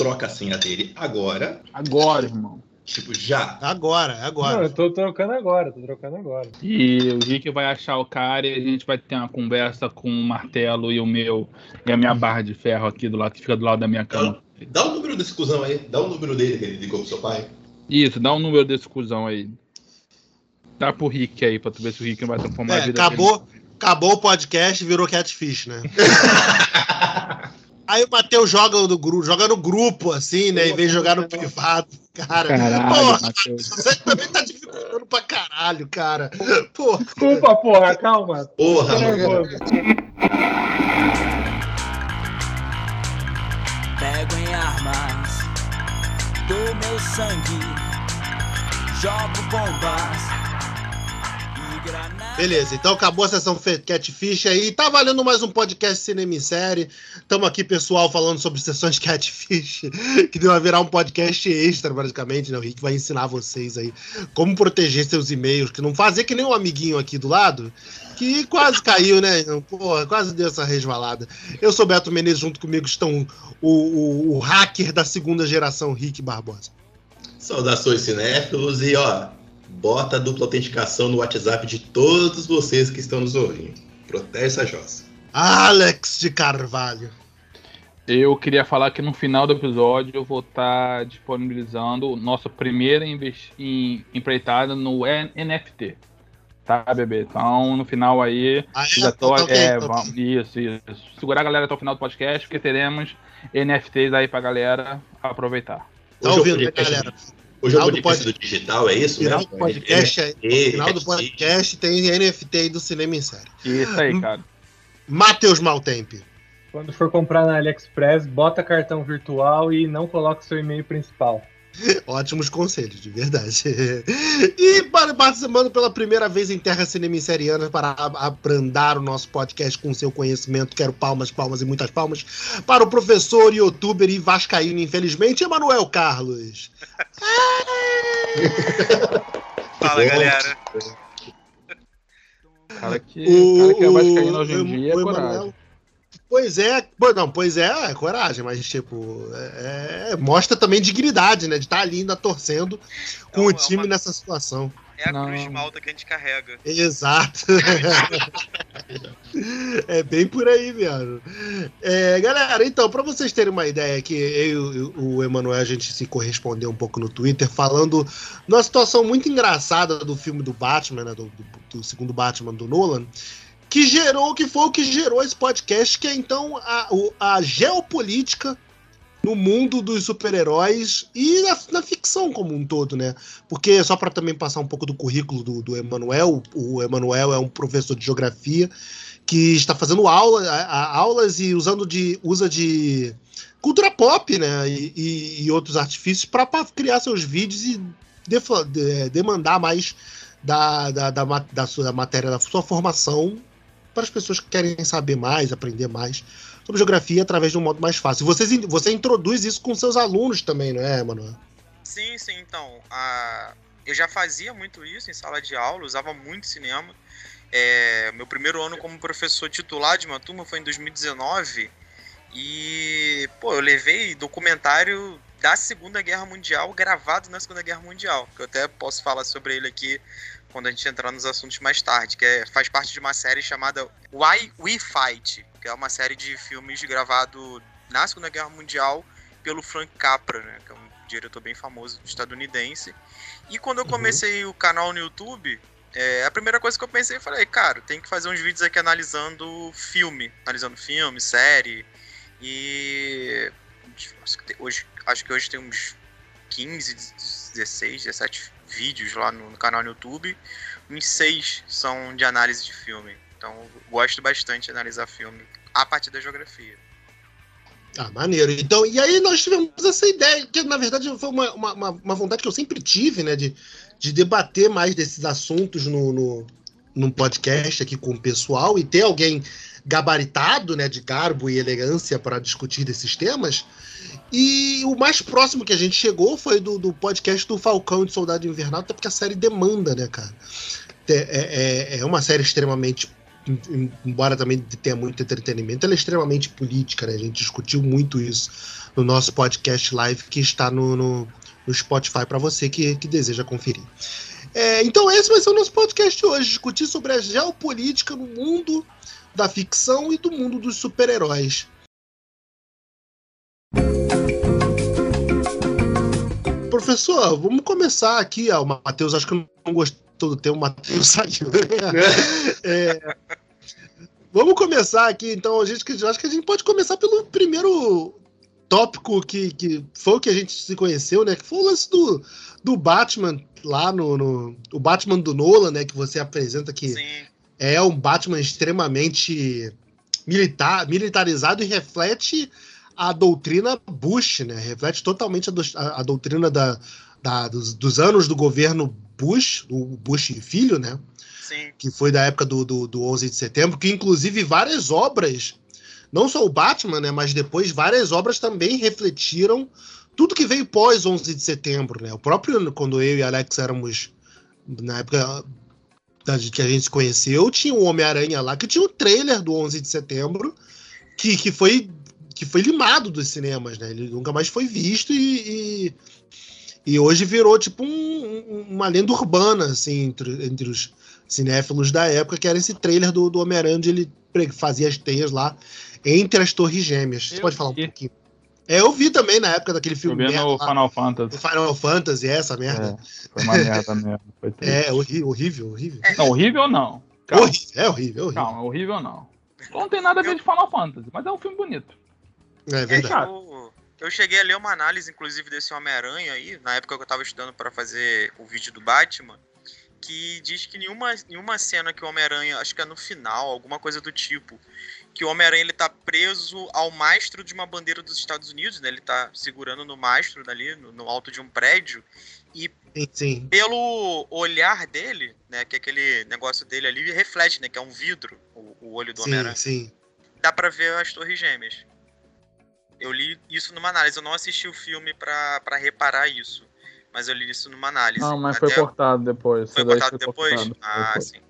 troca a senha dele agora. Agora, irmão. Tipo, já. Agora, agora. Não, eu tô trocando agora, tô trocando agora. E o Rick vai achar o cara e a gente vai ter uma conversa com o martelo e o meu e a minha barra de ferro aqui do lado que fica do lado da minha cama. Dá o número desse cuzão aí. Dá o número dele que ele ligou pro seu pai. Isso, dá o um número desse cuzão aí. Dá pro Rick aí pra tu ver se o Rick vai transformar É, a vida acabou, acabou o podcast e virou catfish, né? Aí o Matheus joga no, grupo, joga no grupo, assim, né? Em vez de jogar no privado. Cara, Caralho, porra, Matheus. você também tá dificultando pra caralho, cara. Porra. Desculpa, porra, calma. Porra, mano. Pego em armas, dou meu sangue, jogo bombas e granadas. Beleza, então acabou a sessão Catfish aí. Tá valendo mais um podcast Cinema em Série. Estamos aqui, pessoal, falando sobre sessões Catfish, que deu a virar um podcast extra, basicamente, né? O Rick vai ensinar vocês aí como proteger seus e-mails, que não fazer que nem um amiguinho aqui do lado, que quase caiu, né? Porra, quase deu essa resvalada. Eu sou Beto Menezes, junto comigo estão o, o, o hacker da segunda geração, Rick Barbosa. Saudações cinéfilos e ó, bota a dupla autenticação no WhatsApp de todos vocês que estão nos ouvindo. Protege essa jossa. Alex de Carvalho. Eu queria falar que no final do episódio eu vou estar disponibilizando nossa primeira em- empreitada no N- NFT. Tá, bebê? Então, no final aí, Ah, é? já tô, Tá ok, é, tá ok. vamos- isso, isso. Segurar a galera até o final do podcast, porque teremos NFTs aí pra galera aproveitar. Tá ouvindo, né, galera? É o Final do digital, é isso? Final né? do podcast, aí- NFT, final do podcast tem NFT aí do Cinema em Série. Isso aí, cara. Matheus Maltempe. Quando for comprar na AliExpress, bota cartão virtual e não coloca o seu e-mail principal. Ótimos conselhos, de verdade. E para participando pela primeira vez em Terra Cinema em Seriana para abrandar o nosso podcast com seu conhecimento, quero palmas, palmas e muitas palmas, para o professor, youtuber e vascaíno, infelizmente, Emanuel Carlos. Fala, galera. Cara que, cara que é vascaíno hoje em dia é o coragem. Pois é, não, pois é, é coragem, mas tipo, é- é- mostra também dignidade, né? De estar ali ainda torcendo com É o uma- time uma- nessa situação. É a Não. cruz de malta que a gente carrega. Exato. é bem por aí mesmo. É, galera, então, para vocês terem uma ideia, que eu e o Emanuel a gente se correspondeu um pouco no Twitter, falando numa situação muito engraçada do filme do Batman, né, do, do- do segundo Batman do Nolan, que gerou, que foi o que gerou esse podcast, que é então a, a geopolítica no mundo dos super-heróis e na, na ficção como um todo, né? Porque, só para também passar um pouco do currículo do, do Emanuel, o Emanuel é um professor de geografia que está fazendo aula, a- a- aulas e usando de, usa de cultura pop, né? E, e- e outros artifícios para criar seus vídeos e de- demandar mais da, da, da, da sua da matéria, da sua formação para as pessoas que querem saber mais, aprender mais sobre geografia através de um modo mais fácil. Vocês, in- você introduz isso com seus alunos também, não é, Emanuel? Sim, sim, então. a- Eu já fazia muito isso em sala de aula, usava muito cinema. É, Meu primeiro ano como professor titular de uma turma foi em 2019. E, pô, eu levei documentário da Segunda Guerra Mundial gravado na Segunda Guerra Mundial. Que eu até posso falar sobre ele aqui quando a gente entrar nos assuntos mais tarde. Que é- faz parte de uma série chamada Why We Fight, que é uma série de filmes gravado na Segunda Guerra Mundial pelo Frank Capra, né? Que é um diretor bem famoso estadunidense. E quando eu Uhum. comecei o canal no YouTube, é, a primeira coisa que eu pensei, eu falei, cara, tem que fazer uns vídeos aqui analisando filme, analisando filme, série. E acho que, tem- hoje, acho que hoje tem uns 15, 16, 17 vídeos lá no, no canal no YouTube. Uns 6 são de análise de filme. Então gosto bastante de analisar filme a partir da geografia. Ah, maneiro. Então, e aí nós tivemos essa ideia, que na verdade foi uma, uma- uma vontade que eu sempre tive, né? De, de debater mais desses assuntos no, no, num podcast aqui com o pessoal e ter alguém gabaritado, né? De garbo e elegância para discutir desses temas. E o mais próximo que a gente chegou foi do, do podcast do Falcão e do Soldado Invernal, até porque a série demanda, né, cara? É, é, é uma série extremamente em- embora também tenha muito entretenimento, ela é extremamente política, né? A gente discutiu muito isso no nosso podcast live que está no, no, no Spotify para você que, que deseja conferir. É, então esse vai ser o nosso podcast de hoje, discutir sobre a geopolítica no mundo da ficção e do mundo dos super-heróis. Professor, vamos começar aqui. ó, o Matheus, acho que não gostou do tema, o Matheus saiu. É, vamos começar aqui, então. A gente, que- acho que a gente pode começar pelo primeiro tópico que, que foi o que a gente se conheceu, né? Que foi o lance do, do Batman lá no, no- O Batman do Nolan, né? Que você apresenta que Sim. é um Batman extremamente militar, militarizado e reflete a doutrina Bush, né? Reflete totalmente a, do- a- a doutrina da, da- dos, dos anos do governo Bush, o Bush filho, né? Sim. Que foi da época do, do, do 11 de setembro, que inclusive várias obras, não só o Batman, né? Mas depois várias obras também refletiram tudo que veio pós 11 de setembro, né? O próprio, quando eu e Alex éramos, na época que a gente se conheceu, tinha o Homem-Aranha lá, que tinha o trailer do 11 de setembro, que, que, foi, que foi limado dos cinemas, né? Ele nunca mais foi visto e, e, e hoje virou tipo um- um- uma lenda urbana, assim, entre, entre os cinéfilos da época, que era esse trailer do, do Homem-Aranha, onde ele fazia as teias lá entre as torres gêmeas. Você Eu pode falar um vi. pouquinho? É, eu vi também na época daquele Eu filme vi merda no lá, Final Fantasy. Final Fantasy, essa merda. É, foi uma merda mesmo. Foi triste. É, horri- horrível, horrível. Não, horrível não. Calma, Horrível, é horrível, é horrível. calma, horrível não. Não tem nada a ver de Final Fantasy, mas é um filme bonito. É É, verdade. eu, eu cheguei a ler uma análise, inclusive, desse Homem-Aranha aí, na época que eu tava estudando para fazer o vídeo do Batman, que diz que nenhuma, nenhuma cena que o Homem-Aranha, acho que é no final, alguma coisa do tipo, que o Homem-Aranha ele tá preso ao mastro de uma bandeira dos Estados Unidos, né? Ele tá segurando no mastro dali, no, no alto de um prédio, Sim, sim. pelo olhar dele, né, que é aquele negócio dele ali reflete, né, que é um vidro, o, o olho do Sim, Homem-Aranha sim. dá pra ver as Torres Gêmeas. Eu li isso numa análise, eu não assisti o filme pra, pra reparar isso, mas eu li isso numa análise. Não, mas Até- foi cortado depois. Foi cortado depois? cortado, ah, depois. sim.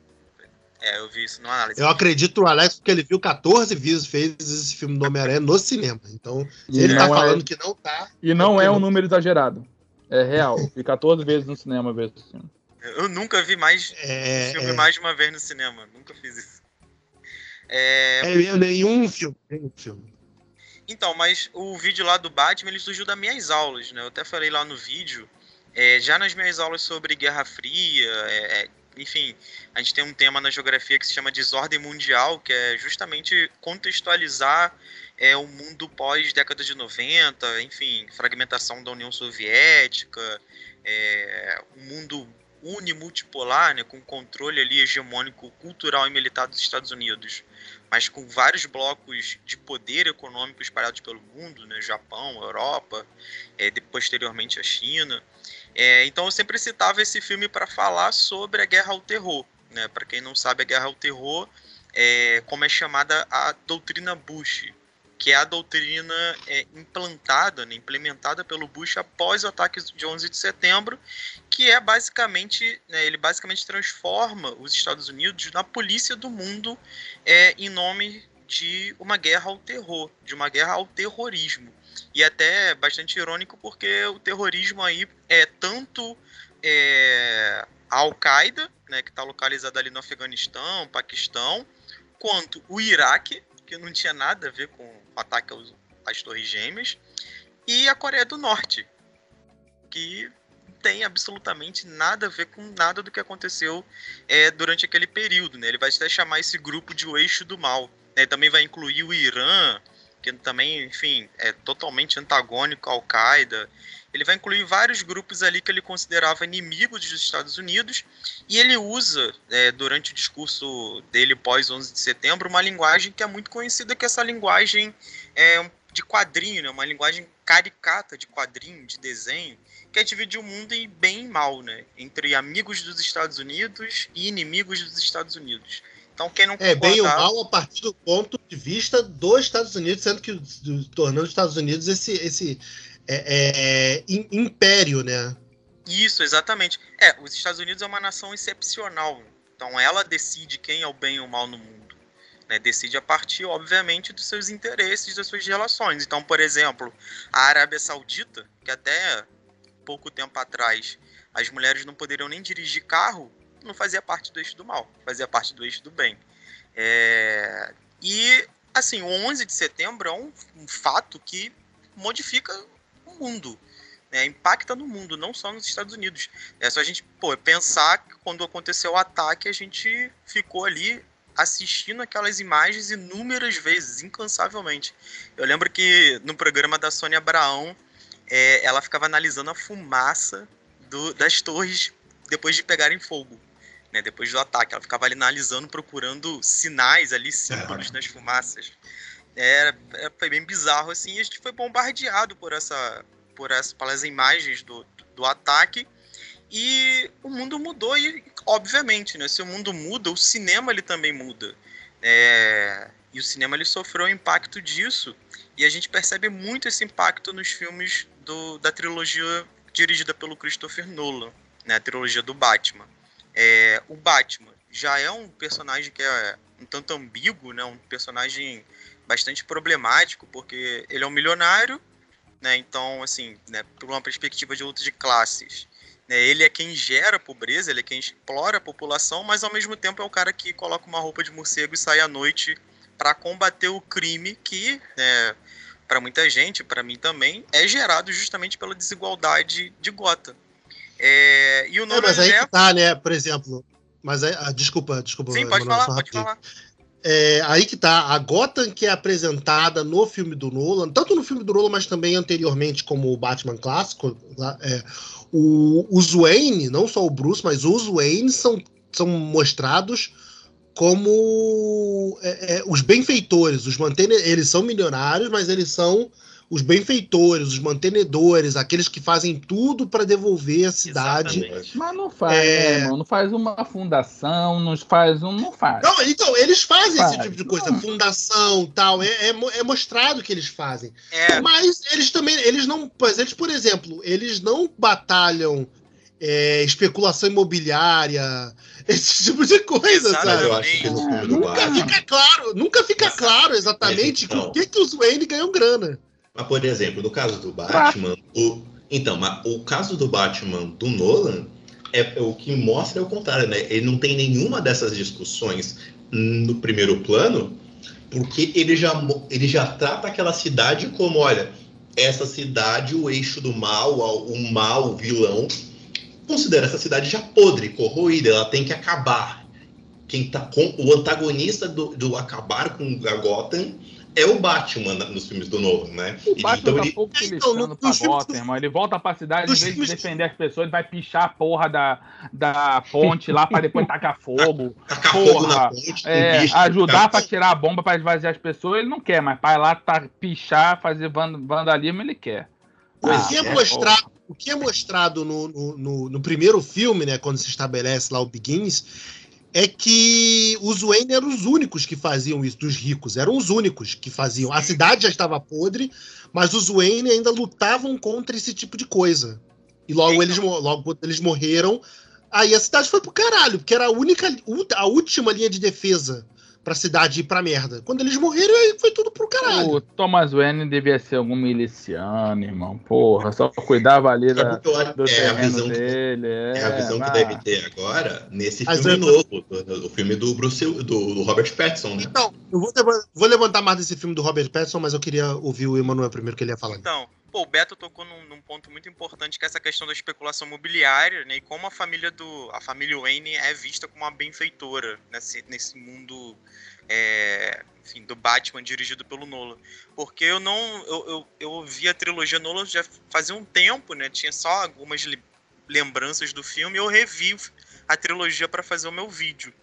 É, eu vi isso numa análise. Eu acredito no Alex porque ele viu 14 vezes, fez esse filme do Homem-Aranha no cinema. Então, se ele tá é- falando que não tá. E não é um número exagerado. É real. Fui 14 vezes no cinema ver esse filme. Eu nunca vi mais É, filme é, mais de uma vez no cinema. Nunca fiz isso. É, é nenhum filme. Nenhum filme. Então, mas o vídeo lá do Batman, ele surgiu das minhas aulas, né? Eu até falei lá no vídeo, é, já nas minhas aulas sobre Guerra Fria, é, é, enfim, a gente tem um tema na geografia que se chama Desordem Mundial, que é justamente contextualizar é, o mundo pós-década de 90, enfim, fragmentação da União Soviética, é, um mundo unimultipolar, né, com controle ali hegemônico cultural e militar dos Estados Unidos mas com vários blocos de poder econômico espalhados pelo mundo, né? Japão, Europa, é, de- posteriormente a China. É, então eu sempre citava esse filme para falar sobre a guerra ao terror. Né? Para quem não sabe, a guerra ao terror é como é chamada a doutrina Bush, que é a doutrina é, implantada, né, implementada pelo Bush após o ataque de 11 de setembro, que é basicamente, né, ele basicamente transforma os Estados Unidos na polícia do mundo é, em nome de uma guerra ao terror, de uma guerra ao terrorismo. E até é bastante irônico porque o terrorismo aí é tanto é, a Al-Qaeda, né, que está localizada ali no Afeganistão, Paquistão, quanto o Iraque, que não tinha nada a ver com o ataque às Torres Gêmeas, e a Coreia do Norte, que tem absolutamente nada a ver com nada do que aconteceu é, durante aquele período. Né? Ele vai até chamar esse grupo de o eixo do mal. Né? Também vai incluir o Irã, que também, enfim, é totalmente antagônico à Al-Qaeda. Ele vai incluir vários grupos ali que ele considerava inimigos dos Estados Unidos e ele usa, é, durante o discurso dele pós 11 de setembro, uma linguagem que é muito conhecida, que é essa linguagem é, de quadrinho, né? uma linguagem caricata de quadrinho, de desenho, que é dividir o mundo em bem e mal, né? entre amigos dos Estados Unidos e inimigos dos Estados Unidos. Então, quem não É bem ou concordar- mal a partir do ponto de vista dos Estados Unidos, sendo que do- tornando os Estados Unidos esse, esse é, é, im- império, né? Isso, exatamente. É, os Estados Unidos é uma nação excepcional. Então ela decide quem é o bem e o mal no mundo. Né? Decide a partir, obviamente, dos seus interesses, das suas relações. Então, por exemplo, a Arábia Saudita, que até pouco tempo atrás as mulheres não poderiam nem dirigir carro, não fazia parte do eixo do mal, fazia parte do eixo do bem. É... E, assim, o 11 de setembro é um, um fato que modifica o mundo né, impacta no mundo, não só nos Estados Unidos. É só a gente pô, pensar que quando aconteceu o ataque, a gente ficou ali assistindo aquelas imagens inúmeras vezes, incansavelmente. Eu lembro que no programa da Sônia Abraão, é, ela ficava analisando a fumaça do, das torres depois de pegarem fogo. Né, depois do ataque, ela ficava ali analisando, procurando sinais ali, símbolos nas fumaças. É, é, foi bem bizarro assim. E a gente foi bombardeado por essa, por as, pelas imagens do, do ataque. E o mundo mudou e, obviamente, né, se o mundo muda, o cinema ele também muda. É, e o cinema ele sofreu o impacto disso. E a gente percebe muito esse impacto nos filmes do, da trilogia dirigida pelo Christopher Nolan, né, a trilogia do Batman. É, o Batman já é um personagem que é um tanto ambíguo, né, um personagem bastante problemático, porque ele é um milionário né? Então, assim, né, por uma perspectiva de luta de classes, né, ele é quem gera a pobreza, ele é quem explora a população, mas ao mesmo tempo é o cara que coloca uma roupa de morcego e sai à noite para combater o crime que, né, para muita gente, para mim também, é gerado justamente pela desigualdade de Gota. É, e o nome é, mas aí que tá, né? Por exemplo, mas aí, ah, desculpa, desculpa. Sim, pode falar, pode falar. É, aí que tá, a Gotham que é apresentada no filme do Nolan, tanto no filme do Nolan, mas também anteriormente como o Batman clássico, é, o, os Wayne, não só o Bruce, mas os Wayne são, são mostrados como é, é, os benfeitores, os mantene eles são milionários, mas eles são os benfeitores, os mantenedores, aqueles que fazem tudo para devolver a cidade. Exatamente. Mas não faz, é... né, Não faz uma fundação, não faz um. Não faz. Não, então, eles fazem faz. esse tipo de coisa, não. fundação tal. É, é, é, mostrado que eles fazem. É. Mas eles também, eles não. Eles, por exemplo, eles não batalham é, especulação imobiliária, esse tipo de coisa, Exatamente. sabe? Eu acho que no nunca fica claro, nunca fica claro exatamente então, com o que, que os Wayne ganham grana. Mas, por exemplo, no caso do Batman, o, então, mas o caso do Batman do Nolan é, é o que mostra é o contrário, né? Ele não tem nenhuma dessas discussões no primeiro plano, porque ele já, ele já trata aquela cidade como, olha, essa cidade, o eixo do mal, o mal, o vilão, considera essa cidade já podre, corroída, ela tem que acabar. Quem tá com o antagonista do, do acabar com a Gotham é o Batman nos filmes do novo, né? O Batman então, tá ele... pouco se então, lixando pra Gotham, irmão. Ele volta pra cidade, em vez de defender as pessoas, ele vai pichar a porra da, da ponte lá pra depois tacar fogo. Tacar fogo na ponte. É, ajudar pra tirar a bomba pra esvaziar as pessoas, ele não quer, mas pra ir lá tá, pichar, fazer vandalismo, ele quer. O, ah, que, é é mostrado, o que é mostrado no, no, no, no primeiro filme, né, quando se estabelece lá o Begins, é que os Wayne eram os únicos que faziam isso, dos ricos, eram os únicos que faziam. A cidade já estava podre, mas os Wayne ainda lutavam contra esse tipo de coisa. E logo, eles, logo eles morreram, aí a cidade foi pro caralho, porque era a única, a última linha de defesa pra cidade ir pra merda. Quando eles morreram, foi tudo pro caralho. O Thomas Wayne devia ser algum miliciano, irmão. Porra, só cuidava ali da, do é a visão dele. Que, é, é, a visão mas... que deve ter agora nesse filme eu... novo, do, filme do Bruce, do, do, Robert Pattinson, né? Então, eu vou, vou levantar mais desse filme do Robert Pattinson, mas eu queria ouvir o Emanuel primeiro que ele ia falar. Então, Pô, o Beto tocou num, num, ponto muito importante que é essa questão da especulação imobiliária, né? E como a família do. a família Wayne é vista como uma benfeitora nesse, nesse mundo é, enfim, do Batman dirigido pelo Nolan. Porque eu não. Eu, eu, eu ouvi a trilogia Nolan já fazia um tempo, né? Tinha só algumas lembranças do filme eu revi a trilogia para fazer o meu vídeo.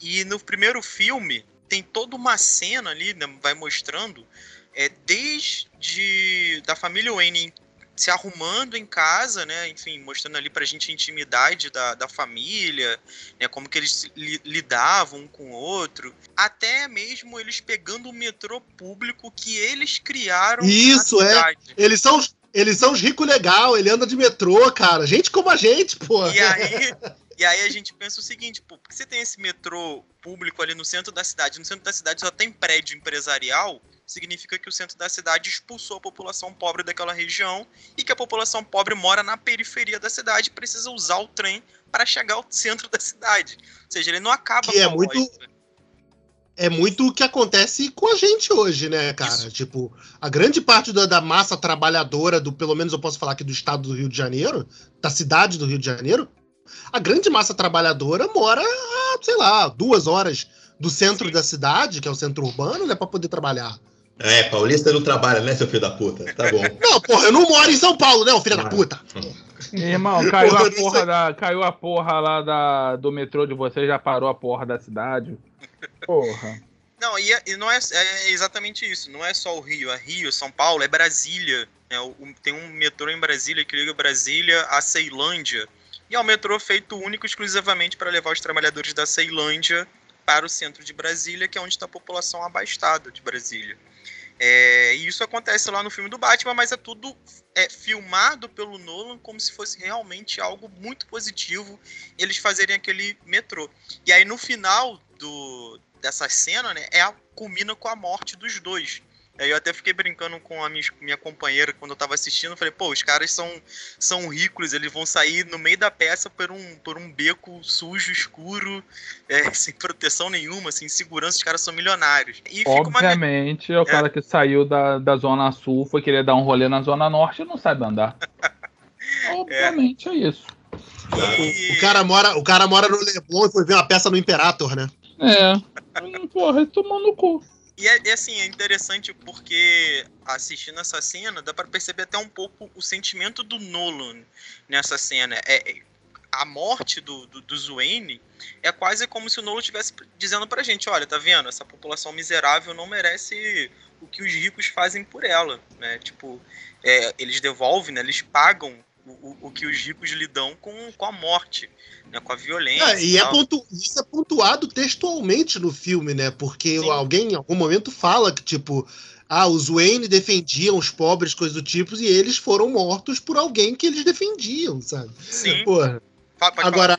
E no primeiro filme tem toda uma cena ali, né, vai mostrando é, desde da família Wayne se arrumando em casa, né? Enfim, mostrando ali pra gente a intimidade da, da família, né? Como que eles li, lidavam um com o outro. Até mesmo eles pegando o metrô público que eles criaram Isso, é. Eles são eles são os ricos legal, ele anda de metrô, cara. Gente como a gente, pô. E aí, E aí a gente pensa o seguinte, pô, por que você tem esse metrô público ali no centro da cidade? No centro da cidade só tem prédio empresarial, significa que o centro da cidade expulsou a população pobre daquela região e que a população pobre mora na periferia da cidade e precisa usar o trem para chegar ao centro da cidade. Ou seja, ele não acaba Que é com a muito- lógica. É muito o que acontece com a gente hoje, né, cara? Isso. Tipo, a grande parte da, da massa trabalhadora, do pelo menos eu posso falar aqui do estado do Rio de Janeiro, da cidade do Rio de Janeiro, a grande massa trabalhadora mora, a, sei lá, duas horas do centro da cidade, que é o centro urbano, né, pra poder trabalhar. É, paulista não trabalha, né, seu filho da puta? Tá bom. Não, porra, eu não moro em São Paulo, né, filho da Ah. puta? Irmão, caiu Porra, a porra, da, caiu a porra lá da, do metrô de vocês, já parou a porra da cidade. Porra. Não, e, é- e não é, é exatamente isso. Não é só o Rio. É Rio, São Paulo, é Brasília. né? O- tem um metrô em Brasília que liga Brasília a Ceilândia. E um metrô feito único exclusivamente para levar os trabalhadores da Ceilândia para o centro de Brasília, que é onde está a população abastada de Brasília. É, e isso acontece lá no filme do Batman, mas é tudo é, filmado pelo Nolan como se fosse realmente algo muito positivo eles fazerem aquele metrô. E aí no final do, dessa cena, né, é a, culmina com a morte dos dois. Aí eu até fiquei brincando com a minha, minha companheira quando eu tava assistindo. Falei, pô, os caras são, são ricos, eles vão sair no meio da peça por um, por um beco sujo, escuro, é, sem proteção nenhuma, sem segurança, os caras são milionários. E fica uma. Obviamente, é o cara que saiu da, da Zona Sul, foi querer dar um rolê na Zona Norte e não sabe andar. Obviamente é isso. e- O cara mora, o cara mora no Leblon e foi ver uma peça no Imperator, né? É. Porra, tomou no cu. E é, é assim, é interessante porque assistindo essa cena dá pra perceber até um pouco o sentimento do Nolan nessa cena. É, é- a morte do, do, do Zwayne é quase como se o Nolan estivesse dizendo pra gente, olha, tá vendo? Essa população miserável não merece o que os ricos fazem por ela, né? Tipo, é, eles devolvem, né? Eles pagam o, o, que os ricos dão com, com a morte, né? Com a violência. É, e é pontu- isso é pontuado textualmente no filme, né? Porque Sim. alguém em algum momento fala que, tipo, ah, os Wayne defendiam os pobres, coisas do tipo, e eles foram mortos por alguém que eles defendiam, sabe? Sim, Porra. Fa- pode Agora,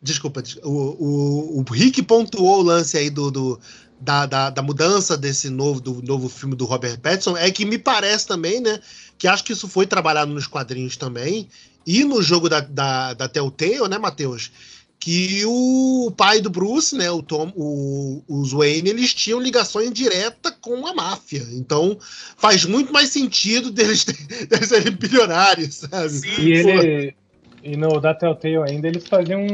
desculpa, des- o, o, o Rick pontuou o lance aí do, do- da, da, da mudança desse novo, do novo filme do Robert Pattinson, é que me parece também, né, que acho que isso foi trabalhado nos quadrinhos também, e no jogo da, da, da Telltale, né, Matheus? Que o pai do Bruce, né, o Tom, o, os Wayne, eles tinham ligações direta com a máfia. Então, faz muito mais sentido deles, deles serem bilionários, sabe? Sim, E ele. E no da Telltale ainda eles faziam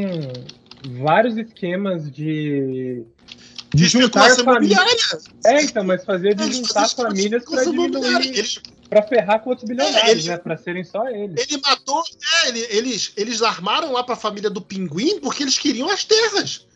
vários esquemas de. De juntar famílias. É, então, mas fazia de Eles juntar famílias imobiliária. diminuir. Eles Pra ferrar com outros bilionários, É, ele- né? Pra serem só eles. Ele matou. É, ele- eles, eles armaram lá pra família do pinguim porque eles queriam as terras.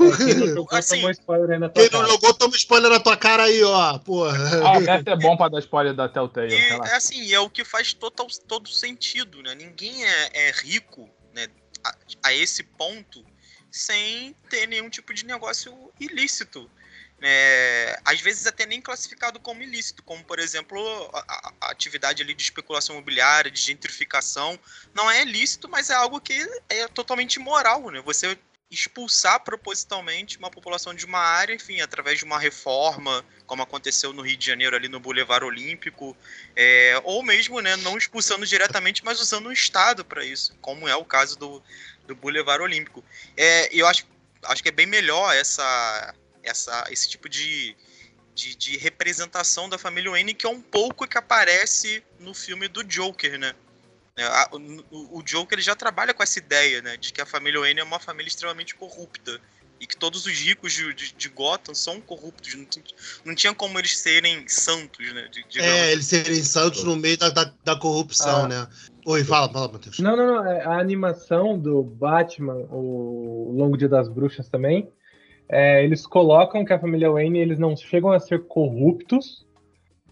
É, quem não jogou Assim, tomou spoiler na tua Quem não cara. jogou, toma spoiler na tua cara aí, ó. Porra. Ah, ser bom pra dar spoiler da Telltale. E é assim, é o que faz total, todo sentido, né? Ninguém é, é rico né, a, a esse ponto sem ter nenhum tipo de negócio ilícito. né? às vezes até nem classificado como ilícito, como por exemplo a, a- a atividade ali de especulação imobiliária, de gentrificação, não é ilícito, mas é algo que é totalmente imoral, né? Você expulsar propositalmente uma população de uma área, enfim, através de uma reforma, como aconteceu no Rio de Janeiro ali no Boulevard Olímpico, é, ou mesmo, né, não expulsando diretamente, mas usando o Estado para isso, como é o caso do, do Boulevard Olímpico. É, e eu acho, acho que é bem melhor essa, essa, esse tipo de, de, de representação da família Wayne, que é um pouco que aparece no filme do Joker, né? É, o, o Joker ele já trabalha com essa ideia, né, de que a família Wayne é uma família extremamente corrupta e que todos os ricos de, de, de Gotham são corruptos, não, tinha- não tinha como eles serem santos, né? de- É, eles serem santos no meio da, da, da corrupção, Ah. né? Oi, fala, fala, Matheus. Não, não, não. é, A animação do Batman, o Longo Dia das Bruxas também, é, eles colocam que a família Wayne eles não chegam a ser corruptos,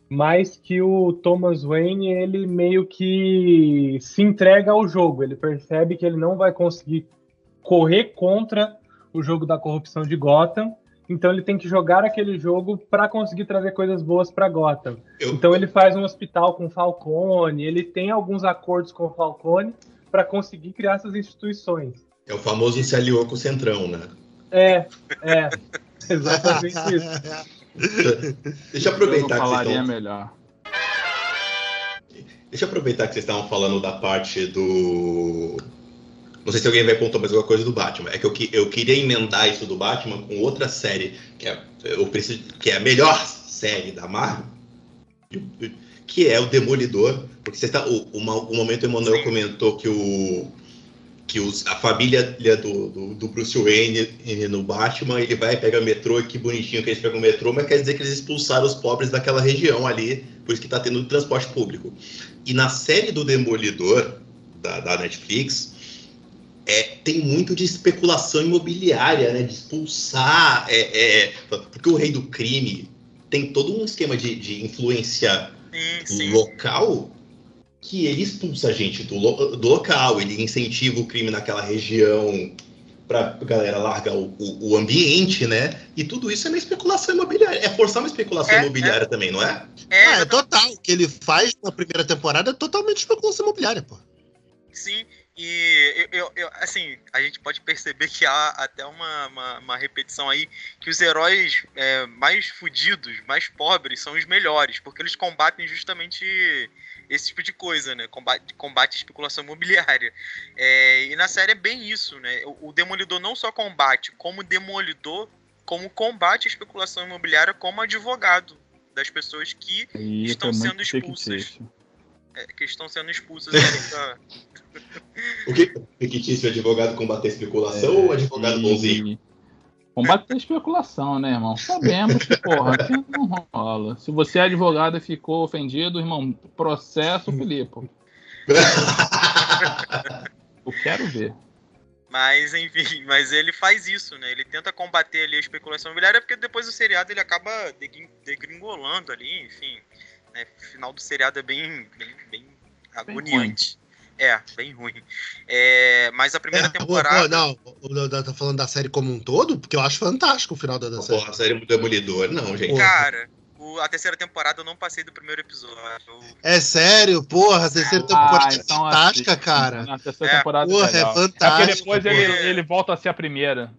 mas que o Thomas Wayne ele meio que se entrega ao jogo. Ele percebe que ele não vai conseguir correr contra o jogo da corrupção de Gotham. Então ele tem que jogar aquele jogo para conseguir trazer coisas boas para Gotham. Eu- Então ele faz um hospital com o Falcone, ele tem alguns acordos com o Falcone para conseguir criar essas instituições. É o famoso se aliou com o Centrão, né? É, é. Exatamente isso. Deixa eu Eu não aproveitar que vocês falaria estão melhor. Deixa eu aproveitar que vocês estavam falando da parte do. Não sei se alguém vai pontuar mais alguma coisa do Batman. É que eu, eu queria emendar isso do Batman com outra série, que é, eu preciso, que é a melhor série da Marvel, que é o Demolidor. Porque você tá, o, uma, um momento o Emanuel comentou que, o, que os, a família do, do, do Bruce Wayne no Batman, ele vai pegar o metrô, e que bonitinho que eles pegam o metrô, mas quer dizer que eles expulsaram os pobres daquela região ali, por isso que tá tendo transporte público. E na série do Demolidor, da, da Netflix, é, tem muito de especulação imobiliária, né? De expulsar. é, é, porque o rei do crime tem todo um esquema de, de influência Sim, sim. local que ele expulsa a gente do, do local, ele incentiva o crime naquela região pra galera largar o, o- o ambiente, né? E tudo isso é uma especulação imobiliária. É forçar uma especulação É, imobiliária também, não é? É, Ah, é total. O que ele faz na primeira temporada é totalmente especulação imobiliária, pô. Sim, e eu, eu- assim, a gente pode perceber que há até uma, uma, uma repetição aí que os heróis é, mais fudidos, mais pobres, são os melhores, porque eles combatem justamente esse tipo de coisa, né? Combate, combate a especulação imobiliária. É, e na série é bem isso, né? O, o Demolidor não só combate, como Demolidor, como combate a especulação imobiliária como advogado das pessoas que, E Estão sendo expulsas. é, que estão sendo expulsas ali da, O que fictício é advogado combater especulação ou advogado bonzinho? E Combater a especulação, né, irmão? Sabemos que, porra, aqui não rola. Se você é advogado e ficou ofendido, irmão, processo o Filipe. Eu quero ver. Mas, enfim, mas ele faz isso, né? Ele tenta combater ali a especulação imobiliária, porque depois do seriado ele acaba degrin- degringolando ali, enfim. Né? O final do seriado é bem, bem, bem agoniante. É, bem ruim. É, mas a primeira É, temporada. não, o- o- tá falando da série como um todo, porque eu acho fantástico o final da, da série. Porra, a série do Demolidor, não, gente. Cara, o- a terceira temporada eu não passei do primeiro episódio. Eu- É sério, porra, a terceira Ah, temporada é então fantástica, cara. Na terceira É, temporada porra, é é legal. porque fantástico, depois ele, ele volta a ser a primeira.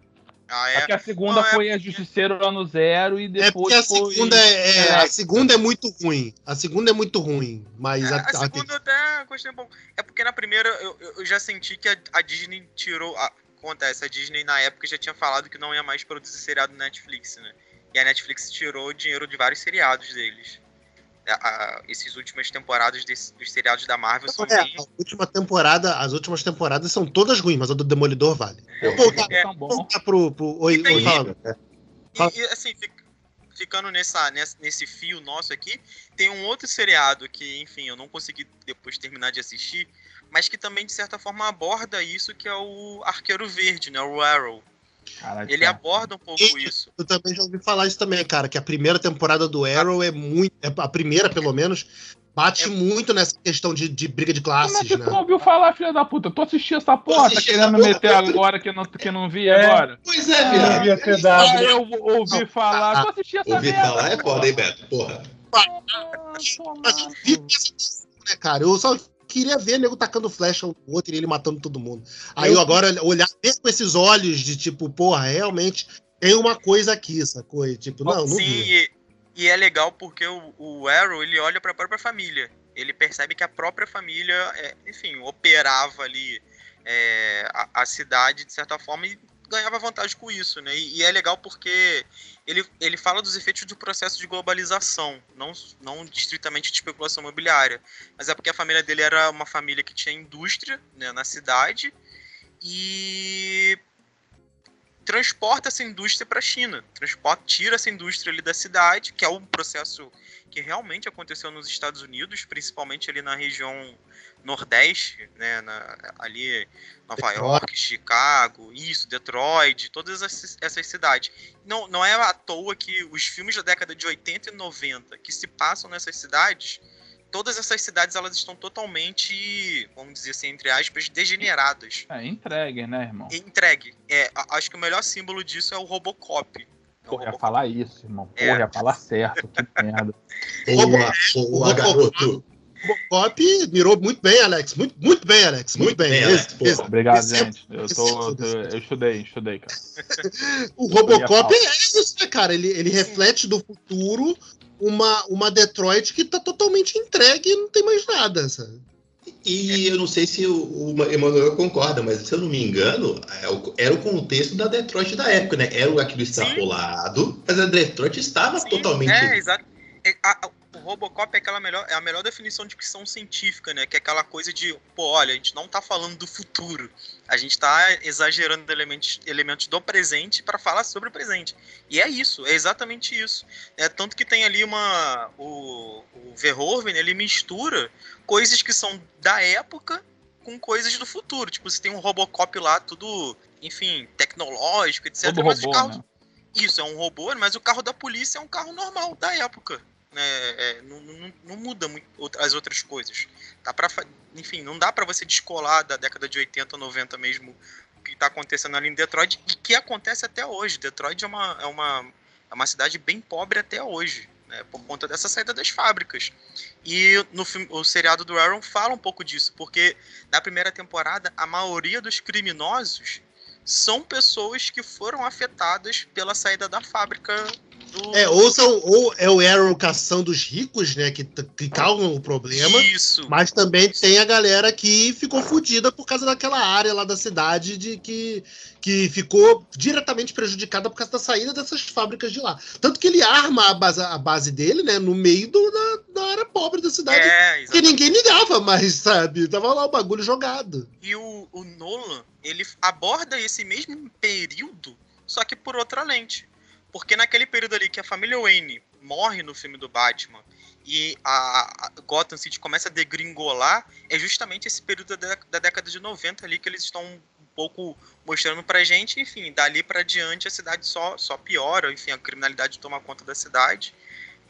Ah, É. é? Porque a segunda Não, é foi a Justiceiro ano zero e É depois porque a foi... segunda é, é- a segunda é muito ruim. A segunda é muito ruim, mas É, a, a a- segunda eu até gostei um pouco. É porque na primeira eu, eu- eu já senti que a, a Disney tirou. A, acontece, a Disney na época já tinha falado que não ia mais produzir seriado na Netflix, né? E a Netflix tirou o dinheiro de vários seriados deles. A- a- esses últimas temporadas desse- dos seriados da Marvel são é, bem. a última temporada, as últimas temporadas são todas ruins, mas a do Demolidor vale. Vou voltar, É tão bom. voltar pro, pro oi, E fala. E, e, assim, fi- ficando nessa, nessa- nesse fio nosso aqui, tem um outro seriado que, enfim, eu não consegui depois terminar de assistir, mas que também, de certa forma, aborda isso, que é o Arqueiro Verde, né? O Arrow. Caralho, Ele aborda um pouco E- isso. Eu também já ouvi falar isso também, cara, que a primeira temporada do Arrow é muito. é- A primeira, pelo menos, bate É- muito nessa questão de, de briga de Como é classes, que né? tu não ouviu falar, filha da puta? Tu assistiu essa porra, tá querendo meter agora que não, que não vi É. agora? Pois é, Ah, ter Ah, dado. eu ouvi falar. Tu assistiu essa Ouvi merda? falar é porra? foda, hein, Beto? Porra. Ah, Mas eu vi essa né, cara? Eu só queria ver nego tacando flecha um no outro e ele matando todo mundo. Aí eu agora olhar ver com esses olhos de tipo, porra, realmente tem uma coisa aqui, sacou? E, tipo, não, Sim, e, e é legal porque o, o Arrow, ele olha pra própria família. Ele percebe que a própria família, é, enfim, operava ali é, a, a cidade de certa forma e ganhava vantagem com isso, né? E, e é legal porque ele, ele fala dos efeitos do processo de globalização, não, não estritamente de especulação imobiliária, mas é porque a família dele era uma família que tinha indústria né, na cidade e transporta essa indústria para a China, transporta, tira essa indústria ali da cidade, que é um processo que realmente aconteceu nos Estados Unidos, principalmente ali na região nordeste, né, na- ali Nova Detroit. York, Chicago, isso, Detroit, todas essas, essas cidades. Não, não é à toa que os filmes da década de 80 e 90 que se passam nessas cidades, todas essas cidades elas estão totalmente, vamos dizer assim, entre aspas, degeneradas. É, entregue, né, irmão? Entregue. É, acho que o melhor símbolo disso é o Robocop. É Porra, ia falar isso, irmão. É. Porra, ia falar certo. Que merda. Porra, porra, garoto. Robocop mirou muito bem, Alex. Muito, muito bem, Alex. Muito, Muito bem. bem, Esse- Alex, porra. esse- Obrigado, esse é- gente. Eu, esse tô, é eu, eu estudei, estudei, cara. O Robocop é isso, né, cara? Ele, ele reflete do futuro uma, uma Detroit que tá totalmente entregue e não tem mais nada, sabe? E eu não sei se o, o Emanuel concorda, mas se eu não me engano, é era o contexto da Detroit da época, né? Era aquilo extrapolado, mas a Detroit estava Sim, totalmente. É, exato. É, a- a- o Robocop é, aquela melhor, é a melhor definição de ficção científica, né? Que é aquela coisa de, pô, olha, a gente não tá falando do futuro. A gente tá exagerando elementos, elementos do presente para falar sobre o presente. E é isso, é exatamente isso. É, tanto que tem ali uma. O, o Verhoeven, ele mistura coisas que são da época com coisas do futuro. Tipo, você tem um Robocop lá, tudo, enfim, tecnológico, etc. Todo mas robô, né? isso, é um robô, mas o carro da polícia é um carro normal da época. Né? É, não, não- não muda muito as outras coisas. Dá pra, enfim, não dá pra você descolar da década de 80, 90 mesmo o que tá acontecendo ali em Detroit e que acontece até hoje. Detroit é uma, é uma, é uma cidade bem pobre até hoje. Né, por conta dessa saída das fábricas. E no filme, o seriado do Aaron fala um pouco disso, porque na primeira temporada a maioria dos criminosos são pessoas que foram afetadas pela saída da fábrica do. É, ou, são, ou é o Arrow caçando os ricos, né? Que, que causam o problema. Isso. Mas também tem a galera que ficou fodida por causa daquela área lá da cidade de que, que ficou diretamente prejudicada por causa da saída dessas fábricas de lá. Tanto que ele arma a base, a base dele, né, no meio do- da, da área pobre da cidade. É, que ninguém ligava mais, sabe? Tava lá o bagulho jogado. E o, o Nolan, ele aborda esse mesmo período, só que por outra lente. Porque naquele período ali que a família Wayne morre no filme do Batman e a, Gotham City começa a degringolar, é justamente esse período da, da década de 90 ali que eles estão um pouco mostrando pra gente, enfim, dali pra diante a cidade só, só piora, enfim, a criminalidade toma conta da cidade.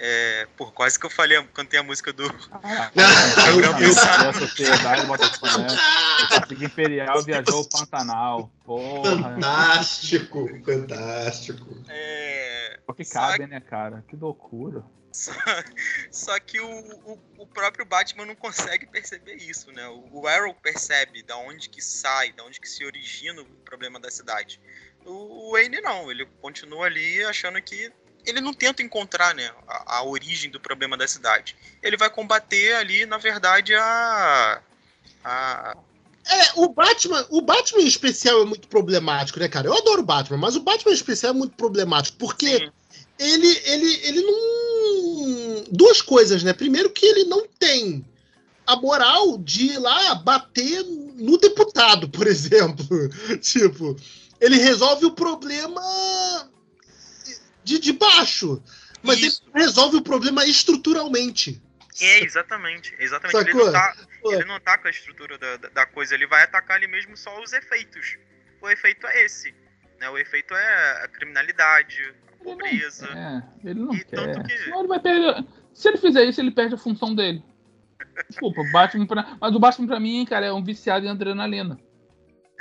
É, por quase que eu falei, cantei a música do, Ah, a sociedade Botafogo, né? O Cacique Imperial viajou ao Pantanal. Porra. Fantástico, fantástico. é, Só que Só cabe, né, cara? Que loucura. Só, só que o, o, o próprio Batman não consegue perceber isso, né? O, o Arrow percebe da onde que sai, da onde que se origina o problema da cidade. O, o Wayne não, ele continua ali achando que ele não tenta encontrar, né, a, a origem do problema da cidade. Ele vai combater ali, na verdade, a a É, o Batman, o Batman em especial é muito problemático, né, cara? Eu adoro o Batman, mas o Batman em especial é muito problemático, porque Sim. ele, ele, ele não. Duas coisas, né? Primeiro, que ele não tem a moral de ir lá bater no deputado, por exemplo. tipo, ele resolve o problema de, de baixo, mas Isso. ele resolve o problema estruturalmente. É, exatamente. Exatamente. Ele não, tá, ele não tá com a estrutura da, da, coisa, ele vai atacar ali mesmo só os efeitos. O efeito é esse. Né? O efeito é a criminalidade, a pobreza. É, ele não E tanto quer. que- Senão ele vai perder. Se ele fizer isso, ele perde a função dele. Desculpa, o Batman pra... mas o Batman pra mim, cara, é um viciado em adrenalina.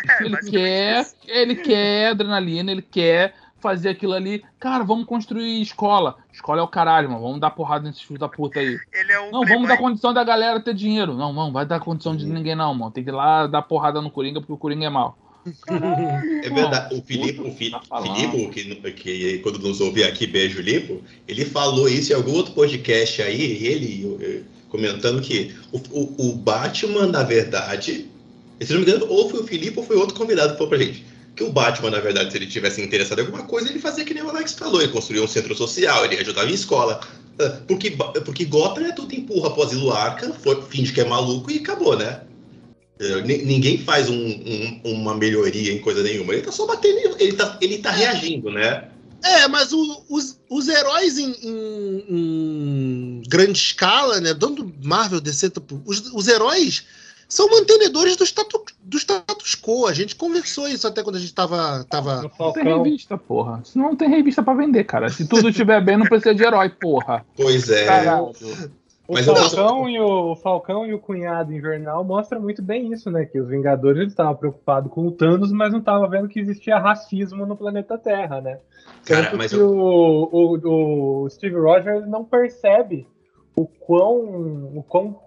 É, Ele quer, isso. ele quer adrenalina, ele quer fazer aquilo ali. Cara, vamos construir escola. Escola é o caralho, mano. Vamos dar porrada nesses filhos da puta aí. Ele é o Não, vamos dar condição da galera ter dinheiro. Não, não, vai dar condição de ninguém, não, mano. Tem que ir lá dar porrada no Coringa, porque o Coringa é mal. Caralho, É verdade. O Filipe, o Fi- Tá falando. Filipe que, que quando nos ouve aqui, beijo Lipo, ele falou isso em algum outro podcast aí, ele eh, comentando que o, o, o Batman, na verdade, se não me engano, ou foi o Filipe ou foi outro convidado que falou pra gente. Que o Batman, na verdade, se ele tivesse interessado em alguma coisa, ele fazia que nem o Alex falou, ele construía um centro social, ele ajudava em escola. Ah, Porque, porque Gotham é tudo empurra pro asilo Arca, finge que é maluco e acabou, né? Ni- Ninguém faz um- um- uma melhoria em coisa nenhuma. Ele tá só batendo, ele tá, ele tá reagindo, né? É, mas o- os, os heróis em, em- em grande escala, né? Dando Marvel, DC, os, os heróis são mantenedores do status, do status quo. A gente conversou isso até quando a gente tava. tava... Não tem revista, porra. Se não tem revista pra vender, cara. Se tudo estiver bem, não precisa de herói, porra. Pois é. Caralho. O Mas eu- Falcão, e o, o Falcão e o Cunhado Invernal mostra muito bem isso, né? Que os Vingadores estavam preocupados com o Thanos, mas não estavam vendo que existia racismo no planeta Terra, né? Cara, Tanto mas que eu- o, o, o Steve Rogers não percebe o quão, o quão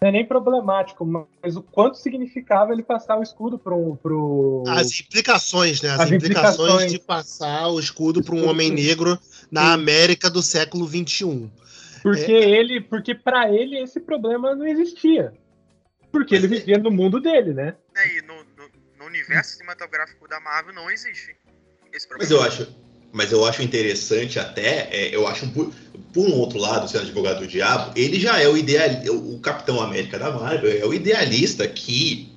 Não é nem problemático, mas o quanto significava ele passar o escudo pro. pro... As implicações, né? As, As implicações, implicações. de passar o escudo para um homem negro na. América do século XXI. Porque ele, porque para ele esse problema não existia. Porque ele vivia no mundo dele, né? É, e no, no- no universo cinematográfico da Marvel não existe esse Mas problema. eu acho, mas eu acho interessante até, é, eu acho por, um outro lado, sendo advogado do diabo, ele já é o ideal, o Capitão América da Marvel, é o idealista que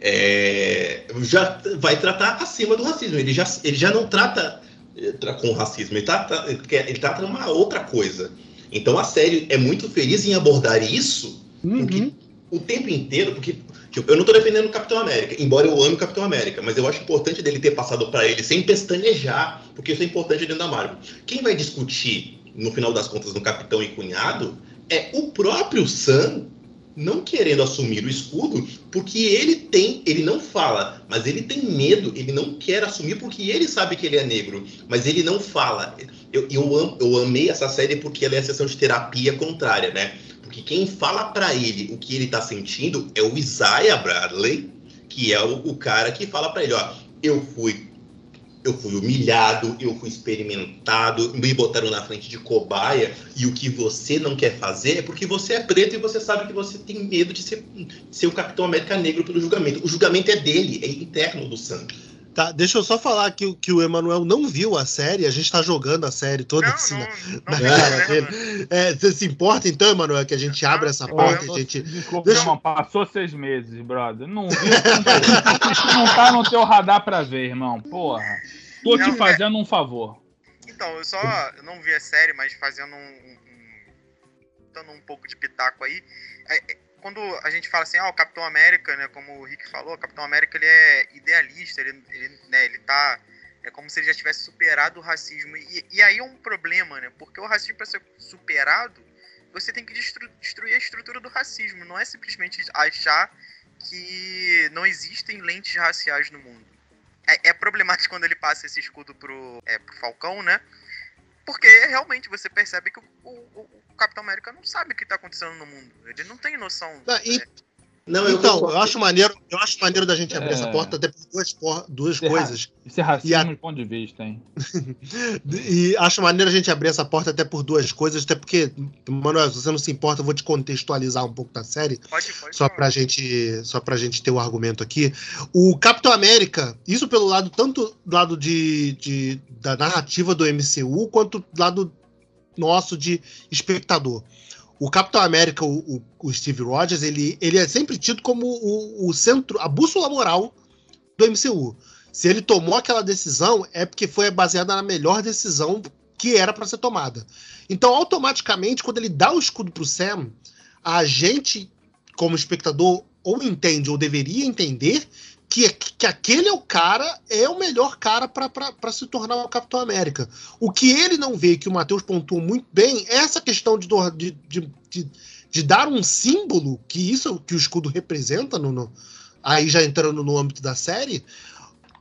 é, já vai tratar acima do racismo. Ele já, ele já não trata eh, com racismo, ele trata, ele trata uma outra coisa. Então a série é muito feliz em abordar isso Uhum. o tempo inteiro, porque tipo, eu não tô defendendo o Capitão América, embora eu ame o Capitão América, mas eu acho importante dele ter passado para ele sem pestanejar, porque isso é importante dentro da Marvel. Quem vai discutir, no final das contas, no Capitão e Cunhado, é o próprio Sam não querendo assumir o escudo, porque ele tem, ele não fala, mas ele tem medo, ele não quer assumir porque ele sabe que ele é negro, mas ele não fala. Eu, eu, am- eu amei essa série porque ela é a sessão de terapia contrária, né? Porque quem fala pra ele o que ele tá sentindo é o Isaiah Bradley, que é o, o cara que fala pra ele, ó, eu fui eu fui humilhado, eu fui experimentado, me botaram na frente de cobaia, e o que você não quer fazer é porque você é preto e você sabe que você tem medo de ser, de ser o Capitão América negro pelo julgamento. O julgamento é dele, é interno do Sam. Tá, deixa eu só falar que, o- que o Emanuel não viu a série, a gente tá jogando a série toda Não, assim, não, né? não, na cara dele. É, você se importa então, Emanuel, que a gente abra essa porta, eu a gente. Desculpa, Deixa- irmão, passou seis meses, brother. Não viu, não, tá no teu radar pra ver, irmão. Porra. Tô te é- fazendo um favor. Então, eu só eu não vi a série, mas fazendo um. um- um- dando um pouco de pitaco aí. é- é, quando a gente fala assim, ah, o Capitão América, né? Como o Rick falou, o Capitão América ele é idealista, ele, ele, né, ele tá. É como se ele já tivesse superado o racismo. E, e aí é um problema, né? Porque o racismo, para ser superado, você tem que destru- destruir a estrutura do racismo. Não é simplesmente achar que não existem lentes raciais no mundo. É, é problemático quando ele passa esse escudo pro, é, pro Falcão, né? Porque realmente você percebe que o, o- o Capitão América não sabe o que tá acontecendo no mundo. Ele não tem noção. Ah, e- é, Não, eu então, eu acho maneiro, eu acho maneiro da gente abrir É. essa porta até por duas, por- duas Isso é coisas. Isso é racismo E a- de ponto de vista, hein? E acho maneiro a gente abrir essa porta até por duas coisas, até porque, Manuel, se você não se importa, eu vou te contextualizar um pouco da série. pode, pode. só pra gente só pra gente ter o argumento aqui o Capitão América isso pelo lado tanto do lado de, de- da narrativa do MCU quanto do lado nosso de espectador o Capitão América o, o- Steve Rogers ele, ele é sempre tido como o, o centro a bússola moral do MCU se ele tomou aquela decisão é porque foi baseada na melhor decisão que era pra ser tomada. Então automaticamente quando ele dá o escudo pro Sam a gente como espectador, ou entende, ou deveria entender, que, que aquele é o cara, é o melhor cara para se tornar o Capitão América. O que ele não vê, que o Matheus pontuou muito bem, é essa questão de, de, de, de, dar um símbolo, que isso que o escudo representa, no, no- aí já entrando no âmbito da série,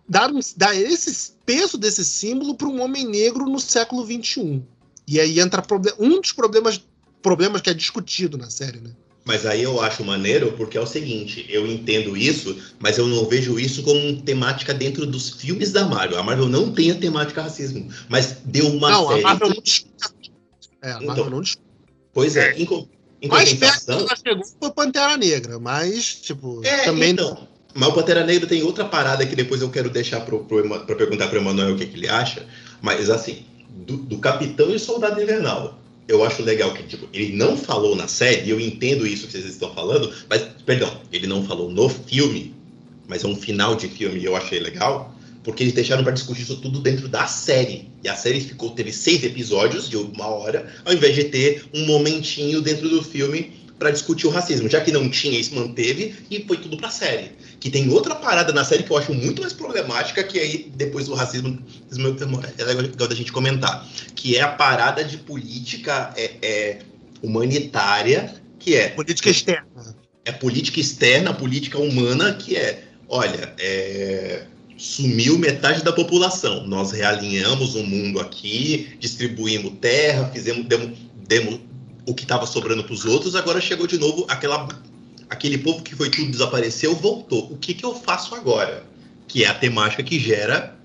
dar, um, dar esse peso desse símbolo para um homem negro no século XXI. E aí entra um dos problemas, problemas que é discutido na série, né? Mas aí eu acho maneiro porque é o seguinte, eu entendo isso, mas eu não vejo isso como temática dentro dos filmes da Marvel. A Marvel não tem a temática racismo, mas deu uma não, série. a Marvel não discute. É, a Marvel Então, não discute. Pois é, em, co- em Mais perto que compensação. ela chegou foi Pantera Negra, mas, tipo, É, também então. Mas o Pantera Negra tem outra parada que depois eu quero deixar pro, pro, Ema- pra perguntar pro Emanuel o que, que ele acha. Mas assim, do, do Capitão e Soldado Invernal. Eu acho legal que, tipo, ele não falou na série, eu entendo isso que vocês estão falando, mas, perdão, ele não falou no filme, mas é um final de filme e eu achei legal, porque eles deixaram pra discutir isso tudo dentro da série. E a série ficou, teve seis episódios de uma hora, ao invés de ter um momentinho dentro do filme pra discutir o racismo. Já que não tinha, isso manteve e foi tudo pra série. Que tem outra parada na série que eu acho muito mais problemática, que aí depois do racismo é legal da gente comentar. Que é a parada de política é, é, humanitária, que é política externa. é política externa, política humana, que é, olha, é, sumiu metade da população. Nós realinhamos o mundo aqui, distribuímos terra, fizemos, demos, demos, o que estava sobrando para os outros, agora chegou de novo aquela, aquele povo que foi tudo desapareceu, voltou. O que, que eu faço agora? Que é a temática que gera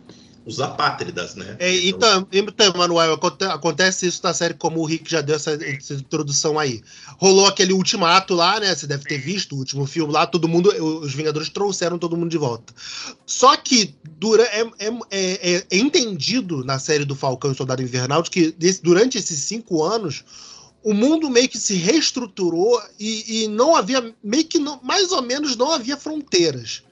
os apátridas, né? É, então, então, Manuel, aconte- acontece isso na série, como o Rick já deu essa, essa introdução aí. Rolou aquele ultimato lá, né? Você deve ter visto o último filme lá, todo mundo, os Vingadores trouxeram todo mundo de volta. Só que dura, é, é, é- é entendido na série do Falcão e Soldado Invernal que desse- durante esses cinco anos o mundo meio que se reestruturou e, e não havia, meio que não, mais ou menos não havia fronteiras.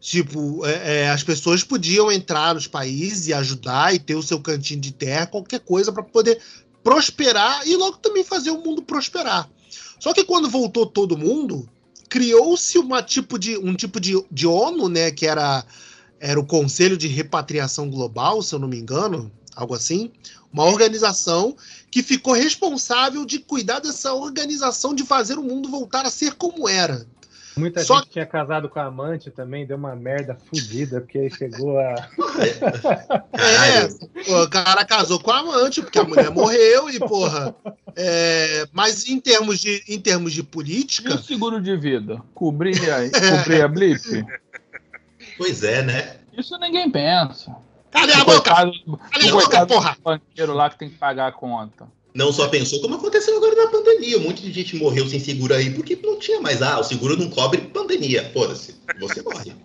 Tipo, é, é, as pessoas podiam entrar nos países e ajudar e ter o seu cantinho de terra, qualquer coisa para poder prosperar e logo também fazer o mundo prosperar. Só que quando voltou todo mundo, criou-se uma tipo de, um tipo de, de ONU, né, que era, era o Conselho de Repatriação Global, se eu não me engano, algo assim, uma organização que ficou responsável de cuidar dessa organização de fazer o mundo voltar a ser como era. Muita Só gente tinha casado com a amante também, deu uma merda fodida, porque aí chegou a. É, o cara casou com a amante, porque a mulher morreu e, porra. é, mas em termos, de, em termos de E o política, seguro de vida? Cobrir a, cobrir a blip? Pois é, né? Isso ninguém pensa. Cadê a boca? o a boca, porra? banqueiro lá que tem que pagar a conta. Não só pensou, como aconteceu agora na pandemia. Um monte de gente morreu sem seguro aí, porque não tinha mais. Ah, o seguro não cobre pandemia. Foda-se. Você morre.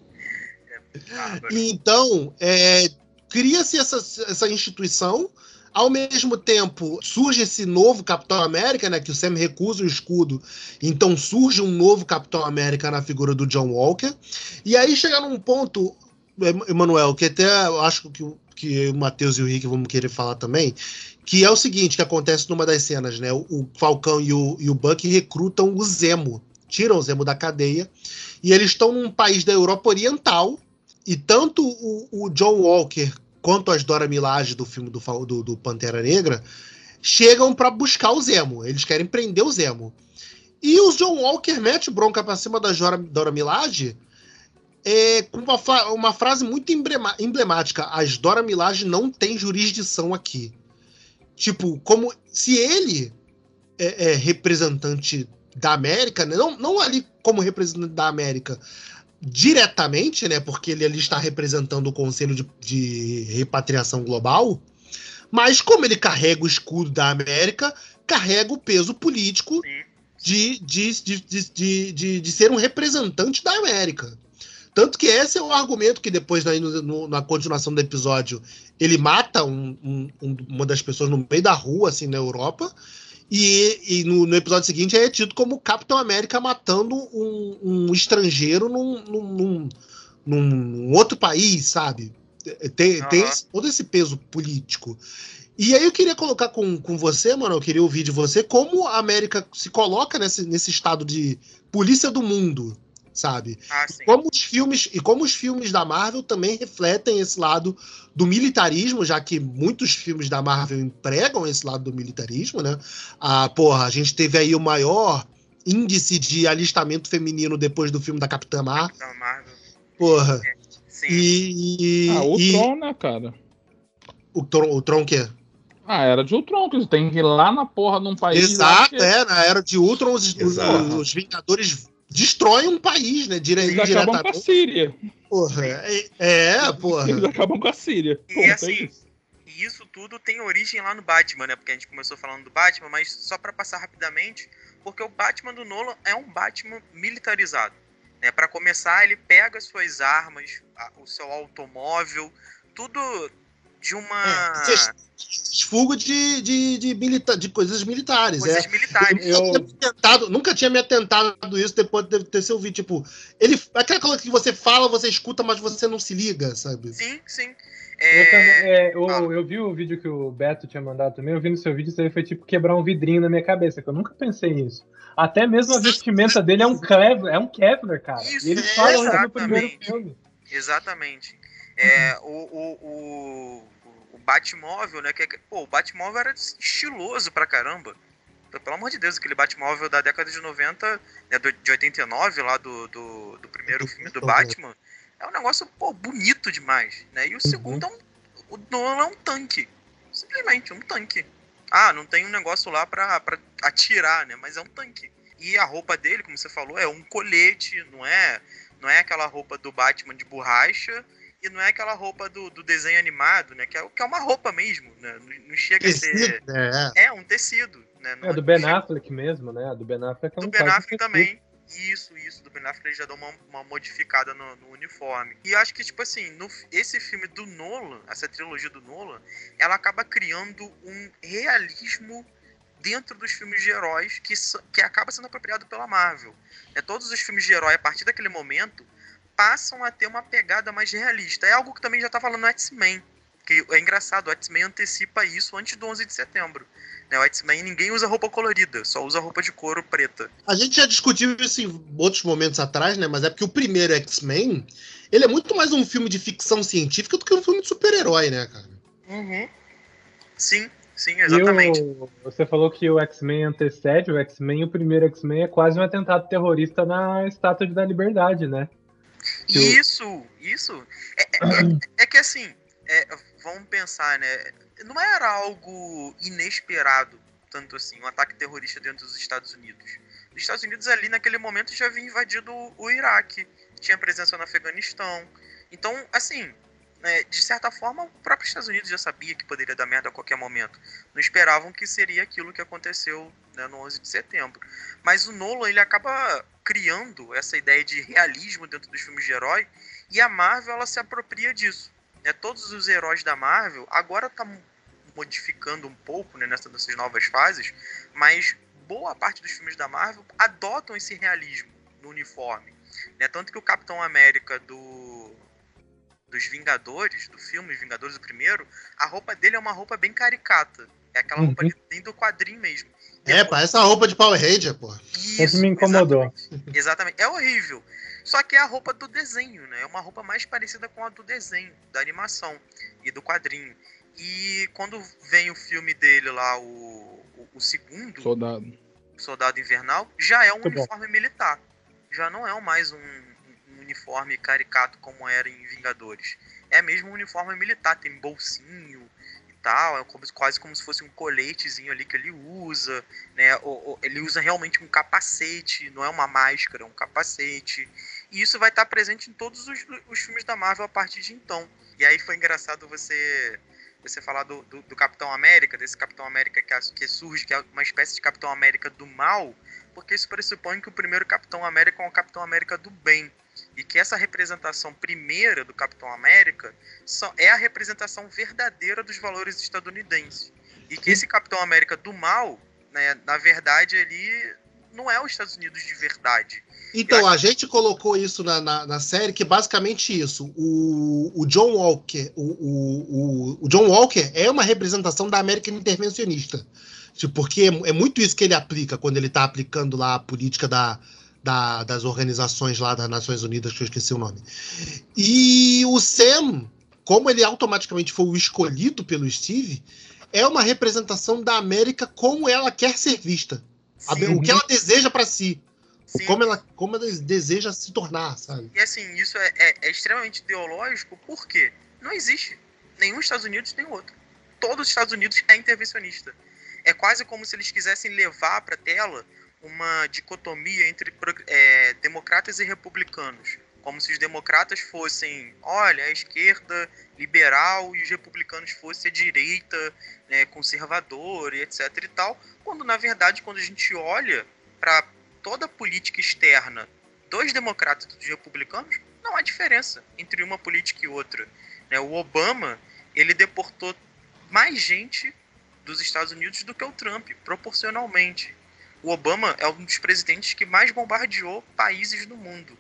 Então, é, cria-se essa, essa instituição. Ao mesmo tempo, surge esse novo Capitão América, né? Que o Sam recusa o escudo. Então surge um novo Capitão América na figura do John Walker. E aí chega num ponto, Emanuel, que até acho que, o- que o Matheus e o Rick vão querer falar também, que é o seguinte, que acontece numa das cenas, né? O, o Falcão e o, e o Buck recrutam o Zemo, tiram o Zemo da cadeia, e eles estão num país da Europa Oriental, e tanto o, o John Walker quanto as Dora Milaje do filme do, do, do Pantera Negra chegam pra buscar o Zemo. Eles querem prender o Zemo. E o John Walker mete bronca pra cima da Dora Milaje é, com uma, uma frase muito emblemática. As Dora Milaje não têm jurisdição aqui. Tipo, como se ele é, é representante da América, né? não, não ali como representante da América diretamente, né? Porque ele ali está representando o Conselho de, de Repatriação Global, mas como ele carrega o escudo da América, carrega o peso político de, de, de, de, de, de- de ser um representante da América. Tanto que esse é o argumento que depois, aí, no- na continuação do episódio, ele mata um- um- um- uma das pessoas no meio da rua, assim, na Europa. E, e no, no episódio seguinte é tido como Capitão América matando um, um estrangeiro num, num, num- num outro país, sabe? Tem, tem Aham. esse- todo esse peso político. E aí eu queria colocar com, com você, mano, eu queria ouvir de você como a América se coloca nesse, nesse estado de polícia do mundo, sabe? Ah, sim. Como os filmes e como os filmes da Marvel também refletem esse lado do militarismo, já que muitos filmes da Marvel empregam esse lado do militarismo, né? Ah, porra, a gente teve aí o maior índice de alistamento feminino depois do filme da Capitã Marvel, Da Marvel. porra. Sim. E, e, Ah, o e Tron, né, cara? o Tron, o Tron que Ah, era de Ultron, que você tem que ir lá na porra de um país. Exato, que é, na era de Ultron, os, os- os Vingadores destroem um país, né? Dire, Eles acabam com a. Síria. Porra, é, é, porra. Eles acabam com a Síria. E Ponto, é assim, isso. E isso tudo tem origem lá no Batman, né? Porque a gente começou falando do Batman, mas só pra passar rapidamente, porque o Batman do Nolan é um Batman militarizado. Né? Para começar, ele pega as suas armas, o seu automóvel, tudo de uma É, Desfugo de, de, de, milita de coisas militares. coisas é. militares. Eu nunca, tinha me atentado, nunca tinha me atentado isso depois de ter seu vídeo. Tipo, ele, aquela coisa que você fala, você escuta, mas você não se liga, sabe? Sim, sim. Eu, É, também- é, eu- fala. eu vi o vídeo que o Beto tinha mandado também. Eu vi no seu vídeo, isso aí foi tipo quebrar um vidrinho na minha cabeça, que eu nunca pensei nisso. Até mesmo a vestimenta dele é um Kevlar, é um Kevlar, cara. Isso, e eles é, falam isso no primeiro exatamente. filme. Exatamente. É, o, o, o Batmóvel, né? Que, é que- pô, o Batmóvel era estiloso pra caramba. Então, Pelo amor de Deus, aquele Batmóvel da década de 90, né, de 89, lá do, do, do primeiro filme do Batman, é um negócio, pô, bonito demais, né? E o segundo é um. O Nolan é um tanque. Simplesmente, um tanque. Ah, não tem um negócio lá pra, pra atirar, né? Mas é um tanque. E a roupa dele, como você falou, é um colete, não é, não é aquela roupa do Batman de borracha e não é aquela roupa do, do desenho animado, né? Que é, que é uma roupa mesmo, né? Não, não chega a ser. É. É um tecido, né? Não É do Ben Affleck mesmo, né? Do Ben Affleck é um do Ben Affleck tecido. também. Isso, isso, do Ben Affleck eles já dão uma, uma modificada no, no uniforme. E eu acho que, tipo assim, no, esse filme do Nolan, essa trilogia do Nolan, ela acaba criando um realismo dentro dos filmes de heróis que, que acaba sendo apropriado pela Marvel. É, todos os filmes de herói, a partir daquele momento, passam a ter uma pegada mais realista. É algo que também já tá falando no X-Men. Que é engraçado, o X-Men antecipa isso antes do 11 de setembro. Né, o X-Men ninguém usa roupa colorida, só usa roupa de couro preta. A gente já discutiu isso em outros momentos atrás, né? Mas é porque o primeiro X-Men, ele é muito mais um filme de ficção científica do que um filme de super-herói, né, cara? Uhum. Sim, sim, E exatamente. o- você falou que o X-Men antecede o X-Men, o primeiro X-Men é quase um atentado terrorista na Estátua da Liberdade, né? O- Isso, isso. É, é- é- é que assim, é, vamos pensar, né? Não era algo inesperado, tanto assim, um ataque terrorista dentro dos Estados Unidos. Os Estados Unidos ali naquele momento já havia invadido o Iraque, tinha presença no Afeganistão. Então, assim, né, de certa forma, o próprio Estados Unidos já sabia que poderia dar merda a qualquer momento. Não esperavam que seria aquilo que aconteceu né, no 11 de setembro. Mas o Nolan ele acaba criando essa ideia de realismo dentro dos filmes de herói e a Marvel ela se apropria disso. Né? Todos os heróis da Marvel agora tá modificando um pouco né, nessa, nessas novas fases, mas boa parte dos filmes da Marvel adotam esse realismo no uniforme. Né? Tanto que o Capitão América do dos Vingadores, do filme Vingadores do primeiro, a roupa dele é uma roupa bem caricata. É aquela roupa Uhum. ali bem do quadrinho mesmo. É, parece a roupa de Power Ranger, pô. Isso, me incomodou. Exatamente, exatamente. É horrível. Só que é a roupa do desenho, né? É uma roupa mais parecida com a do desenho, da animação e do quadrinho. E quando vem o filme dele lá, o, o, o segundo, Soldado. Soldado Invernal, já é um Muito bom. uniforme militar. Já não é mais um uniforme caricato como era em Vingadores. É mesmo um uniforme militar, tem bolsinho e tal, é quase como se fosse um coletezinho ali que ele usa, né? Ou- ou ele usa realmente um capacete, não é uma máscara, é um capacete. E isso vai estar presente em todos os, os filmes da Marvel a partir de então. E aí foi engraçado você você falar do, do, do Capitão América, desse Capitão América que, que surge, que é uma espécie de Capitão América do mal, porque isso pressupõe que o primeiro Capitão América é um Capitão América do bem. E que essa representação primeira do Capitão América só é a representação verdadeira dos valores estadunidenses. E que esse Capitão América do mal, né, na verdade, ele não é os Estados Unidos de verdade. Então, a gente colocou isso na, na, na série, que é basicamente isso. O, o John Walker, o, o, o, John Walker é uma representação da América intervencionista. Tipo, porque é, é muito isso que ele aplica quando ele tá aplicando lá a política da, da- das organizações lá das Nações Unidas, que eu esqueci o nome. E o Sam, como ele automaticamente foi o escolhido pelo Steve, é uma representação da América como ela quer ser vista. Sim, o que ela deseja para si. sim. Como ela, como ela deseja se tornar, sabe? E assim, isso é, é- é extremamente ideológico porque não existe nenhum Estados Unidos nem outro. Todos os Estados Unidos é intervencionista. É quase como se eles quisessem levar para tela uma dicotomia entre é, democratas e republicanos. Como se os democratas fossem, olha, a esquerda liberal e os republicanos fossem a direita né, conservadora e etc e tal. Quando, na verdade, quando a gente olha para toda a política externa dos democratas e dos republicanos, não há diferença entre uma política e outra. né? O Obama, ele deportou mais gente dos Estados Unidos do que o Trump, proporcionalmente. O Obama é um dos presidentes que mais bombardeou países no mundo,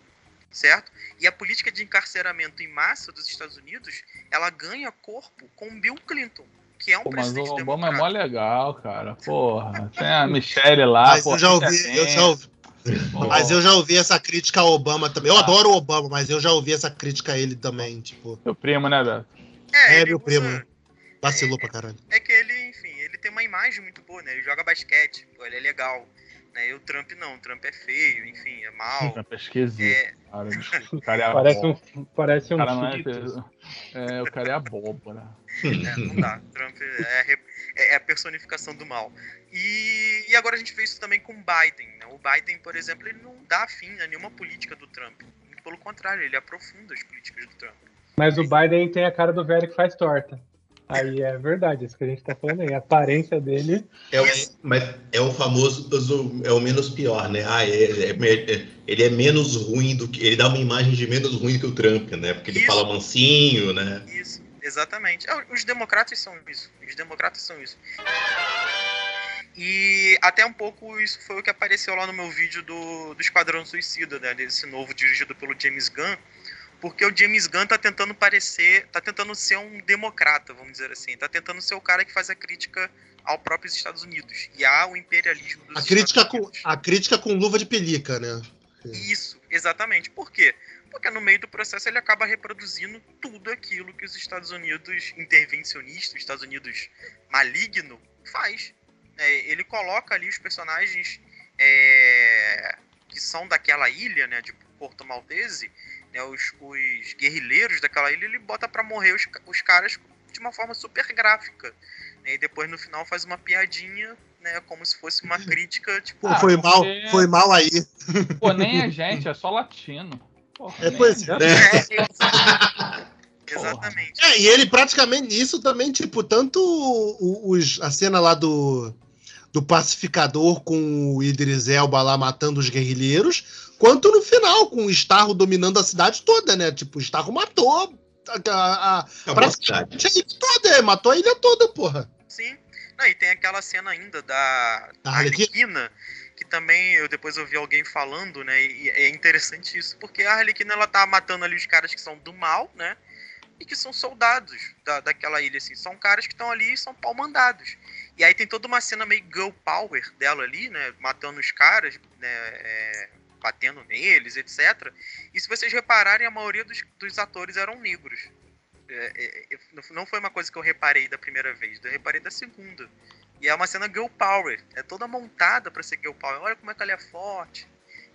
certo? E a política de encarceramento em massa dos Estados Unidos, ela ganha corpo com Bill Clinton, que é um Pô, mas o presidente Obama é democrata. mó legal, cara. Porra. Tem a Michelle lá, Mas pô. eu já ouvi, eu já ouvi, Pô. mas eu já ouvi essa crítica ao Obama também. Eu Ah. adoro o Obama, mas eu já ouvi essa crítica a ele também, tipo, Seu primo, né, Beto? É, ele meu usa- primo, né? vacilou pra caralho. É que ele, enfim, ele tem uma imagem muito boa, né? Ele joga basquete, pô, ele é legal. Né? E o Trump não, o Trump é feio, enfim, é mal. Trump é esquisito. É, Cara, o cara é Parece um, parece O um cara não é, é, o cara é abóbora. É, não dá. Trump é, a re- é a personificação do mal. E, e agora a gente vê isso também com o Biden. Né? O Biden, por exemplo, ele não dá fim a nenhuma política do Trump. Muito pelo contrário, ele aprofunda as políticas do Trump. Mas o Biden tem a cara do velho que faz torta. Aí é verdade, isso que a gente tá falando aí. A aparência dele. É o, mas é o famoso, é o menos pior, né? Ah, é- é me- ele é menos ruim do que. Ele dá uma imagem de menos ruim que o Trump, né? Porque ele Isso. fala mansinho, né? Isso, exatamente. É, Os democratas são isso. Os democratas são isso. E até um pouco isso foi o que apareceu lá no meu vídeo do, do Esquadrão Suicida, né? Desse novo dirigido pelo James Gunn. Porque o James Gunn tá tentando parecer. tá tentando ser um democrata, vamos dizer assim. Tá tentando ser o cara que faz a crítica ao próprio Estados Unidos e ao imperialismo dos A crítica, Estados com, Unidos. a crítica com luva de pelica, né? Isso, exatamente. Por quê? Porque no meio do processo ele acaba reproduzindo tudo aquilo que os Estados Unidos intervencionista, os Estados Unidos maligno, faz. É, ele coloca ali os personagens é, que são daquela ilha, né, de Porto Maltese, né, os, os guerrilheiros daquela ilha, ele bota pra morrer os, os caras de uma forma super gráfica. né, e depois no final faz uma piadinha, né, como se fosse uma crítica, tipo, Ah, foi porque- mal, foi mal aí. Pô, nem a gente, é só latino. Porra, É, pois é. gente. É, Exatamente. É, e ele praticamente nisso também, tipo, tanto o- os, a cena lá do, do pacificador com o Idris Elba lá matando os guerrilheiros, quanto no final, com o Starro dominando a cidade toda, né? Tipo, o Starro matou a, a, a, praticamente a ilha toda, é, matou a ilha toda, porra. Sim. Não, e tem aquela cena ainda da Da Arlequina? Arlequina, que também eu depois ouvi alguém falando, né? E é interessante isso, porque a Arlequina ela tá matando ali os caras que são do mal, né? E que são soldados da, daquela ilha, assim. São caras que estão ali e são pau mandados. E aí tem toda uma cena meio girl power dela ali, né? Matando os caras, né? é, batendo neles, etc. E se vocês repararem, a maioria dos, dos atores eram negros. É, é, é, não foi uma coisa que eu reparei da primeira vez, eu reparei da segunda. E é uma cena girl power, é toda montada pra ser girl power. Olha como é que ela é forte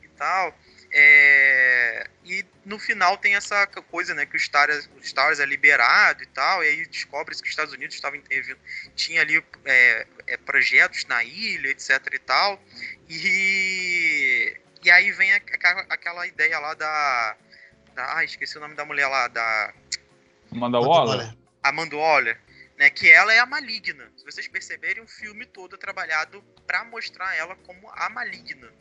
e tal. É, E no final tem essa coisa, né, que o Stars, o Stars é liberado e tal, e aí descobre-se que os Estados Unidos estavam tinha ali é, é, projetos na ilha, etc e tal. E, e aí vem aquela, aquela ideia lá da, da. Ah, esqueci o nome da mulher lá, da. Manda Waller? Amanda Waller, né, que ela é a maligna. Se vocês perceberem, o filme todo é trabalhado para mostrar ela como a maligna.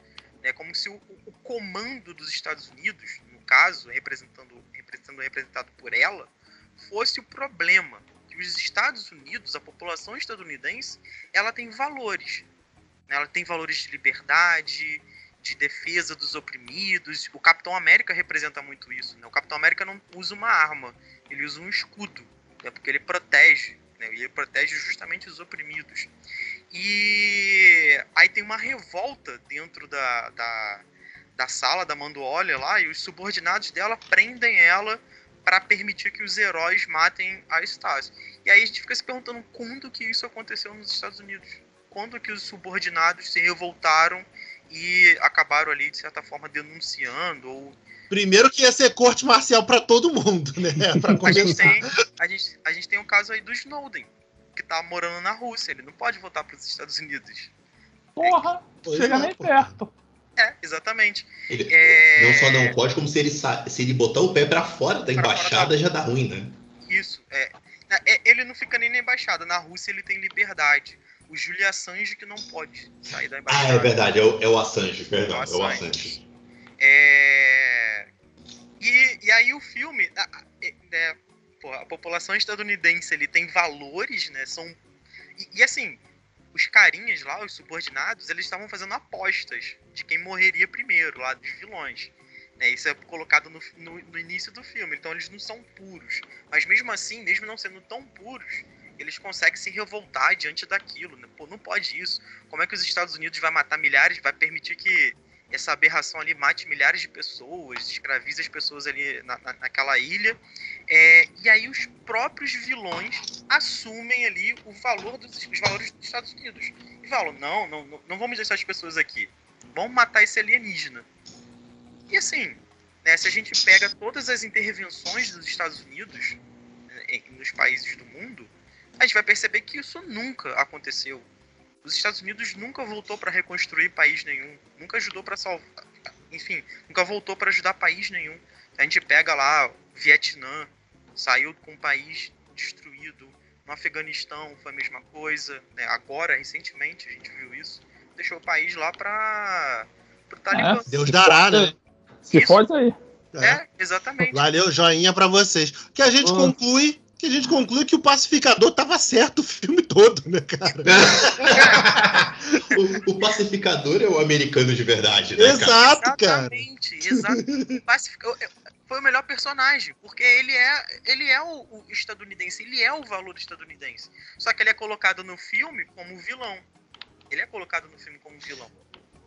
Né, como se o, o comando dos Estados Unidos, no caso, representando, representando representado por ela, fosse o problema. Que os Estados Unidos, a população estadunidense, ela tem valores. né, Ela tem valores de liberdade, de defesa dos oprimidos. O Capitão América representa muito isso. Né? O Capitão América não usa uma arma, ele usa um escudo, né? porque ele protege. Né? E ele protege justamente os oprimidos. E aí tem uma revolta dentro da, da, da sala da Manduolia lá, e os subordinados dela prendem ela para permitir que os heróis matem a Stasi. E aí a gente fica se perguntando quando que isso aconteceu nos Estados Unidos. Quando que os subordinados se revoltaram e acabaram ali, de certa forma, denunciando ou Primeiro que ia ser corte marcial pra todo mundo, né? Pra a gente tem a gente, a gente tem o caso aí do Snowden que tá morando na Rússia ele não pode voltar para os Estados Unidos. Porra, Pois chega é, nem pô. é é exatamente. Ele É, não só não pode, como se ele, se ele botar o pé pra fora da Pra fora embaixada já dá ruim, né? isso é, É, ele não fica nem na embaixada na Rússia ele tem liberdade o Julia Assange que não pode sair da Ah, embaixada é verdade, é o, é o Assange, perdão, é o Assange. Assange. É... E, e aí o filme, é- né, a população estadunidense ele tem valores, né? São e, e, assim, os carinhas lá, os subordinados, eles estavam fazendo apostas de quem morreria primeiro, lá dos vilões. né, isso é colocado no, no, no início do filme, então eles não são puros. Mas mesmo assim, mesmo não sendo tão puros, eles conseguem se revoltar diante daquilo. Né? Pô, não pode isso. Como é que os Estados Unidos vai matar milhares, vai permitir que essa aberração ali mate milhares de pessoas, escravize as pessoas ali na, na, naquela ilha. É, e aí os próprios vilões assumem ali o valor dos os valores dos Estados Unidos. E falam, não, não, não- vamos deixar as pessoas aqui. Vamos matar esse alienígena. E assim, né, se a gente pega todas as intervenções dos Estados Unidos né, nos países do mundo, a gente vai perceber que isso nunca aconteceu. Os Estados Unidos nunca voltou para reconstruir país nenhum, nunca ajudou para salvar, enfim, nunca voltou para ajudar país nenhum. A gente pega lá o Vietnã, saiu com o país destruído. No Afeganistão foi a mesma coisa. né? Agora, recentemente, a gente viu isso. Deixou o país lá para o Talibã. Deus dará, né? Se Isso. for aí. É, exatamente. Valeu, joinha pra vocês. Que a gente conclui. Que a gente conclui que o pacificador tava certo o filme todo, né, cara? o, o pacificador é o americano de verdade, né, cara? Exato, cara. Exatamente, exato. Pacific- eu- eu- Foi o melhor personagem, porque ele é, ele é o, o estadunidense, ele é o valor estadunidense. Só que ele é colocado no filme como vilão. Ele é colocado no filme como vilão.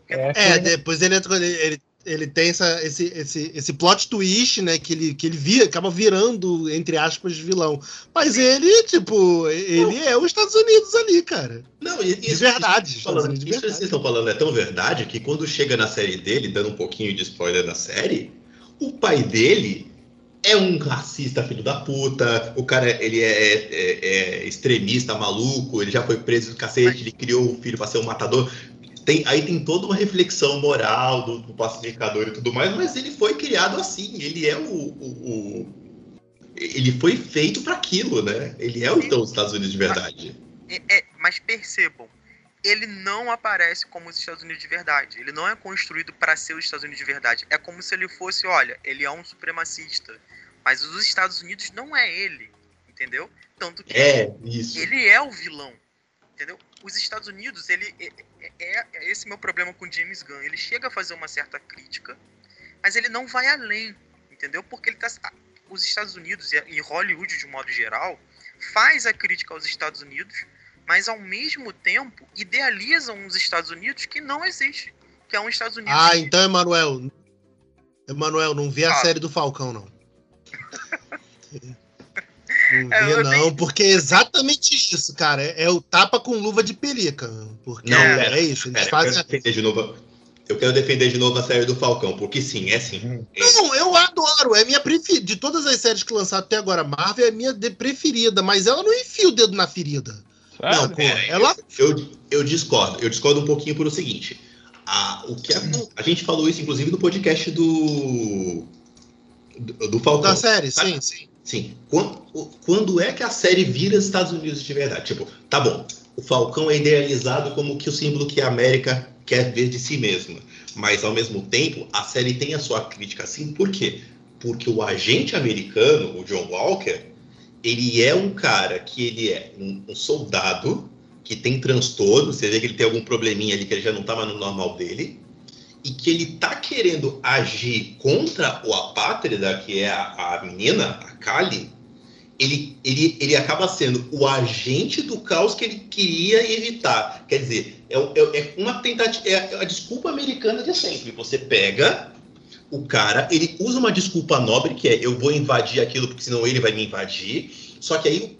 É, É, depois ele, entra- ele, ele, tem essa, esse, esse, esse plot twist, né? Que ele, que ele vira, acaba virando, entre aspas, vilão. Mas ele, tipo, ele é os Estados Unidos ali, cara. Não, e- De isso, verdade. isso, falando, de isso que verdade. vocês estão falando é tão verdade que quando chega na série dele, dando um pouquinho de spoiler da série, o pai dele é um racista filho da puta, o cara ele é, é- é extremista, maluco, ele já foi preso do cacete, ele criou o filho para ser um matador. Tem, aí tem toda uma reflexão moral do, do pacificador e tudo mais, mas ele foi criado assim, ele é o. o- o- ele foi feito para aquilo, né? Ele é o então, os Estados Unidos de verdade. É- é- mas percebam, ele não aparece como os Estados Unidos de verdade. Ele não é construído para ser os Estados Unidos de verdade. É como se ele fosse, olha, ele é um supremacista. Mas os Estados Unidos não é ele, entendeu? Tanto que É, isso. ele é o vilão, entendeu? Os Estados Unidos, ele é, é, é esse meu problema com James Gunn. Ele chega a fazer uma certa crítica, mas ele não vai além, entendeu? Porque ele tá, os Estados Unidos e Hollywood de um modo geral faz a crítica aos Estados Unidos, mas ao mesmo tempo idealizam os Estados Unidos que não existe, que é um Estados Unidos Ah, então, Emanuel. Emanuel, não a Ah. série do Falcão, não. Não É, eu não, tenho- porque é exatamente isso, cara. É, é o tapa com luva de pelica. Porque Não, é, pera, isso. Eles Pera, eu fazem. quero defender de novo. Eu quero defender de novo a série do Falcão, porque sim, é assim. Não, eu adoro. É minha preferida. De todas as séries que lançaram até agora, Marvel é minha de- preferida, mas ela não enfia o dedo na ferida. Sério? Não, pera ela. Eu, eu discordo. Eu discordo um pouquinho por o seguinte. A, o que a, a gente falou isso, inclusive, no podcast do. Do, do Falcão. Da série, Tá. sim, sim. Sim. Quando, é que a série vira Estados Unidos de verdade? Tipo, tá bom, o Falcão é idealizado como que o símbolo que a América quer ver de si mesma. Mas, ao mesmo tempo, a série tem a sua crítica assim. Por quê? Porque o agente americano, o John Walker, ele é um cara que ele é um, um soldado que tem transtorno, você vê que ele tem algum probleminha ali que ele já não tá mais no normal dele, e que ele tá querendo agir contra o apátrida, que é a, a menina, a Kali, ele, ele, ele acaba sendo o agente do caos que ele queria evitar. Quer dizer, é, é- é uma tentativa, é a desculpa americana de sempre. Você pega o cara, ele usa uma desculpa nobre, que é eu vou invadir aquilo, porque senão ele vai me invadir. Só que aí,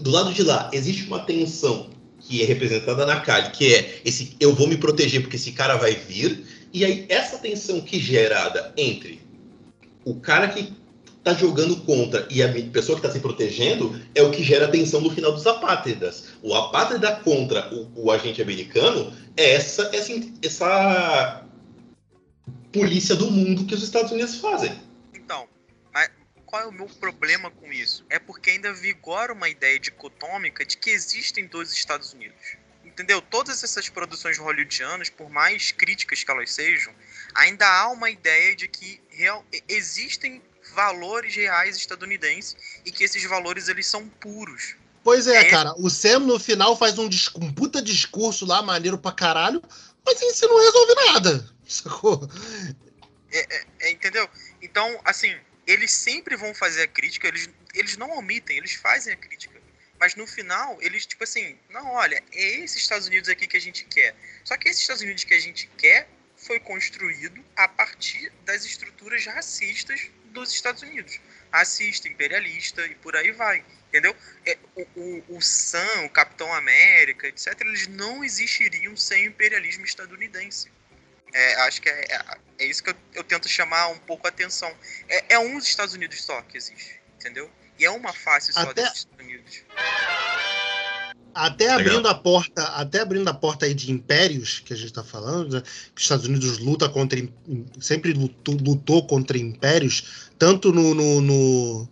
do lado de lá, existe uma tensão que é representada na Kali, que é esse eu vou me proteger porque esse cara vai vir. E aí, essa tensão que gerada entre o cara que tá jogando contra e a pessoa que tá se protegendo é o que gera a tensão no final dos apátridas. O apátrida contra o, o agente americano é essa, essa, essa polícia do mundo que os Estados Unidos fazem. Então, qual é o meu problema com isso? É porque ainda vigora uma ideia dicotômica de que existem dois Estados Unidos. Entendeu? Todas essas produções hollywoodianas, por mais críticas que elas sejam, ainda há uma ideia de que real, existem valores reais estadunidenses e que esses valores eles são puros. Pois é, É. cara. O Sam no final faz um, um puta discurso lá, maneiro pra caralho, mas isso não resolve nada. Sacou? É, entendeu? Então, assim, eles sempre vão fazer a crítica, eles, eles não omitem, eles fazem a crítica. Mas no final, eles, tipo assim, não, olha, é esse Estados Unidos aqui que a gente quer. Só que esse Estados Unidos que a gente quer foi construído a partir das estruturas racistas dos Estados Unidos. Racista, imperialista e por aí vai. Entendeu? É, o, o, o Sam, o Capitão América, etc., eles não existiriam sem o imperialismo estadunidense. É, acho que é, é, é isso que eu, eu, tento chamar um pouco a atenção. É, é um dos Estados Unidos só que existe, entendeu? E é uma face só Até- dos Estados Unidos. Até abrindo a porta, até abrindo a porta aí de impérios que a gente está falando, né, que os Estados Unidos luta contra sempre lutou, lutou contra impérios, tanto no, no, no,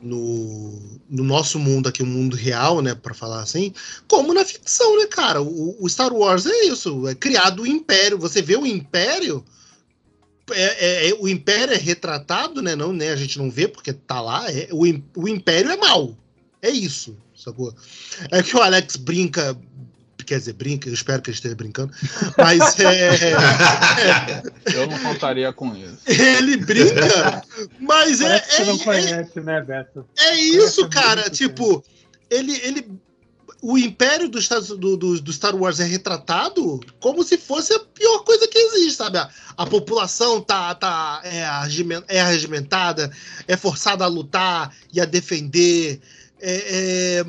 no- no nosso mundo aqui, o mundo real, né, para falar assim, como na ficção, né, cara? O, o Star Wars é isso, é criado o império. Você vê o império é, é- é- o império é retratado, né? Não, né? A gente não vê porque tá lá. é- o, o império é mal. É isso, sacou? É que o Alex brinca. Quer dizer, brinca, eu espero que ele esteja brincando. Mas é, Eu não contaria com isso. ele brinca, mas é, Parece você não é, é, conhece, né, Beto? é isso, Conhece cara. Tipo, ele, ele. O império do, do, do, do Star Wars é retratado como se fosse a pior coisa que existe, sabe? A, a população tá, tá é, é arregimentada, é forçada a lutar e a defender. é- é,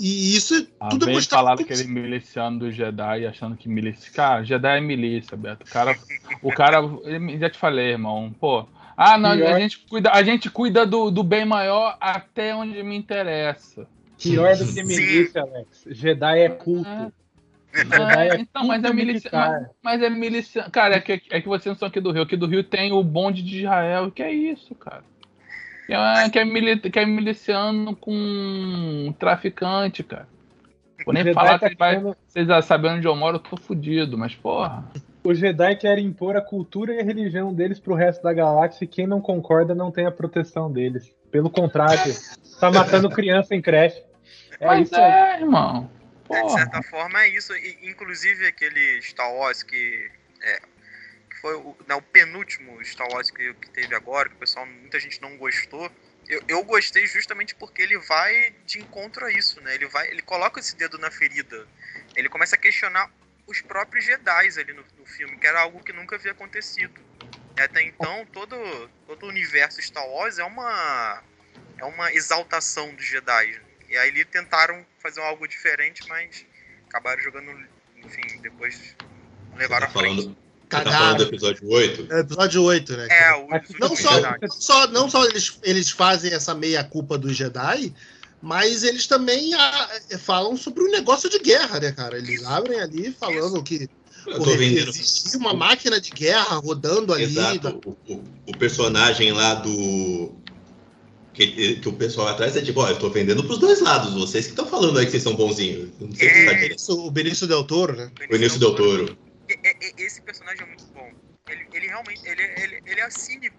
e isso é A tudo é mostrado falaram como que ele se- miliciano do Jedi, achando que milícia. Cara, Jedi é milícia, Beto. O cara, o cara já te falei, irmão. Pô. Ah, não, a gente cuida, a gente cuida do, do bem maior até onde me interessa. Pior do que milícia, Alex. Jedi é culto. Ah, Jedi é então, mas é militar. Mas, mas é milícia. Cara, é que, é que vocês não são aqui do Rio. Aqui do Rio tem o bonde de Israel. Que é isso, cara? Que é, que é, mili- que é miliciano com traficante, cara. Vou nem falar tá que vai, querendo- vocês já sabem onde eu moro, eu tô fudido, mas porra. O Jedi quer impor a cultura e a religião deles pro resto da galáxia e quem não concorda não tem a proteção deles. Pelo contrário, tá matando criança em creche. É mas isso aí. é, irmão. É, de Porra. certa forma é isso. E, inclusive aquele Star Wars que, é, que foi o, não, o penúltimo Star Wars que, que teve agora, que o pessoal, muita gente não gostou. Eu, eu gostei justamente porque ele vai de encontro a isso, né? Ele vai, ele coloca esse dedo na ferida. Ele começa a questionar os próprios Jedi ali no, no filme, que era algo que nunca havia acontecido. E até então, todo, todo o universo Star Wars é uma, é uma exaltação dos Jedi. E aí eles tentaram fazer algo diferente, mas acabaram jogando, enfim, depois levaram tá a frente. falando, você tá falando do episódio 8? É episódio 8, né? É, o Não só, não só, não só eles, eles fazem essa meia culpa dos Jedi, mas eles também ah, falam sobre o negócio de guerra, né, cara? Eles Isso. abrem ali falando que tô vendendo. existia uma máquina de guerra rodando ali. Exato. O, o- o personagem lá do. Que, que o pessoal atrás é tipo, ó, eu tô vendendo pros dois lados. Vocês que estão falando aí que vocês são bonzinhos. Não sei se É. tá. Isso, o Benício Del Toro, né? O Início Del Toro. E- e- e- Esse personagem é muito bom. Ele, ele realmente, ele, ele, ele é cínico.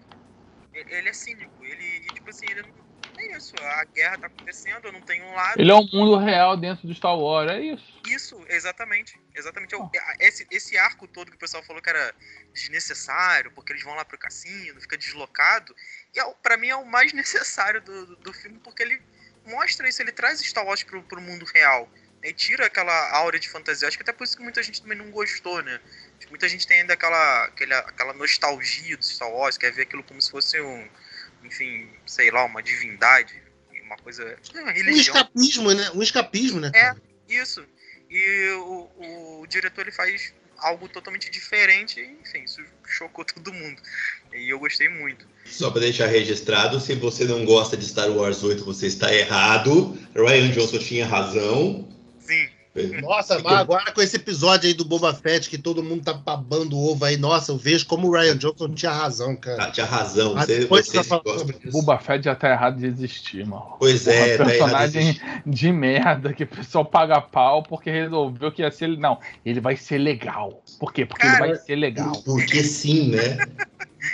Ele, ele é cínico. Ele, tipo assim, ele não. É isso, a guerra tá acontecendo, eu não tenho um lado. Ele é um mundo real dentro do Star Wars, é isso. Isso, exatamente. Exatamente. Eu- esse, esse arco todo que o pessoal falou que era desnecessário, porque eles vão lá pro cassino, fica deslocado. E é, o- pra mim é o mais necessário do, do, do filme, porque ele mostra isso, ele traz Star Wars pro, pro mundo real. E tira aquela aura de fantasia. Acho que até por isso que muita gente também não gostou, né? Muita gente tem ainda aquela, aquela, aquela nostalgia do Star Wars, quer ver aquilo como se fosse um, enfim, sei lá, uma divindade, uma coisa. Uma Um religião. escapismo, né? Um escapismo, né? É. Isso. E o, o diretor ele faz algo totalmente diferente, e, enfim, isso chocou todo mundo. E eu gostei muito. Só pra deixar registrado, se você não gosta de Star Wars 8, você está errado. Ryan Johnson tinha razão. Sim. Nossa, mas agora com esse episódio aí do Boba Fett, que todo mundo tá babando o ovo aí, nossa, eu vejo como o Ryan Johnson tinha razão, cara. Tá, tinha razão. Mas Você, depois você você fala gosta sobre disso. isso. Boba Fett já tá errado de existir, mano. Pois Porra, é, tá errado. personagem esse- de merda que o pessoal paga pau porque resolveu que ia ser. Não, ele vai ser legal. Por quê? Porque Cara, ele vai ser legal. Porque sim, né?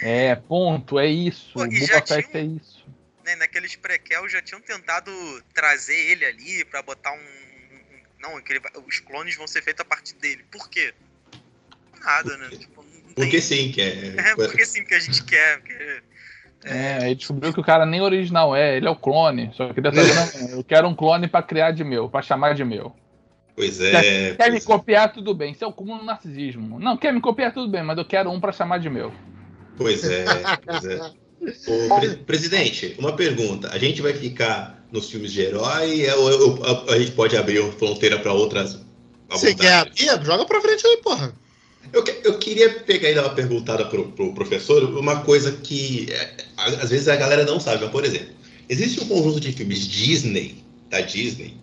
É, ponto, é isso. Pô, O Boba Fett tinha é isso. Né, naqueles prequel já tinham tentado trazer ele ali pra botar um. um- Não, aquele, os clones vão ser feitos a partir dele. Por quê? Nada, né? Tipo, Porque sim, que é. É, porque sim, que a gente quer. Porque... É, aí descobriu que o cara nem original é, ele é o clone. Só que dessa vez não, eu quero um clone pra criar de meu, pra chamar de meu. Pois é. Quer me pois é. copiar, tudo bem. Isso é o cúmulo do narcisismo. Não, quer me copiar, tudo bem, mas eu quero um pra chamar de meu. Pois é, pois é. Ô, pre- presidente, uma pergunta. A gente vai ficar nos filmes de herói ou ou- ou a gente pode abrir uma fronteira para outras Você quer abrir? Joga pra frente aí, porra. Eu, eu queria pegar e dar uma perguntada pro, pro professor, uma coisa que é, às vezes a galera não sabe, mas, por exemplo, existe um conjunto de filmes Disney, da Disney,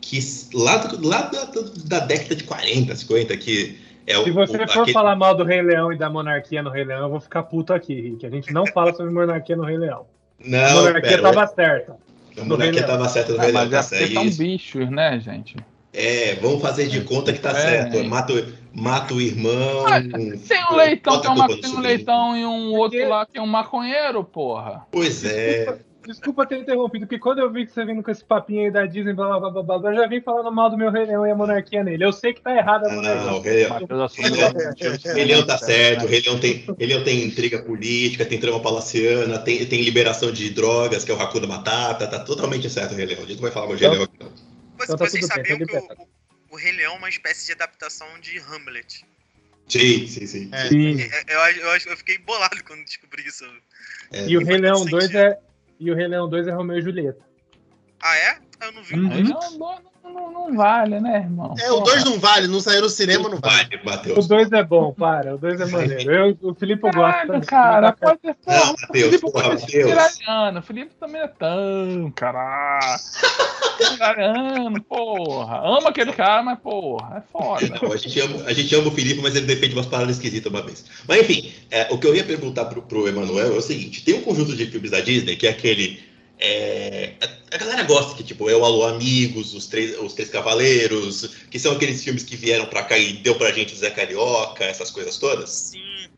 que lá, lá da, da década de 40, 50, que é o. Se você o- for aquele- falar mal do Rei Leão e da monarquia no Rei Leão, eu vou ficar puto aqui, Rick. A gente não fala sobre monarquia no Rei Leão. a Não, monarquia pera, tava certa. a monarquia Rei Leão. tava certa no Ah, Rei Leão, mas tá é são Isso. bichos, né, gente? É, vamos fazer de conta que tá É. certo. Mata, o- mata o irmão. Ah, Tem um leitão, tem, a uma, tem um leitão e um outro lá que é um maconheiro, porra. Pois é. Desculpa ter interrompido, porque quando eu vi que você vindo com esse papinho aí da Disney, blá blá blá blá, blá eu já vim falando mal do meu Rei Leão e a monarquia nele. Eu sei que tá errado a monarquia. não, o Rei Leão. Matheus assume Ele é- logo o Rei Leão tá certo, o? Rei Leão tem, Rei Leão tem intriga política, tem trama palaciana, tem, tem liberação de drogas, que é o Hakuna Matata, tá totalmente certo o Rei Leão. A gente não vai falar mais de Rei Leão aqui, não. Você- Então tá Vocês sabiam que o, o- o Rei Leão é uma espécie de adaptação de Hamlet. Sim, sim, sim. É. Sim. É, Eu, acho- eu, acho- eu fiquei bolado quando descobri isso. É, E o Rei Leão todo 2 sentido. é. E o Rei Leão 2 é Romeu e Julieta. Ah, é? Eu não vi. Uhum. Não, não, não- não vale, né, irmão? É, o 2 não vale, não saiu no cinema, não vale. Vale, O Matheus. 2 é bom, para. O 2 é maneiro. Eu, o Felipe gosta. Caralho, cara, pode ser Não, porra. Matheus, Felipe porra, Matheus. iraniano. O Felipe também é tão, caralho. Iraniano, porra. Ama aquele cara, mas porra, é foda. Não, a, gente ama, a gente ama o Felipe, mas ele defende umas paradas esquisitas uma vez. Mas enfim, é, o que eu ia perguntar pro, pro Emanuel é o seguinte: tem um conjunto de filmes da Disney que é aquele. É, a, a galera gosta que, tipo, é o Alô Amigos, os três, os três Cavaleiros, que são aqueles filmes que vieram pra cá e deu pra gente o Zé Carioca, essas coisas todas. Sim.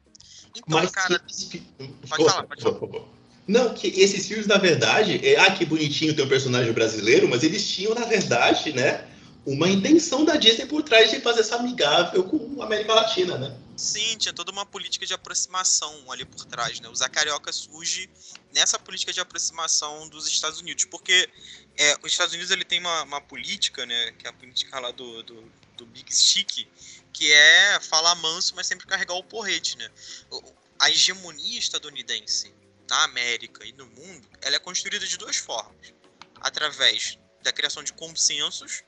Então, Mas cara, que Pode falar, pode falar. Não, que esses filmes, na verdade, é, ah, que bonitinho ter um personagem brasileiro, mas eles tinham, na verdade, né, uma intenção da Disney por trás de fazer essa amigável com a América Latina, né? Sim, tinha toda uma política de aproximação ali por trás, né? O Zé Carioca surge nessa política de aproximação dos Estados Unidos, porque é, os Estados Unidos ele tem uma, uma política, né, que é a política lá do, do, do Big Stick, que é falar manso, mas sempre carregar o porrete, né? A hegemonia estadunidense na América e no mundo, ela é construída de duas formas. Através da criação de consensos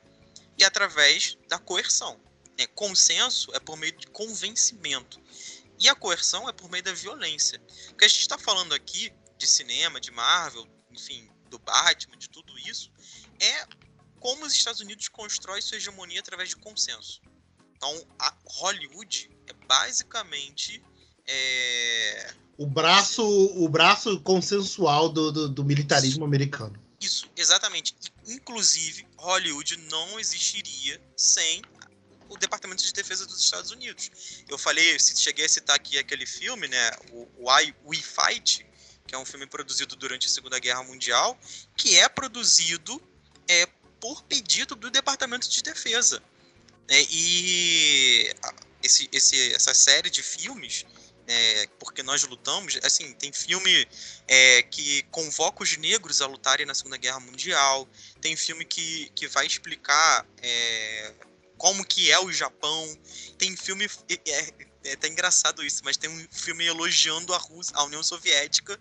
e através da coerção. Né? Consenso é por meio de convencimento. E a coerção é por meio da violência. O que a gente está falando aqui de cinema, de Marvel, enfim, do Batman, de tudo isso, é como os Estados Unidos constroem sua hegemonia através de consenso. Então, a Hollywood é basicamente é, O braço, o braço consensual do, do, do militarismo americano. Isso, exatamente. Inclusive, Hollywood não existiria sem o Departamento de Defesa dos Estados Unidos. Eu falei, cheguei a citar aqui aquele filme, né, o Why We Fight, que é um filme produzido durante a Segunda Guerra Mundial, que é produzido é, por pedido do Departamento de Defesa. né, e esse, esse, essa série de filmes, é, porque nós lutamos, assim, tem filme é, que convoca os negros a lutarem na Segunda Guerra Mundial. Tem filme que, que vai explicar é, como que é o Japão. Tem filme é, é, até engraçado isso, mas tem um filme elogiando a Rússia, a União Soviética,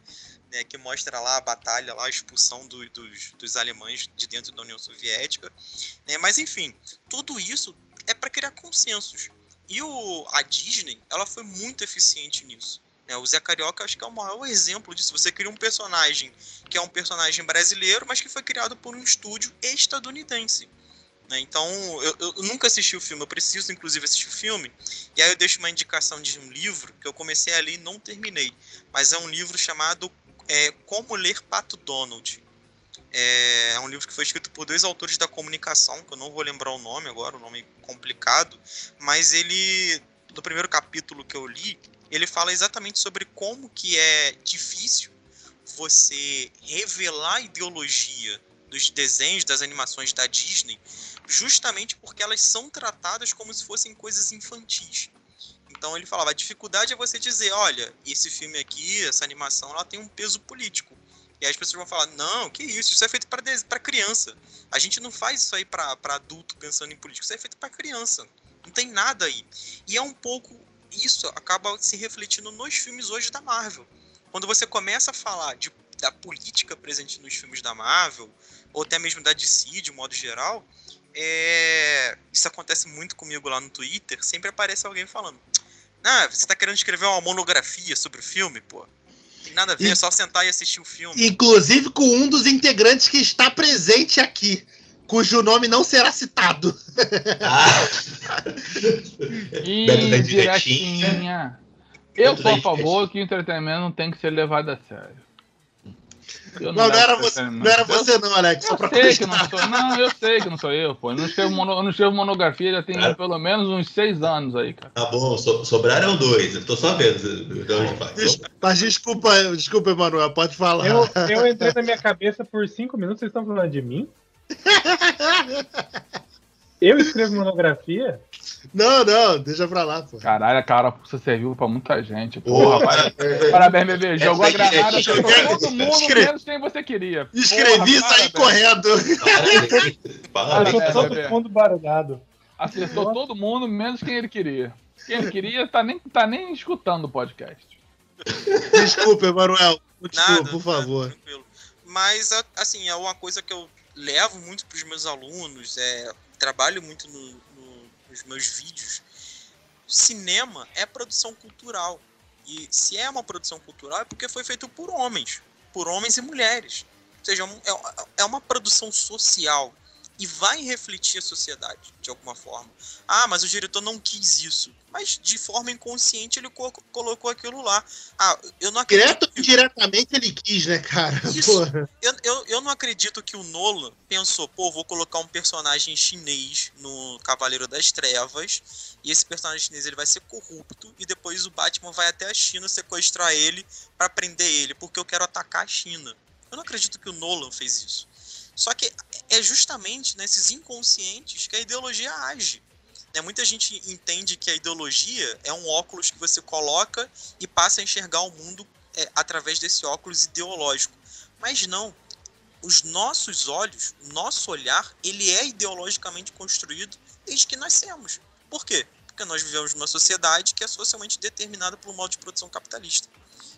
né, que mostra lá a batalha, lá a expulsão do- dos, dos alemães de dentro da União Soviética. né, mas enfim, tudo isso é para criar consensos. E o, a Disney, ela foi muito eficiente nisso. né? O Zé Carioca acho que é o maior exemplo disso. Você cria um personagem que é um personagem brasileiro, mas que foi criado por um estúdio estadunidense. Né? Então, eu, eu nunca assisti o filme, eu preciso inclusive assistir o filme. E aí eu deixo uma indicação de um livro que eu comecei a ler e não terminei. Mas é um livro chamado é, Como Ler Pato Donald. É, é um livro que foi escrito por dois autores da comunicação, que eu não vou lembrar o nome agora, o nome complicado, mas ele, no primeiro capítulo que eu li, ele fala exatamente sobre como que é difícil você revelar ideologia dos desenhos, das animações da Disney, justamente porque elas são tratadas como se fossem coisas infantis. Então ele falava, a dificuldade é você dizer, olha, esse filme aqui, essa animação, ela tem um peso político. E aí as pessoas vão falar: não, que isso, isso é feito para criança. A gente não faz isso aí para adulto pensando em política, isso é feito para criança. Não tem nada aí. E é um pouco isso acaba se refletindo nos filmes hoje da Marvel. Quando você começa a falar de, da política presente nos filmes da Marvel, ou até mesmo da DC de modo geral, é... isso acontece muito comigo lá no Twitter. Sempre aparece alguém falando: Ah, você tá querendo escrever uma monografia sobre o filme, pô? Tem nada a ver, E- é só sentar e assistir o filme. Inclusive com um dos integrantes que está presente aqui, cujo nome não será citado. Ah, Ih, Beto da. Eu Beto sou da a favor que o entretenimento não tem que ser levado a sério. Não, não era você, não era você não, Alex. Só Eu pra sei que não sou. Não, eu sei que não sou eu, pô. Eu não escrevo, mono- eu não escrevo monografia já tem Cara. pelo menos uns seis anos aí, cara. tá bom, so- sobraram dois. Eu tô só vendo de onde Mas desculpa, desculpa, Emanuel, pode falar. Eu, eu entrei na minha cabeça por cinco minutos, vocês estão falando de mim? Eu escrevo monografia? Não, não, deixa pra lá, pô. Caralho, cara, você serviu pra muita gente. Porra, Porra, parabéns, bebê. Jogou a aqui é granada, escreve- acertou todo mundo, menos quem você queria. Escrevi Porra, isso aí parabéns. correndo. Achou todo mundo barulhado. Acertou todo mundo, menos quem ele queria. Quem ele queria tá nem, tá nem escutando o podcast. Desculpa, Emanuel. Continua, Nada, por favor. Mas, assim, é uma coisa que eu levo muito para os meus alunos, é, trabalho muito no- no- nos meus vídeos. O cinema é produção cultural. E se é uma produção cultural, é porque foi feito por homens, por homens e mulheres. Ou seja, é é, é uma produção social e vai refletir a sociedade de alguma forma. Ah, mas o diretor não quis isso. Mas de forma inconsciente ele co- colocou aquilo lá. Ah, eu não acredito. Direto indiretamente ele quis, né, cara? Eu, eu, eu não acredito que o Nolan pensou, pô, vou colocar um personagem chinês no Cavaleiro das Trevas, e esse personagem chinês ele vai ser corrupto, e depois o Batman vai até a China sequestrar ele pra prender ele, porque eu quero atacar a China. Eu não acredito que o Nolan fez isso. Só que é justamente nesses inconscientes que a ideologia age. Né, muita gente entende que a ideologia é um óculos que você coloca e passa a enxergar o mundo é, através desse óculos ideológico. Mas não. Os nossos olhos, nosso olhar, ele é ideologicamente construído desde que nascemos. Por quê? Porque nós vivemos numa sociedade que é socialmente determinada pelo modo de produção capitalista.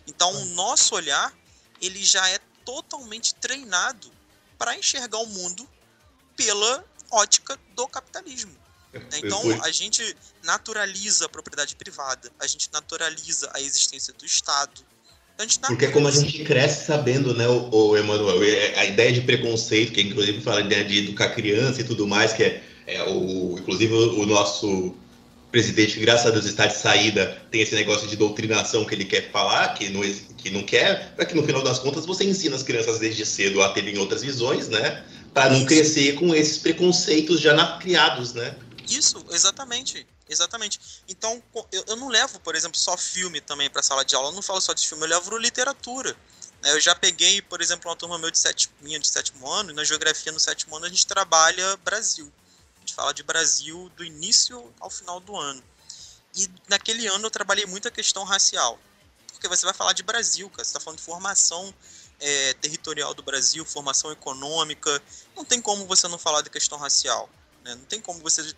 Então, o nosso olhar, ele já é totalmente treinado para enxergar o mundo pela ótica do capitalismo. Né? Então, a gente naturaliza a propriedade privada, a gente naturaliza a existência do Estado. Então, Porque é como a gente cresce sabendo, né, o, o Emanuel, é- a ideia de preconceito, que inclusive fala ideia de educar criança e tudo mais, que é, é o, inclusive o, nosso presidente, que graças a Deus está de saída, tem esse negócio de doutrinação que ele quer falar, que não, que não quer, para que no final das contas você ensina as crianças desde cedo a terem outras visões, né, para não crescer com esses preconceitos já na- criados, né. Isso, exatamente. Exatamente. Então, eu, eu não levo, por exemplo, só filme também para sala de aula. Eu não falo só de filme, eu levo literatura. né? Eu já peguei, por exemplo, uma turma meu de sétimo, minha de sétimo ano, e na geografia no sétimo ano a gente trabalha Brasil. A gente fala de Brasil do início ao final do ano. E naquele ano eu trabalhei muito a questão racial. Porque você vai falar de Brasil, cara. Você está falando de formação é, territorial do Brasil, formação econômica. Não tem como você não falar de questão racial. né? Não tem como você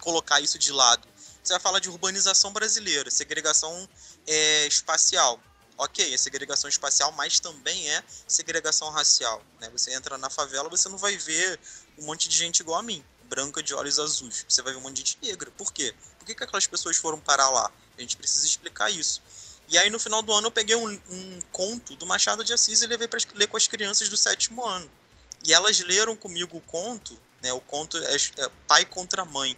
colocar isso de lado. Você vai falar de urbanização brasileira, segregação é, espacial. Ok, é segregação espacial, mas também é segregação racial. Né? Você entra na favela, você não vai ver um monte de gente igual a mim, branca de olhos azuis. Você vai ver um monte de gente negra. Por quê? Por que, que aquelas pessoas foram parar lá? A gente precisa explicar isso. E aí, no final do ano, eu peguei um, um conto do Machado de Assis e levei para ler com as crianças do sétimo ano. E elas leram comigo o conto, né? O conto é, é Pai contra Mãe.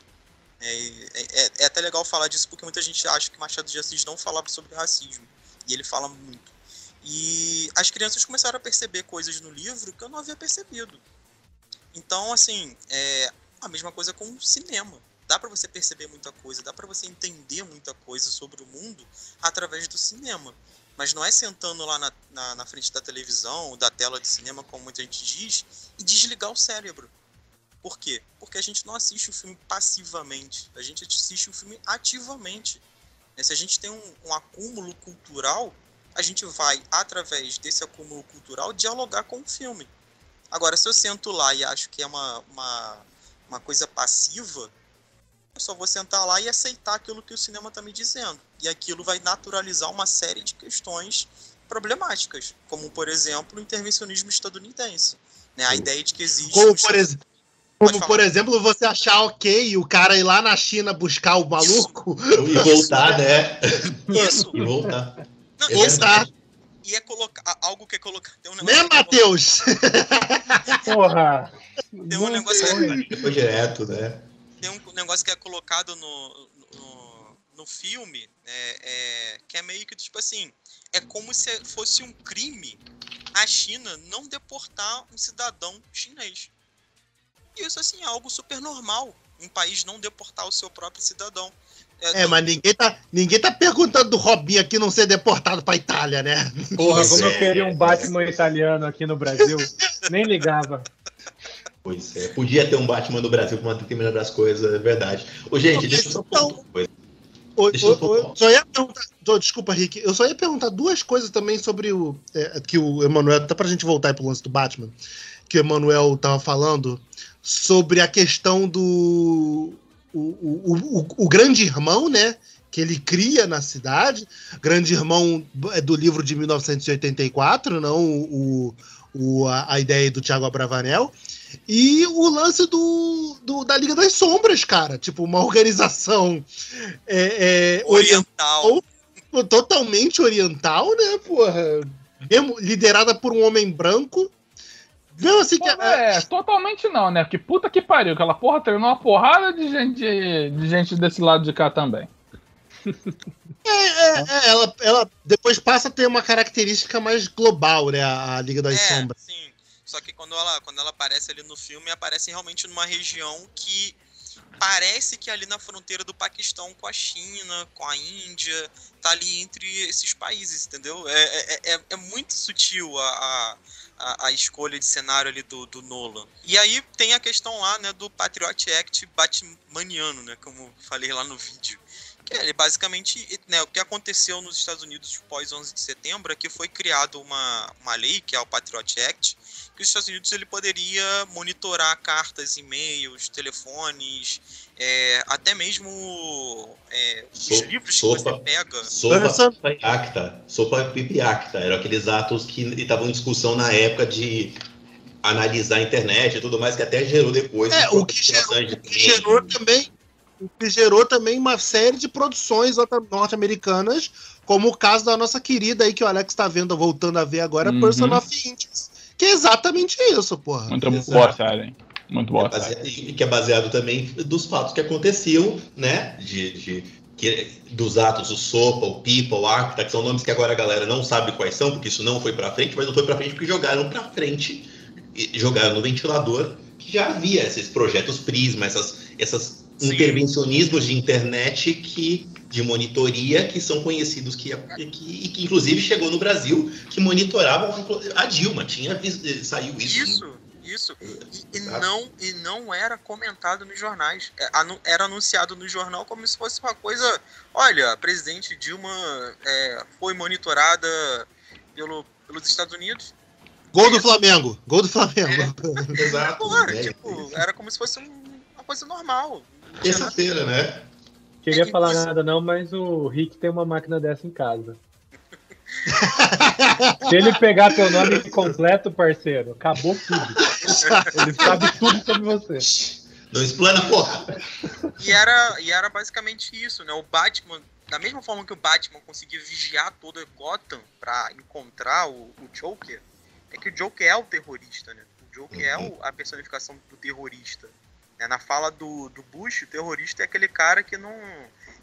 É, é, é até legal falar disso porque muita gente acha que Machado de Assis não falava sobre racismo. E ele fala muito. E as crianças começaram a perceber coisas no livro que eu não havia percebido. Então, assim, é a mesma coisa com o cinema. Dá para você perceber muita coisa, dá para você entender muita coisa sobre o mundo através do cinema. Mas não é sentando lá na, na, na frente da televisão, da tela de cinema, como muita gente diz, e desligar o cérebro. Por quê? Porque a gente não assiste o filme passivamente, a gente assiste o filme ativamente. Né, Se a gente tem um, um acúmulo cultural, a gente vai, através desse acúmulo cultural, dialogar com o filme. Agora, se eu sento lá e acho que é uma, uma, uma coisa passiva, eu só vou sentar lá e aceitar aquilo que o cinema está me dizendo. E aquilo vai naturalizar uma série de questões problemáticas, como, por exemplo, o intervencionismo estadunidense. Né? A ideia de que existe. Como, um por, ex como por exemplo, você achar ok o cara ir lá na China buscar o maluco. E voltar, né? Isso. E voltar. Não, É e, assim, verdade. e é colocar algo que é colocar. Tem um Né, é Matheus? Porra! Tem um negócio que- Foi direto, né? tem um negócio que é colocado no, no, no filme, né, é, que é meio que tipo assim, é como se fosse um crime a China não deportar um cidadão chinês. E isso assim é algo super normal, um país não deportar o seu próprio cidadão. É, mas ninguém tá, ninguém tá perguntando do Robinho aqui não ser deportado pra Itália, né? Porra, como é. eu queria um Batman italiano aqui no Brasil. Nem ligava. Pois é. Podia ter um Batman no Brasil pra uma determinada das coisas, é verdade. Ô, gente, deixa eu só falar uma coisa. Ô, eu ô, só ia perguntar, desculpa, Rick, eu só ia perguntar duas coisas também sobre o. é, que o Emanuel, até pra gente voltar aí pro lance do Batman, que o Emanuel tava falando, sobre a questão do. O, o, o, o grande irmão, né? Que ele cria na cidade. Grande irmão é do livro de 1984, não o, o, a, a ideia do Thiago Abravanel. E o lance do, do- da Liga das Sombras, cara. Tipo, uma organização é, é, oriental. oriental, totalmente oriental, né, porra? Mesmo liderada por um homem branco. Assim que. É, totalmente não, né? Porque puta que pariu, aquela porra treinou uma porrada de gente, de gente desse lado de cá também. É, é, é, ela, ela depois passa a ter uma característica mais global, né? A, a Liga das É, Sombras. sim. Só que quando ela, quando ela aparece ali no filme, aparece realmente numa região que parece que é ali na fronteira do Paquistão com a China, com a Índia, tá ali entre esses países, entendeu? É, é, é, é muito sutil a, a, a- a escolha de cenário ali do, do Nolan. E aí tem a questão lá, né, do Patriot Act batmaniano, né, como falei lá no vídeo. Que é basicamente né, o que aconteceu nos Estados Unidos pós 11 de setembro é que foi criada uma, uma lei, que é o Patriot Act, que os Estados Unidos ele poderia monitorar cartas, e-mails, telefones, é, até mesmo é, os So- livros sopa. que você pega. Sopa Acta. Sopa Pipi Acta. Eram aqueles atos que estavam em discussão na época de analisar a internet e tudo mais, que até gerou depois. É, o que gerou, o que gerou também. O que gerou também uma série de produções norte- norte-americanas, como o caso da nossa querida aí, que o Alex tá vendo, voltando a ver agora, Uhum. Person of Interest. Que é exatamente isso, porra. Muito Exato. boa série, hein? Muito boa É baseado- e que é baseado também dos fatos que aconteciam, né? De, de- que, dos atos, o Sopa, o Pipa, o Acta, que são nomes que agora a galera não sabe quais são, porque isso não foi pra frente, mas não foi pra frente porque jogaram pra frente, e jogaram no ventilador, que já havia esses projetos Prisma, essas, essas Sim. intervencionismos de internet que de monitoria que são conhecidos que, que, e que inclusive chegou no Brasil que monitoravam a Dilma tinha vis- saiu isso, Isso, isso. E, e Exato. não, e não era comentado nos jornais. É, Era anunciado no jornal como se fosse uma coisa. Olha, a presidente Dilma é, foi monitorada pelo, pelos Estados Unidos. Gol do Flamengo. Gol do Flamengo. exato Porra, né? tipo, era como se fosse um- uma coisa normal. Terça-feira né Queria que falar nada não, mas o Rick tem uma máquina dessa em casa. Se ele pegar teu nome completo, parceiro, acabou tudo. Ele sabe tudo sobre você. não explana porra E era, e era basicamente isso, né? O Batman, da mesma forma que o Batman conseguia vigiar toda Gotham pra encontrar o, o Joker, é que o Joker é o terrorista, né? O Joker é o- a personificação do terrorista. Né? Na fala do, do Bush, o terrorista é aquele cara que não.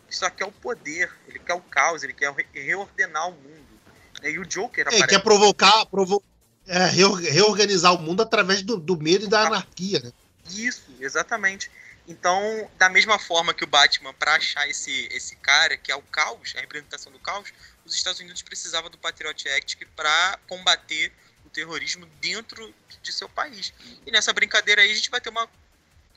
que só quer o poder, ele quer o caos, ele quer re- reordenar o mundo. né? E o Joker É, aparece. quer provocar, provo é, reor- reorganizar o mundo através do, do medo e da anarquia, né? Isso, exatamente. Então, da mesma forma que o Batman, para achar esse, esse cara, que é o caos, a representação do caos, os Estados Unidos precisavam do Patriot Act para combater o terrorismo dentro de seu país. E nessa brincadeira aí a gente vai ter uma,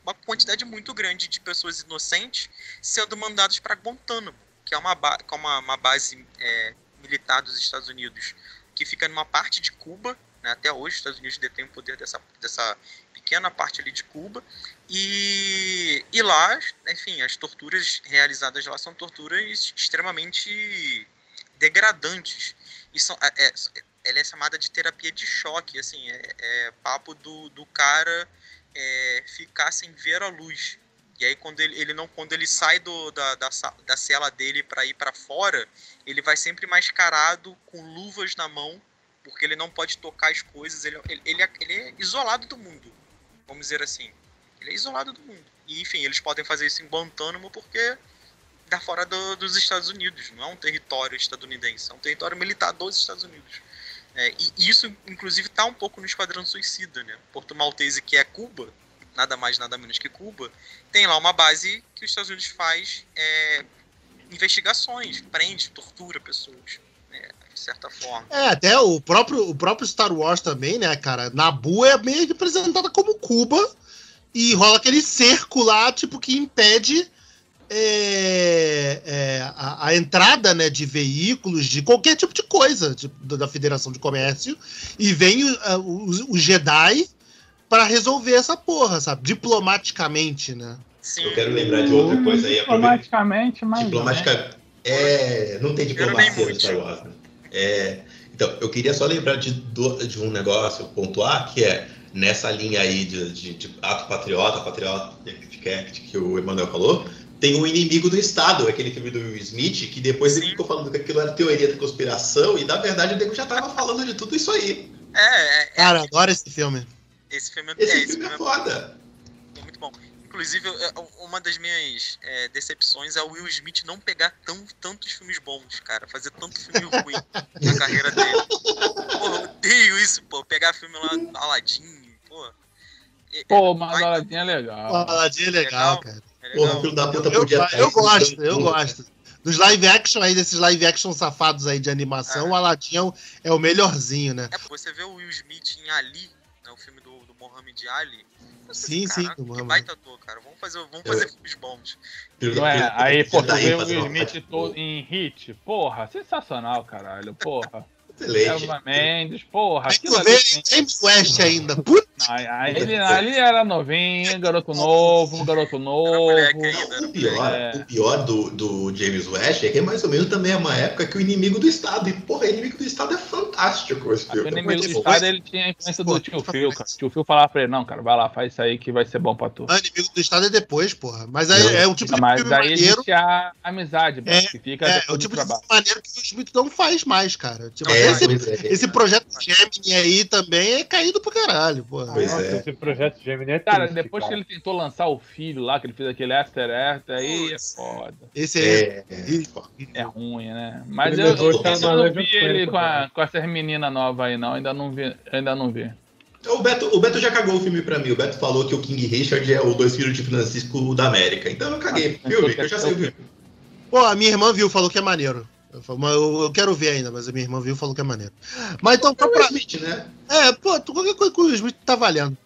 uma quantidade muito grande de pessoas inocentes sendo mandadas para Guantánamo, que é uma, que é uma, uma base é, militar dos Estados Unidos, que fica numa parte de Cuba, né? até hoje os Estados Unidos detêm o poder dessa, dessa pequena parte ali de Cuba, e, e lá, enfim, as torturas realizadas lá são torturas extremamente degradantes. E são, é, é, ela é chamada de terapia de choque, assim, é, é papo do, do cara é, ficar sem ver a luz. E aí quando ele, ele não quando ele sai do, da, da, da cela dele para ir para fora, ele vai sempre mascarado com luvas na mão, porque ele não pode tocar as coisas, ele, ele, ele, é, ele é isolado do mundo, vamos dizer assim. Ele é isolado do mundo. E enfim, eles podem fazer isso em Guantánamo porque dá fora do, dos Estados Unidos, não é um território estadunidense, é um território militar dos Estados Unidos. É, e isso, inclusive, está um pouco no Esquadrão Suicida, né? Porto Maltese, que é Cuba, nada mais, nada menos que Cuba, tem lá uma base que os Estados Unidos faz é, investigações, prende, tortura pessoas, né? de certa forma. É, até o próprio, o próprio Star Wars também, né, cara? Nabu é meio representada como Cuba e rola aquele cerco lá, tipo, que impede é, é, a, a, entrada né, de veículos, de qualquer tipo de coisa tipo, da Federação de Comércio, e vem o, o, Jedi para resolver essa porra, sabe? Diplomaticamente, né? Sim. Eu quero lembrar de outra coisa aí. Diplomaticamente, mas. Diplomaticamente. É, não tem diplomacia no Star Wars. Né? É, então, eu queria só lembrar de, de um negócio, pontuar, que é nessa linha aí de, de, de ato patriota, patriota que, que o Emanuel falou, tem o Inimigo do Estado, aquele filme do Will Smith, que depois ele ficou falando que aquilo era teoria da conspiração, e na verdade o nego já tava falando de tudo isso aí. É, é, é Cara, adoro esse filme. Esse filme, esse é, filme esse é, é foda. É muito bom. Inclusive, uma das minhas é, decepções é o Will Smith não pegar tão, tantos filmes bons, cara. Fazer tanto filme ruim na carreira dele. Pô, eu odeio isso, pô. Pegar filme lá, Aladdin, pô. Pô, mas Aladdin é legal. Aladdin é legal, legal cara. Porra, filho da puta eu, podia Eu, eu gosto, eu gosto. Dos live action aí, desses live action safados aí de animação, é. o Aladdin é o, é o melhorzinho, né? É, você vê o Will Smith em Ali, né, o filme do, do Mohamed Ali. Sim, sim, do Mohamed. baita ator, cara. Vamos fazer, vamos fazer filmes bons. Não é, aí, pô, tu vê o Will Smith em hit. Porra, sensacional, caralho. Porra. Excelente. Elva Mendes, porra. Aí James West ainda. Puta. Aí, ele, ali era novinho, garoto novo, garoto novo. o pior, é. o pior do, do James West é que é mais ou menos também é uma época que o inimigo do Estado. E, porra, o inimigo do Estado é fantástico esse filme. O inimigo do Estado ele tinha a influência do tio Phil, cara. O tio Phil falava pra ele, não, cara, vai lá, faz isso aí que vai ser bom pra tu. O inimigo do Estado é depois, porra. Mas é, é um tipo de Mas filme aí maneiro. existe a amizade, é, que fica é, é o tipo de maneiro que o Smith não faz mais, cara. Tipo, é, esse, é. esse projeto Gemini aí também é caído pro caralho, pô. Pois Nossa, é. Esse projeto Gemini é Cara, triste, depois cara. que ele tentou lançar o filho lá, que ele fez aquele After Earth, aí é foda. Esse é, é, é ruim, né? Mas eu, eu, eu não vi ele com, a, com essas meninas novas aí, não. Ainda não vi. Ainda não vi. O Beto, o Beto já cagou o filme pra mim. O Beto falou que o King Richard é o Dois Filhos de Francisco da América. Então eu caguei. Ah, filme, eu já sei o filme. Pô, a minha irmã viu, falou que é maneiro. Eu, eu, quero ver ainda, mas a minha irmã viu e falou que é maneiro. Mas então, pra. pra... Smith, né? É, pô, qualquer coisa com o Smith tá valendo.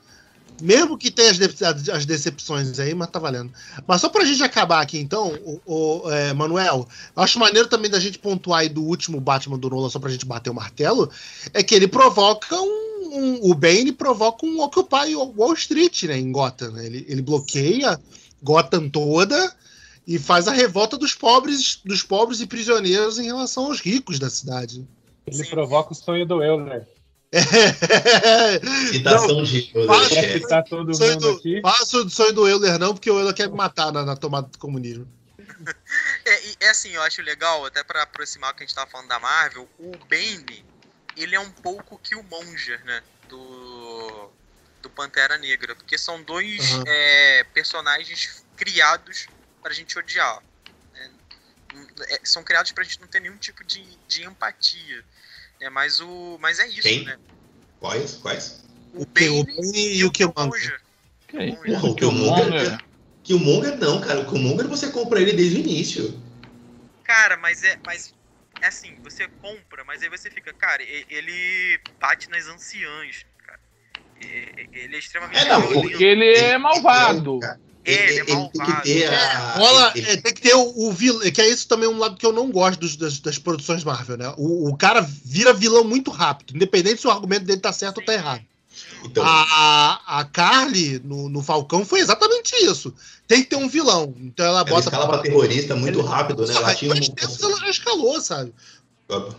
Mesmo que tenha as, as decepções aí, mas tá valendo. Mas só pra gente acabar aqui, então, o, o é, Manuel, acho maneiro também da gente pontuar aí do último Batman do Nolan, só pra gente bater o martelo, é que ele provoca um. um o Bane provoca um Occupy Wall Street, né, em Gotham. Né? Ele, ele bloqueia Gotham toda e faz a revolta dos pobres, dos pobres e prisioneiros em relação aos ricos da cidade. Ele Sim. provoca o sonho do Euler. É. Citação de Euler. Faço, todo sonho mundo do, aqui. Faço o sonho do Euler não, porque o Euler quer me matar na, na tomada do comunismo. É, é assim, eu acho legal, até para aproximar o que a gente tava falando da Marvel, o Bane, ele é um pouco que o Monger, né? Do, do Pantera Negra. Porque são dois uhum. é, personagens criados pra gente odiar. Né? É, são criados pra gente não ter nenhum tipo de, de empatia. Né? Mas, o, mas é isso, Quem? né? Quais? Quais? O, o Bane, e o Killmonger. o Killmonger. Killmonger não, cara. O Killmonger você compra ele desde o início. Cara, mas é. Mas é assim, você compra, mas aí você fica, cara, ele bate nas anciãs, cara. Ele é extremamente. É, não, porque ele é malvado. Ele é tem que ter a. Rola, ele- é, tem que ter o, o vilão, que é isso também um lado que eu não gosto dos- das, das produções Marvel, né? O, o cara vira vilão muito rápido, independente se o argumento dele tá certo ou tá errado. então, A, a Carly no, no Falcão foi exatamente isso. Tem que ter um vilão. Então ela ela bota. escala pra terrorista muito Ele- rápido, né? Ela tinha Dois tempos ela já escalou, sabe? Não,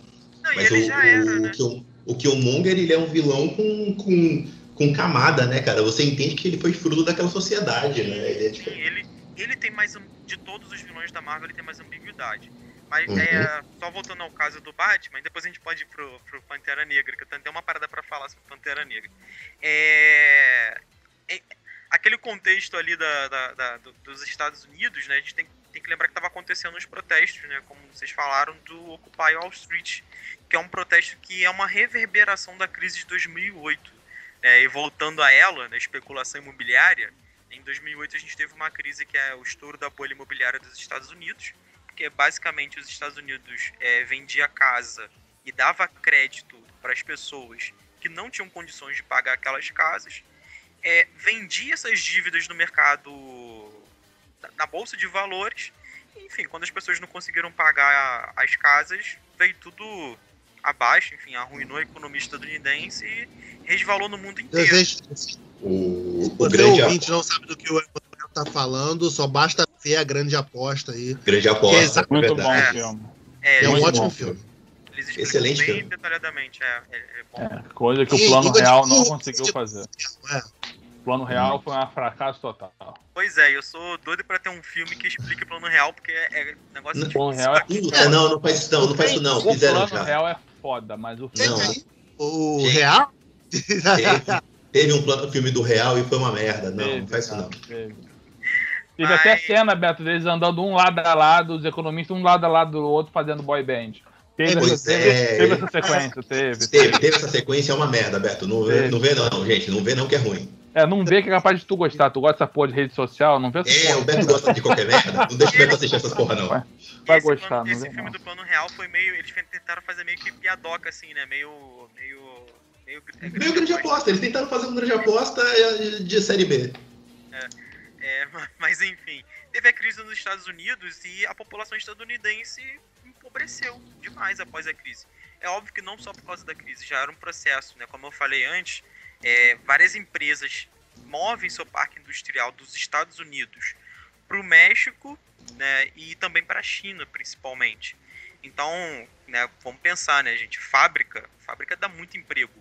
Mas o, ele era, o, né? o, Kill- o Killmonger, ele é um vilão com, com, com camada, né, cara? Você entende que ele foi fruto daquela sociedade, né? Ele é tipo. Sim, ele, ele tem mais. De todos os vilões da Marvel, ele tem mais ambiguidade. Mas Uhum. é, só voltando ao caso do Batman, depois a gente pode ir pro, pro Pantera Negra, que eu tenho até uma parada pra falar sobre Pantera Negra. É, é- aquele contexto ali da, da- da- do- dos Estados Unidos, né? A gente tem, tem que lembrar que estava acontecendo os protestos, né? Como vocês falaram, do Occupy Wall Street, que é um protesto que é uma reverberação da crise de 2008. Né? E voltando a ela, na especulação imobiliária, em 2008 a gente teve uma crise que é o estouro da bolha imobiliária dos Estados Unidos, que basicamente os Estados Unidos é, vendia casa e dava crédito para as pessoas que não tinham condições de pagar aquelas casas, é, vendia essas dívidas no mercado, na- bolsa de valores, enfim, quando as pessoas não conseguiram pagar as casas, veio tudo abaixo, enfim, arruinou a economia estadunidense e resvalou no mundo inteiro. O, o você grande, ouvinte não sabe do que o Emanuel tá falando, só basta ver a grande aposta aí. grande aposta, é Muito bom o filme. É, É um ótimo bom. filme. eles explicam Excelente bem filme. detalhadamente, é, é, é bom. É, coisa que o plano real não conseguiu fazer. É. O plano real foi um fracasso total. Pois é, eu sou doido pra ter um filme que explique o plano real, porque é, é negócio Não, de. plano real é não, não faz isso não, não faz isso não. O plano já. real é foda, mas o filme Não. O Gente. real? Teve, teve um plano filme do real e foi uma merda. Não, teve, não faz isso não. Teve, Teve Mas- até cena, Beto, deles andando um lado a lado, os economistas um lado a lado do outro fazendo boy band. Teve, Pois essa, é, teve, teve essa sequência, teve. Teve, teve essa sequência, é uma merda, Beto. Não, vê- não vê não, gente. Não vê não que é ruim. É, não vê que é capaz de tu gostar. Tu gosta dessa porra de rede social, não vê essa É, porra. o Beto gosta de qualquer merda. Não deixa o Beto assistir essas porra, não. Vai. Vai esse gostar, plano- não esse filme não. do plano real foi meio. Eles tentaram fazer meio que piadoca, assim, né? Meio. meio. meio. é, Meio grande aposta. Eles tentaram fazer um grande aposta é, de série B. É, mas enfim, teve a crise nos Estados Unidos e a população estadunidense empobreceu demais após a crise. É óbvio que não só por causa da crise, já era um processo, né? Como eu falei antes, é, várias empresas movem seu parque industrial dos Estados Unidos para o México né, e também para a China, principalmente. Então, né, vamos pensar, né, gente? Fábrica, fábrica dá muito emprego.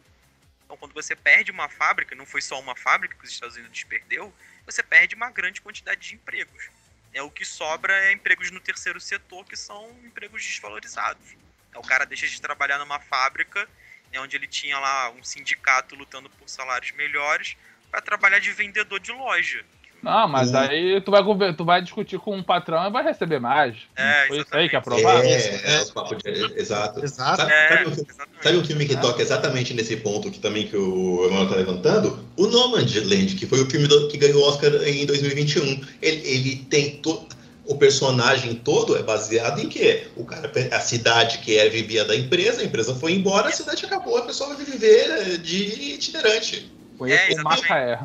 Então, quando você perde uma fábrica, não foi só uma fábrica que os Estados Unidos perdeu, você perde uma grande quantidade de empregos. É o que sobra é empregos no terceiro setor que são empregos desvalorizados. É, o cara deixa de trabalhar numa fábrica, né, onde ele tinha lá um sindicato lutando por salários melhores, para trabalhar de vendedor de loja. Não, mas Hum. aí tu vai, tu vai discutir com um patrão e vai receber mais. É, Foi isso aí que é exatamente. aprovado? É, é, os papos de... Exato. Exato. Sabe, É, sabe filme- exatamente. Sabe um filme que toca exatamente nesse ponto que também que o Emanuel tá levantando? O Nomadland, que foi o filme do- que ganhou o Oscar em 2021. Ele, ele tem to- o personagem todo é baseado em quê? O cara, a cidade que é vivia da empresa, a empresa foi embora, a cidade acabou, a pessoa vai viver eh, de itinerante. Foi É, o. Macaé.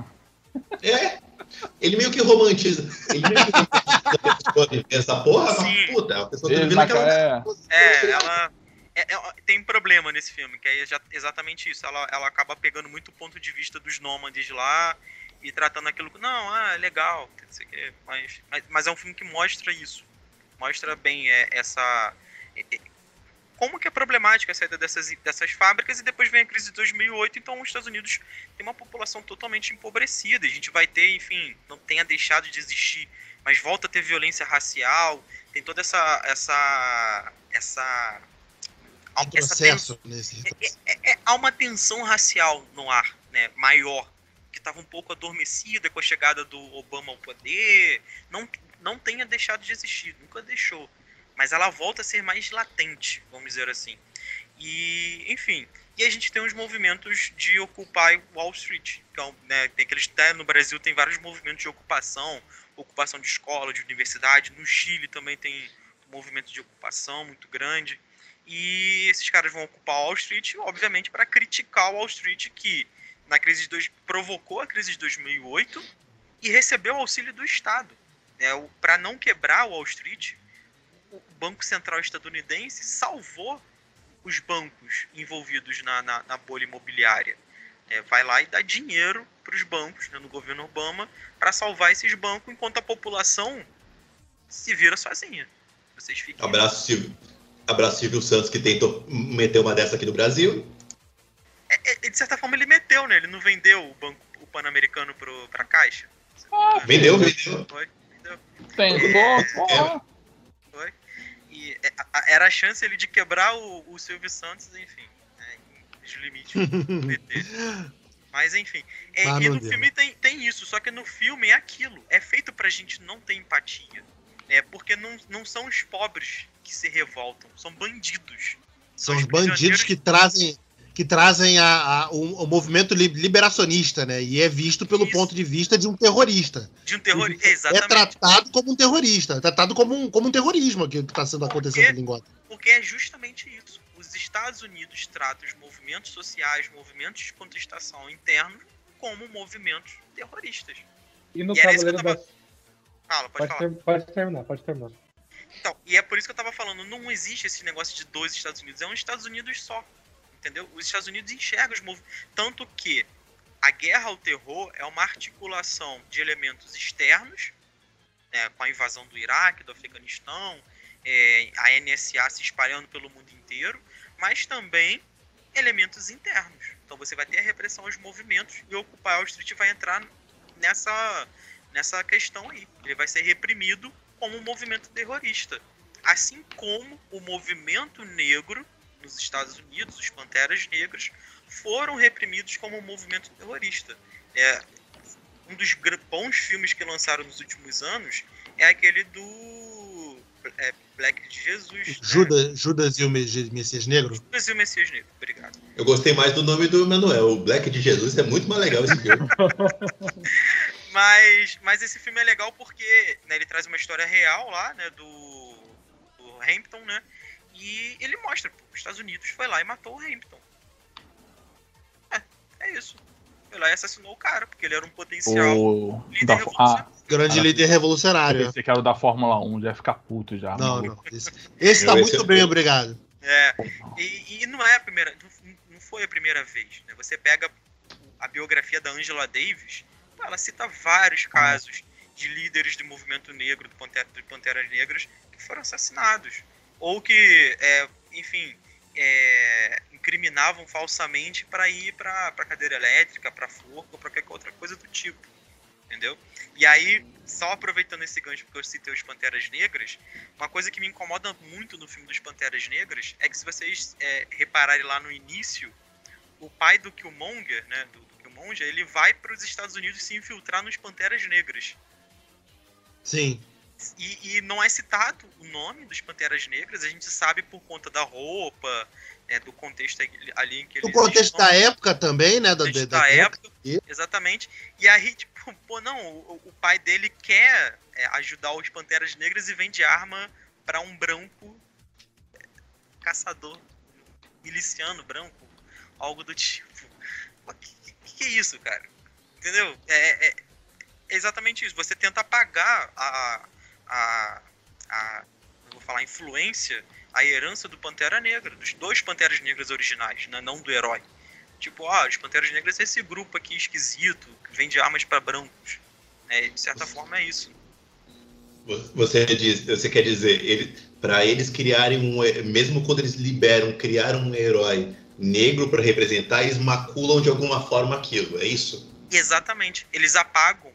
É. Ele meio que romantiza. Ele meio que romantiza a pessoa viver essa porra, Sim. mas puta, a pessoa tá vivendo aquela. Macaé. É, ela. é- é- tem um problema nesse filme, que é já- exatamente isso. Ela, ela acaba pegando muito o ponto de vista dos nômades lá e tratando aquilo. Não, ah, é legal, mas, mas, mas é um filme que mostra isso. Mostra bem é, essa. é- é- como que é problemática a saída dessas, dessas fábricas e depois vem a crise de 2008, então os Estados Unidos tem uma população totalmente empobrecida. A gente vai ter, enfim, não tenha deixado de existir, mas volta a ter violência racial, tem toda essa essa essa Um essa processo nesse é, é- há uma tensão racial no ar, né, maior, estava um pouco adormecida com a chegada do Obama ao poder, não, não tenha deixado de existir, nunca deixou, mas ela volta a ser mais latente, vamos dizer assim. E, enfim, e a gente tem os movimentos de Occupy Wall Street, um, né, tem aqueles, até no Brasil tem vários movimentos de ocupação, ocupação de escola, de universidade, no Chile também tem um movimento de ocupação muito grande. E esses caras vão ocupar Wall Street, obviamente, para criticar o Wall Street que na crise de dois, provocou a crise de 2008 e recebeu auxílio do Estado. Né? Para não quebrar o Wall Street, o Banco Central estadunidense salvou os bancos envolvidos na, na, na bolha imobiliária. É, vai lá e dá dinheiro para os bancos, né, no governo Obama, para salvar esses bancos, enquanto a população se vira sozinha. Vocês fiquem. Abraço, Silvio. Abraço, Silvio Santos, que tentou meter uma dessa aqui no Brasil. É, é, de certa forma, ele meteu, né? Ele não vendeu o banco o Pan-Americano para a Caixa. Ah, Vendeu, vendeu. Foi, vendeu. tem, boa, porra. Foi. E é, era a chance ele de quebrar o, o Silvio Santos, enfim. Né, os limites do PT. Mas enfim. É, Ah, e no deu. filme tem, tem isso, só que no filme é aquilo. É feito pra gente não ter empatia. É porque não, não são os pobres que se revoltam, são bandidos. São os os bandidos que trazem que trazem a, a- o, o movimento li- liberacionista, né? E é visto pelo Isso. ponto de vista de um terrorista. De um terror. É Exatamente. tratado como um terrorista, é tratado como um, como um terrorismo aqui que está sendo acontecendo em Gotham. Porque é justamente isso. Os Estados Unidos tratam os movimentos sociais, movimentos de contestação internos, como movimentos terroristas. E no E era isso que eu Cavaleiro tava- das. Fala, pode, Pode, falar. ter- pode terminar, pode terminar. Então, e é por isso que eu tava falando, não existe esse negócio de dois Estados Unidos, é um Estados Unidos só. Entendeu? Os Estados Unidos enxergam os movimentos. Tanto que a guerra ao terror é uma articulação de elementos externos, né, com a invasão do Iraque, do Afeganistão, é, a NSA se espalhando pelo mundo inteiro, mas também elementos internos. Então você vai ter a repressão aos movimentos e o Occupy Wall Street vai entrar nessa, nessa questão aí. Ele vai ser reprimido como um movimento terrorista. Assim como o movimento negro nos Estados Unidos, os Panteras Negras, foram reprimidos como um movimento terrorista. É, um dos bons filmes que lançaram nos últimos anos é aquele do é, Black de Jesus. né? Judas, Judas e o Mes- Messias Negro. Judas e o Messias Negro. Obrigado. Eu gostei mais do nome do Manuel. O Black de Jesus é muito mais legal esse filme. Mas, mas esse filme é legal porque né, ele traz uma história real lá, né, do, do Hampton, né? E ele mostra, pô, os Estados Unidos foi lá e matou o Hampton. É, é isso. Foi lá e assassinou o cara, porque ele era um potencial O, líder da, revolucionário. ah, Grande Cara, líder eu revolucionário. pensei que era o da Fórmula 1, já ia ficar puto já. Não, não. Esse, esse tá Eu, muito bem, obrigado. É, e, e não é a primeira, não, não foi a primeira vez, né? Você pega a biografia da Angela Davis, ela cita vários casos de líderes do movimento negro, do Pantera, do Panteras Negras, que foram assassinados. Ou que, é, enfim, é, incriminavam falsamente para ir para cadeira elétrica, para forca para qualquer outra coisa do tipo. Entendeu? E aí, só aproveitando esse gancho porque eu citei os Panteras Negras, uma coisa que me incomoda muito no filme dos Panteras Negras é que se vocês é, repararem lá no início, o pai do Killmonger, né, do, do Killmonger, ele vai para os Estados Unidos se infiltrar nos Panteras Negras. Sim. E, e não é citado o nome dos Panteras Negras, a gente sabe por conta da roupa, né, do contexto ali em que eles No contexto estão. da época também, né? Da, contexto da, da época. época. Exatamente. E aí, tipo, pô, não, o, o pai dele quer é, ajudar os Panteras Negras e vende arma pra um branco é, caçador, miliciano branco, algo do tipo. Que, que, que é isso, cara? Entendeu? É, é- é exatamente isso. Você tenta apagar a. a, a vou falar, influência, a herança do Pantera Negra, dos dois Panteras Negras originais, né, não do herói. Tipo, ah, os Panteras Negras é esse grupo aqui esquisito que vende armas pra brancos. É, de certa forma é isso. Você, diz, você quer dizer, ele, para eles criarem um. Mesmo quando eles liberam, criar um herói negro para representar, eles maculam de alguma forma aquilo, é isso? Exatamente. Eles apagam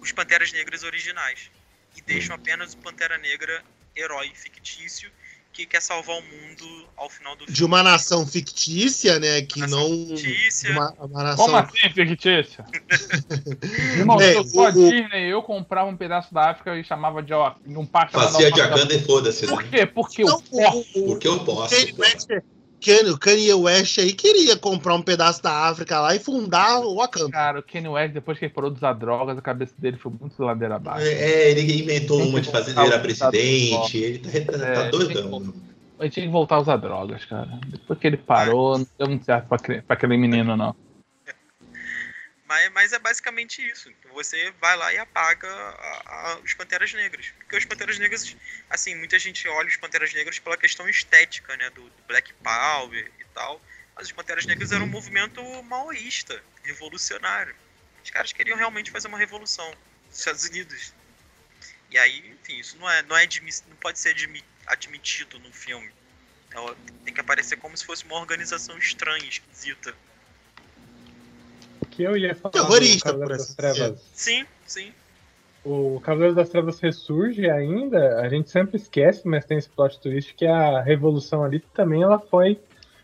os Panteras Negras originais e deixam apenas o Pantera Negra herói fictício que quer salvar o mundo ao final do De uma nação fictícia, né? Que Nação não. fictícia. Uma, uma nação. Como assim, fictícia? Irmão, É, se eu sou a Disney, eu comprava um pedaço da África e chamava de ó, um parque. Fazia de Wakanda e foda-se. Por né? quê? Porque Não, eu posso. o, o, Porque eu posso. Kanye o Kanye West aí queria comprar um pedaço da África lá e fundar o Wakanda. Cara, o Kanye West, depois que ele parou de usar drogas, a cabeça dele foi muito ladeira abaixo. É, ele inventou uma de fazer voltar virar presidente, ele tá, tá, É, tá doidão. Ele tinha que voltar a usar drogas, cara. Depois que ele parou, não deu muito certo pra, pra aquele menino, não. Mas, mas é basicamente isso. Você vai lá e apaga a- a- os Panteras Negras. Porque os Panteras Negras, assim, muita gente olha os Panteras Negras pela questão estética, né? Do, do Black Power e tal. Mas os Panteras Negras eram um movimento maoísta, revolucionário. Os caras queriam realmente fazer uma revolução nos Estados Unidos. E aí, enfim, isso não, é, não, é não pode ser admi- admitido num filme. Ela tem que aparecer como se fosse uma organização estranha, esquisita. O que eu ia falar Terrorista, por das assim Trevas. Sim, sim. O Cavaleiro das Trevas ressurge ainda, a gente sempre esquece, mas tem esse plot twist que a revolução ali também ela foi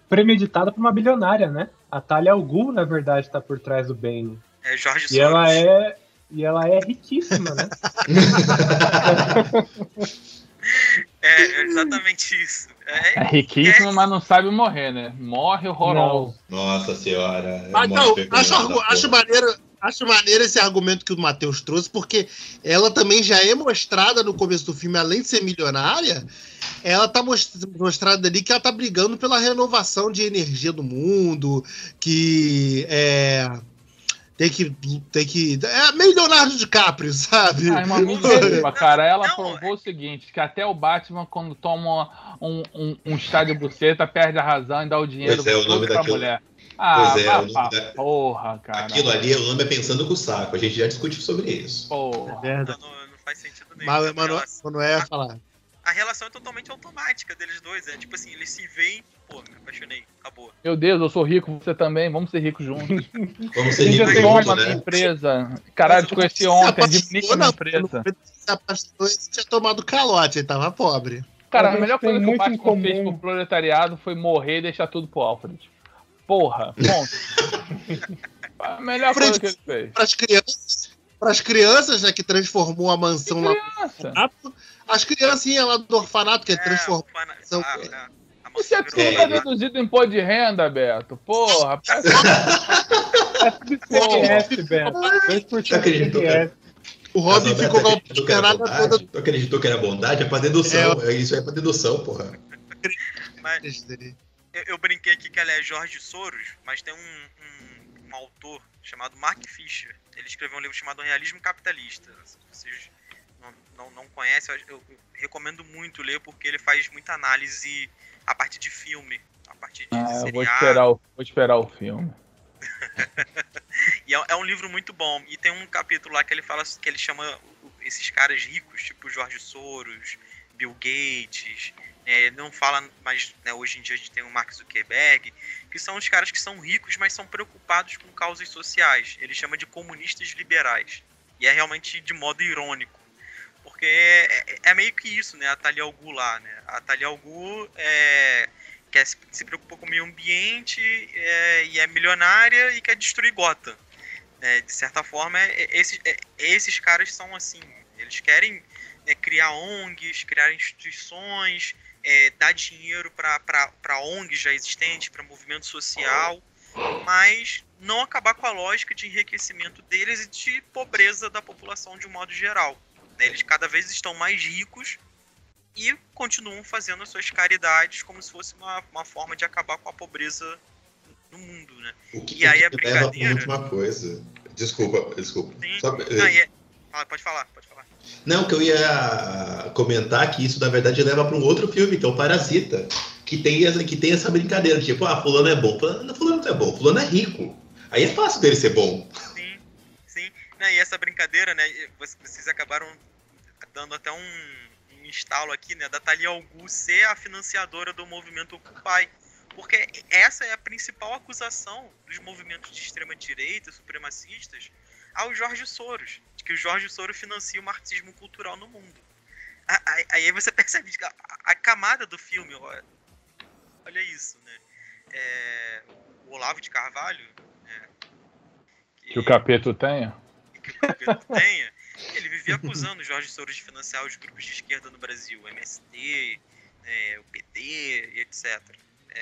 premeditada por uma bilionária, né? A Talia Al Ghul, na verdade, tá por trás do Bane. É Jorge E ela é e ela é riquíssima, né? É, é exatamente isso. É É, riquíssimo, mas não sabe morrer, né? Morre horroroso. Nossa senhora. é Mas vergonha acho, acho maneiro. Acho maneiro esse argumento que o Matheus trouxe, porque ela também já é mostrada no começo do filme, além de ser milionária, ela tá most- mostrada ali que ela tá brigando pela renovação de energia do mundo, que é. Tem que. Tem que. É meio Leonardo DiCaprio, sabe? Ah, irmão, me desculpa, cara. Ela Não, provou o seguinte: que até o Batman, quando toma um, um, um chá de buceta, perde a razão e dá o dinheiro Pois é, o nome pra daquilo- mulher. Ah, Pois é, vá o nome da- porra, cara. Aquilo ali, o nome é pensando com o saco. A gente já discutiu sobre isso. Porra. É verdade. não, não faz sentido nenhum. Mas A o Manoel, Manoel ia falar. A relação é totalmente automática deles dois. É tipo assim, eles se veem, pô, me apaixonei, acabou. Meu Deus, eu sou rico, você também, vamos ser ricos juntos. Vamos ser ricos juntos, uma minha né? empresa. Caralho, te conheci ontem, administra minha empresa. Se apaixonou, tinha tomado calote, ele tava pobre. Cara, A melhor coisa que o Batman fez pro proletariado foi morrer e deixar tudo pro Alfred. Porra, ponto. a melhor coisa que ele fez. Para as crianças, para as crianças, né, que transformou a mansão lá. As criancinhas lá do orfanato, que é, transformou. o fana- são- a, Isso é tudo É. reduzido em imposto de renda, Beto. Porra, parece- É tudo ICMS, Beto. 2% Eu acredito, de ICMS. O Robin Mas, ficou com a caralho bondade? toda. Tu acreditou que era bondade? É pra dedução. É, Isso é pra dedução, porra. Mas eu, eu brinquei aqui que ela é Jorge Soros, mas tem um, um, um autor chamado Mark Fisher. Ele escreveu um livro chamado Realismo Capitalista. Se vocês não, não, não conhecem, eu- eu recomendo muito ler porque ele faz muita análise a partir de filme, a partir de Ah, eu vou seriado. esperar, o, vou esperar o filme. E é, é um livro muito bom. E tem um capítulo lá que ele fala que ele chama esses caras ricos, tipo Jorge Soros, Bill Gates. é, não fala, mas né, hoje em dia a gente tem o Mark Zuckerberg, que são os caras que são ricos, mas são preocupados com causas sociais. Ele chama de comunistas liberais. E é realmente de modo irônico. Porque é, é- meio que isso, né? A Thalia Al Ghul lá, né? A Thalia Al Ghul é, quer se, se preocupa com o meio ambiente é, e é milionária e quer destruir Gotham. É, de certa forma, é- é- esses, é- esses caras são assim. Eles querem é, criar ONGs, criar instituições, dar dinheiro para ONGs já existentes, para movimento social, mas não acabar com a lógica de enriquecimento deles e de pobreza da população de um modo geral. Né? Eles cada vez estão mais ricos e continuam fazendo as suas caridades como se fosse uma, uma forma de acabar com a pobreza no mundo, né? O que, E aí a leva pra brincadeira- última coisa. Desculpa, desculpa. Só- Não, é- pode falar, pode falar. Não, que eu ia comentar que isso, na verdade, leva para um outro filme, que é o Parasita, que tem essa, que tem essa brincadeira, tipo, ah, fulano é bom, fulano, fulano não é bom, fulano é rico. Aí é fácil dele ser bom. Né, e essa brincadeira, né? vocês- acabaram dando até um, um instalo aqui, né? Da Thalia Al Ghul ser a financiadora do movimento Occupy. Porque essa é a principal acusação dos movimentos de extrema-direita, supremacistas, ao Jorge Soros. De que o Jorge Soros financia o marxismo cultural no mundo. Aí você percebe que a, camada do filme, olha isso, né? É, o Olavo de Carvalho, né, Que o capeta tenha. Que o Capelo tenha, ele vivia acusando o Jorge Soros de financiar os grupos de esquerda no Brasil, o MST, é, o PT e etc. É,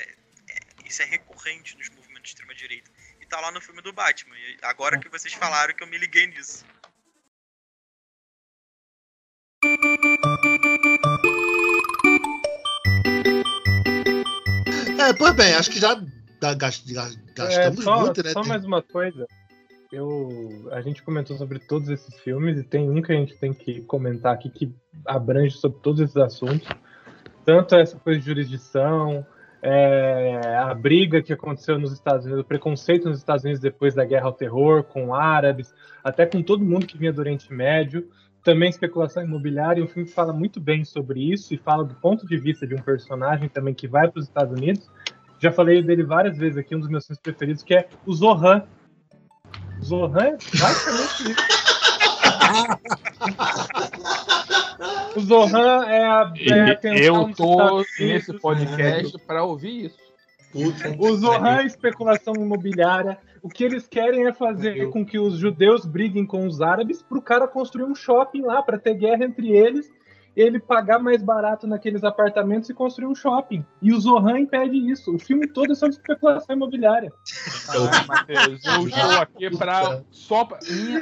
é, isso é recorrente nos movimentos de extrema-direita. E tá lá no filme do Batman. E agora que vocês falaram que eu me liguei nisso. É, pois bem, acho que já É, gastamos só, muito, né? só mais uma coisa. Eu, a gente comentou sobre todos esses filmes e tem um que a gente tem que comentar aqui que abrange sobre todos esses assuntos. Tanto essa coisa de jurisdição, é, a briga que aconteceu nos Estados Unidos, o preconceito nos Estados Unidos depois da guerra ao terror, com árabes, até com todo mundo que vinha do Oriente Médio. Também especulação imobiliária, um filme que fala muito bem sobre isso e fala do ponto de vista de um personagem também que vai para os Estados Unidos. Já falei dele várias vezes aqui, um dos meus filmes preferidos, que é o Zohan. Zohan é basicamente isso. O Zohan é a, é a Eu tô nesse podcast pra ouvir isso. Puta O Zohan é especulação imobiliária. O que eles querem é fazer com que os judeus briguem com os árabes para o cara construir um shopping lá, para ter guerra entre eles, ele pagar mais barato naqueles apartamentos e construir um shopping. E o Zohan impede isso. O filme todo é sobre especulação imobiliária. Ah, Matheus, eu estou aqui pra. Só pra,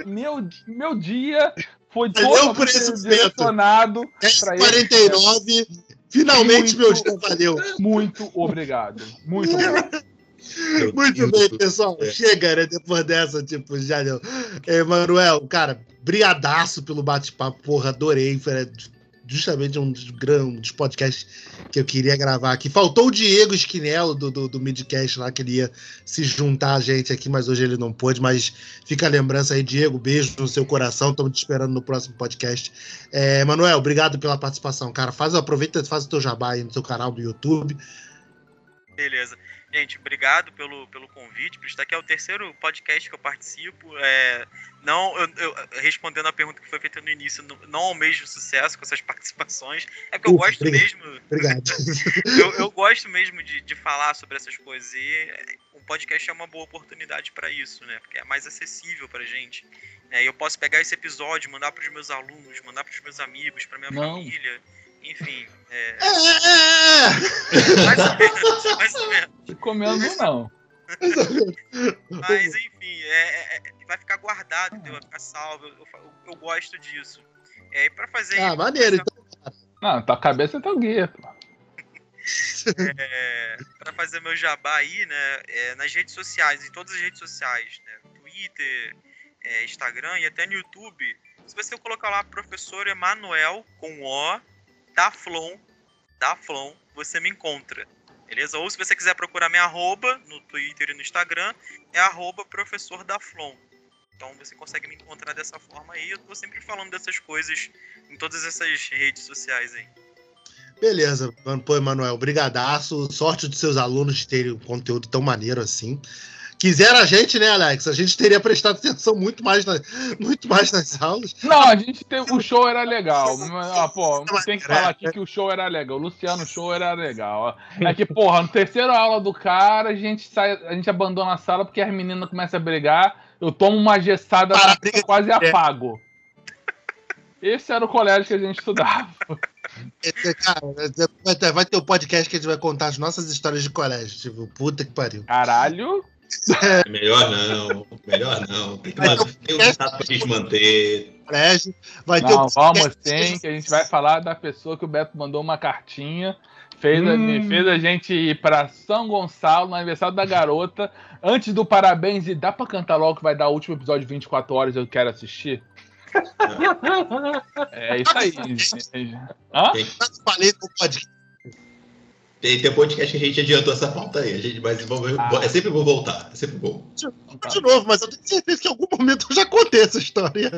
meu, meu dia foi Valeu todo direcionado pra esse 10h49. Finalmente, meu Muito. dia valeu. Muito obrigado. Muito obrigado. Meu Muito Deus bem, pessoal. Chega, né? Depois dessa, tipo, já deu. Emanuel, cara, briadaço pelo bate-papo, porra, adorei. Foi justamente um dos grandes podcasts que eu queria gravar aqui. Faltou o Diego Esquinelo do, do, do Midcast lá, que ele ia se juntar a gente aqui, mas hoje ele não pôde. Mas fica a lembrança aí, Diego, beijo no seu coração. Estamos te esperando no próximo podcast. É, Manuel, obrigado pela participação, cara. Faz, aproveita, faz o teu jabá aí no seu canal do YouTube. Beleza. Gente, obrigado pelo, pelo convite. Por estar aqui é o terceiro podcast que eu participo. É, não, eu, eu- respondendo a pergunta que foi feita no início, não, não almejo sucesso com essas participações. É porque eu Ufa, gosto obrigado. mesmo. Obrigado. Eu, eu gosto mesmo de, de falar sobre essas coisas. E o podcast é uma boa oportunidade para isso, né? Porque é mais acessível pra gente. É, eu posso pegar esse episódio, mandar para os meus alunos, mandar para os meus amigos, para minha Não. família. Enfim, é, É, é, é. mais ou menos, mais ou menos. Ficou mesmo, não. Mas enfim, é, é- vai ficar guardado, entendeu? vai ficar salvo. Eu, eu- eu gosto disso. É, e pra fazer Ah, maneiro. Então, Não, tua cabeça é teu guia. pô. é, para fazer meu jabá aí, né? é, nas redes sociais, em todas as redes sociais, né? Twitter, é, Instagram e até no YouTube. Se você colocar lá professor Emanuel com O, da Flon, da Flon, você me encontra. Beleza? Ou se você quiser procurar minha arroba no Twitter e no Instagram, é arroba professor da Flon. Então você consegue me encontrar dessa forma aí. Eu tô sempre falando dessas coisas em todas essas redes sociais aí. Beleza. Pô, Emanuel, brigadaço. Sorte dos seus alunos terem um conteúdo tão maneiro assim. Quiser a gente, né, Alex? A gente teria prestado atenção muito mais, na- muito mais nas aulas. Não, a gente teve. O show era legal. Ah, pô, tem que falar aqui que o show era legal. O Luciano, o show era legal. É que, porra, no terceiro aula do cara, a gente sai, a gente abandona a sala porque as meninas começam a brigar. Eu tomo uma gessada, Para, briga- quase apago. Esse era o colégio que a gente estudava. É, Cara, vai ter, vai ter o podcast que a gente vai contar as nossas histórias de colégio. Tipo, puta que pariu. Caralho. Melhor não, melhor não. Tem que tem um estado pra gente manter. Colégio. Vai ter Não, o vamos sim, que a gente vai falar da pessoa que o Beto mandou uma cartinha. Fez, a, Hum. fez a gente ir pra São Gonçalo, no aniversário da garota. Antes do parabéns, e dá pra cantar logo que vai dar o último episódio de 24 horas, eu quero assistir? É isso aí. Hã? Falei no podcast. Tem, tem um podcast que a gente adiantou essa pauta aí. A gente, mas vamos- Ah. é sempre bom voltar. É sempre bom. De novo, mas eu tenho certeza que em algum momento eu já contei essa história.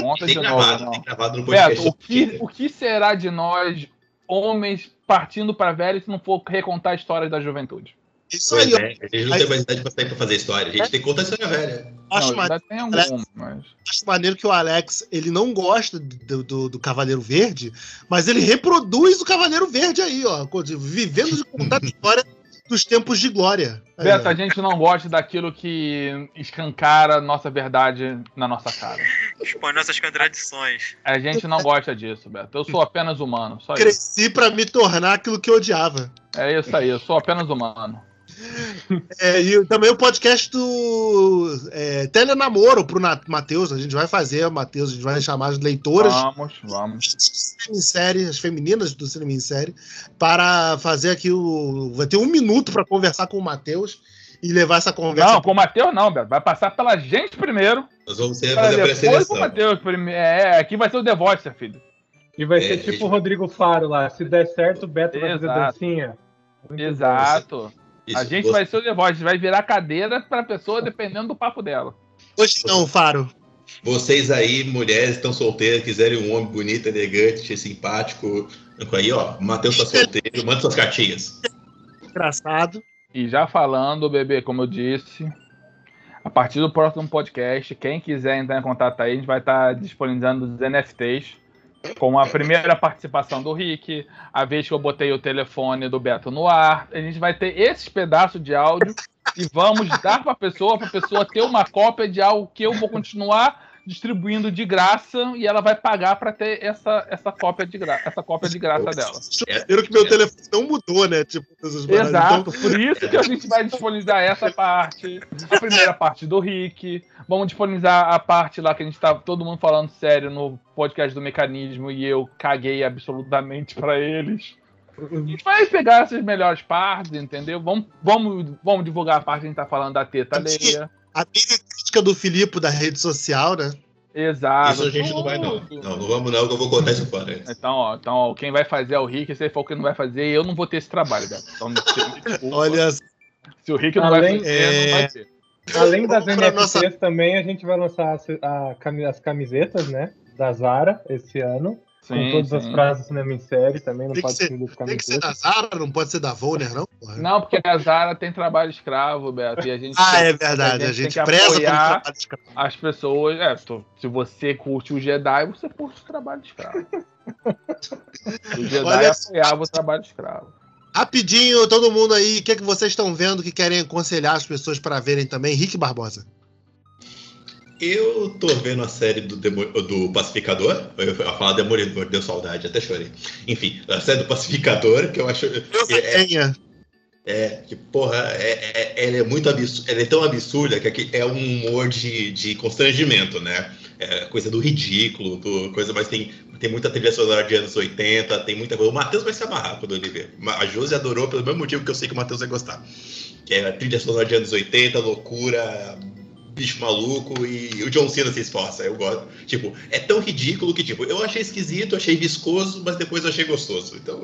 Conta Tem de gravado, novo. tem gravado no podcast. Beto, o que, o que será de nós, homens, partindo pra velho, se não for recontar a história da juventude? Isso aí, é, a gente não tem mais idade pra sair pra fazer história. A gente tem que contar história velha. acho, não, ma- ainda tem algum, mas. acho maneiro que o Alex ele não gosta do, do, do Cavaleiro Verde, mas ele reproduz o Cavaleiro Verde aí, ó. Vivendo de contar a história dos tempos de glória. Aí, Beto, ó. a gente não gosta daquilo que escancara nossa verdade na nossa cara. Expõe nossas contradições. A gente não gosta disso, Beto. Eu sou apenas humano, só isso. Cresci pra me tornar aquilo que eu odiava. É isso aí, eu sou apenas humano. É, e também o podcast do é, Telenamoro pro Matheus. A gente vai fazer, Matheus, a gente vai chamar as leitoras Vamos, vamos. série, as femininas do cinema em série, para fazer aqui o. Vai ter um minuto para conversar com o Matheus e levar essa conversa. Não, com o Matheus não, Beto. Vai passar pela gente primeiro. Nós vamos Para fazer a depois pré-seleção. pro Matheus primeiro. É, aqui vai ser o The Voice, filho. E vai É, ser tipo o Rodrigo Faro lá. Se der certo, o Beto vai fazer Exato. dancinha. Muito Exato. Isso, a gente você- vai ser o The Voice. Vai virar cadeira pra pessoa dependendo do papo dela. Hoje não, Faro. Vocês aí, mulheres, estão solteiras, quiserem um homem bonito, elegante, simpático. Aí, ó, o Matheus tá solteiro, manda suas cartinhas. Engraçado. E já falando, bebê, como eu disse, a partir do próximo podcast, quem quiser entrar em contato aí, a gente vai estar disponibilizando os NFTs, com a primeira participação do Rick, a vez que eu botei o telefone do Beto no ar. A gente vai ter esses pedaços de áudio e vamos dar para a pessoa, para a pessoa ter uma cópia de algo que eu vou continuar distribuindo de graça e ela vai pagar para ter essa, essa cópia de graça, essa cópia de graça dela. Viram que meu telefone não mudou, né? Tipo. Exato, por isso que a gente vai disponibilizar essa parte, a primeira parte do Rick. Vamos disponibilizar a parte lá que a gente tava todo mundo falando sério no podcast do mecanismo e eu caguei absolutamente pra eles. A gente vai pegar essas melhores partes, entendeu? Vamos, vamos, vamos divulgar a parte que a gente tá falando da teta alheia. A mini crítica do Filipe da rede social, né? Exato. Isso a gente não vai, não. Não, não vamos não, que eu vou contar isso fora. Então, ó, então, ó, quem vai fazer é o Rick, se ele for o que não vai fazer, eu não vou ter esse trabalho, Beto. Então, me desculpa. Olha, se o Rick não vai Além- fazer, não vai ter. Além das NFTs nossa- também, a gente vai lançar as, a cami- as camisetas, né? Da Zara esse ano. Com Sim, todas as sim. frases cinema em série também, não Tem que pode ser- tem que ser da Zara, não pode ser da Volner, não? Porra. Não, porque a Zara tem trabalho escravo, Beto, e a gente Ah, tem- é verdade. A tem gente que preza pelo apoiar trabalho escravo. as pessoas. É, se você curte o Jedi, você curte o trabalho escravo. o Jedi Olha apoiava o trabalho escravo. Rapidinho, todo mundo aí, o que, é que vocês estão vendo que querem aconselhar as pessoas para verem também? Rick Barbosa. Eu tô vendo a série do, Demo- do Pacificador. Eu ia falar Demolidor, deu saudade, até chorei. Enfim, a série do Pacificador, que eu acho. É, Tenha. é, que, porra, é, é- ela é muito absurda. Ela é tão absurda que é um humor de, de constrangimento, né? É coisa do ridículo, do, coisa, mas tem, tem muita trilha sonora de anos 80, tem muita coisa. O Matheus vai se amarrar quando ele ver. A Josi adorou pelo mesmo motivo que eu sei que o Matheus vai gostar. Que é a trilha sonora de anos 80, loucura, bicho maluco e o John Cena se esforça. Eu gosto. Tipo, é tão ridículo que, tipo, eu achei esquisito, achei viscoso, mas depois achei gostoso. Então,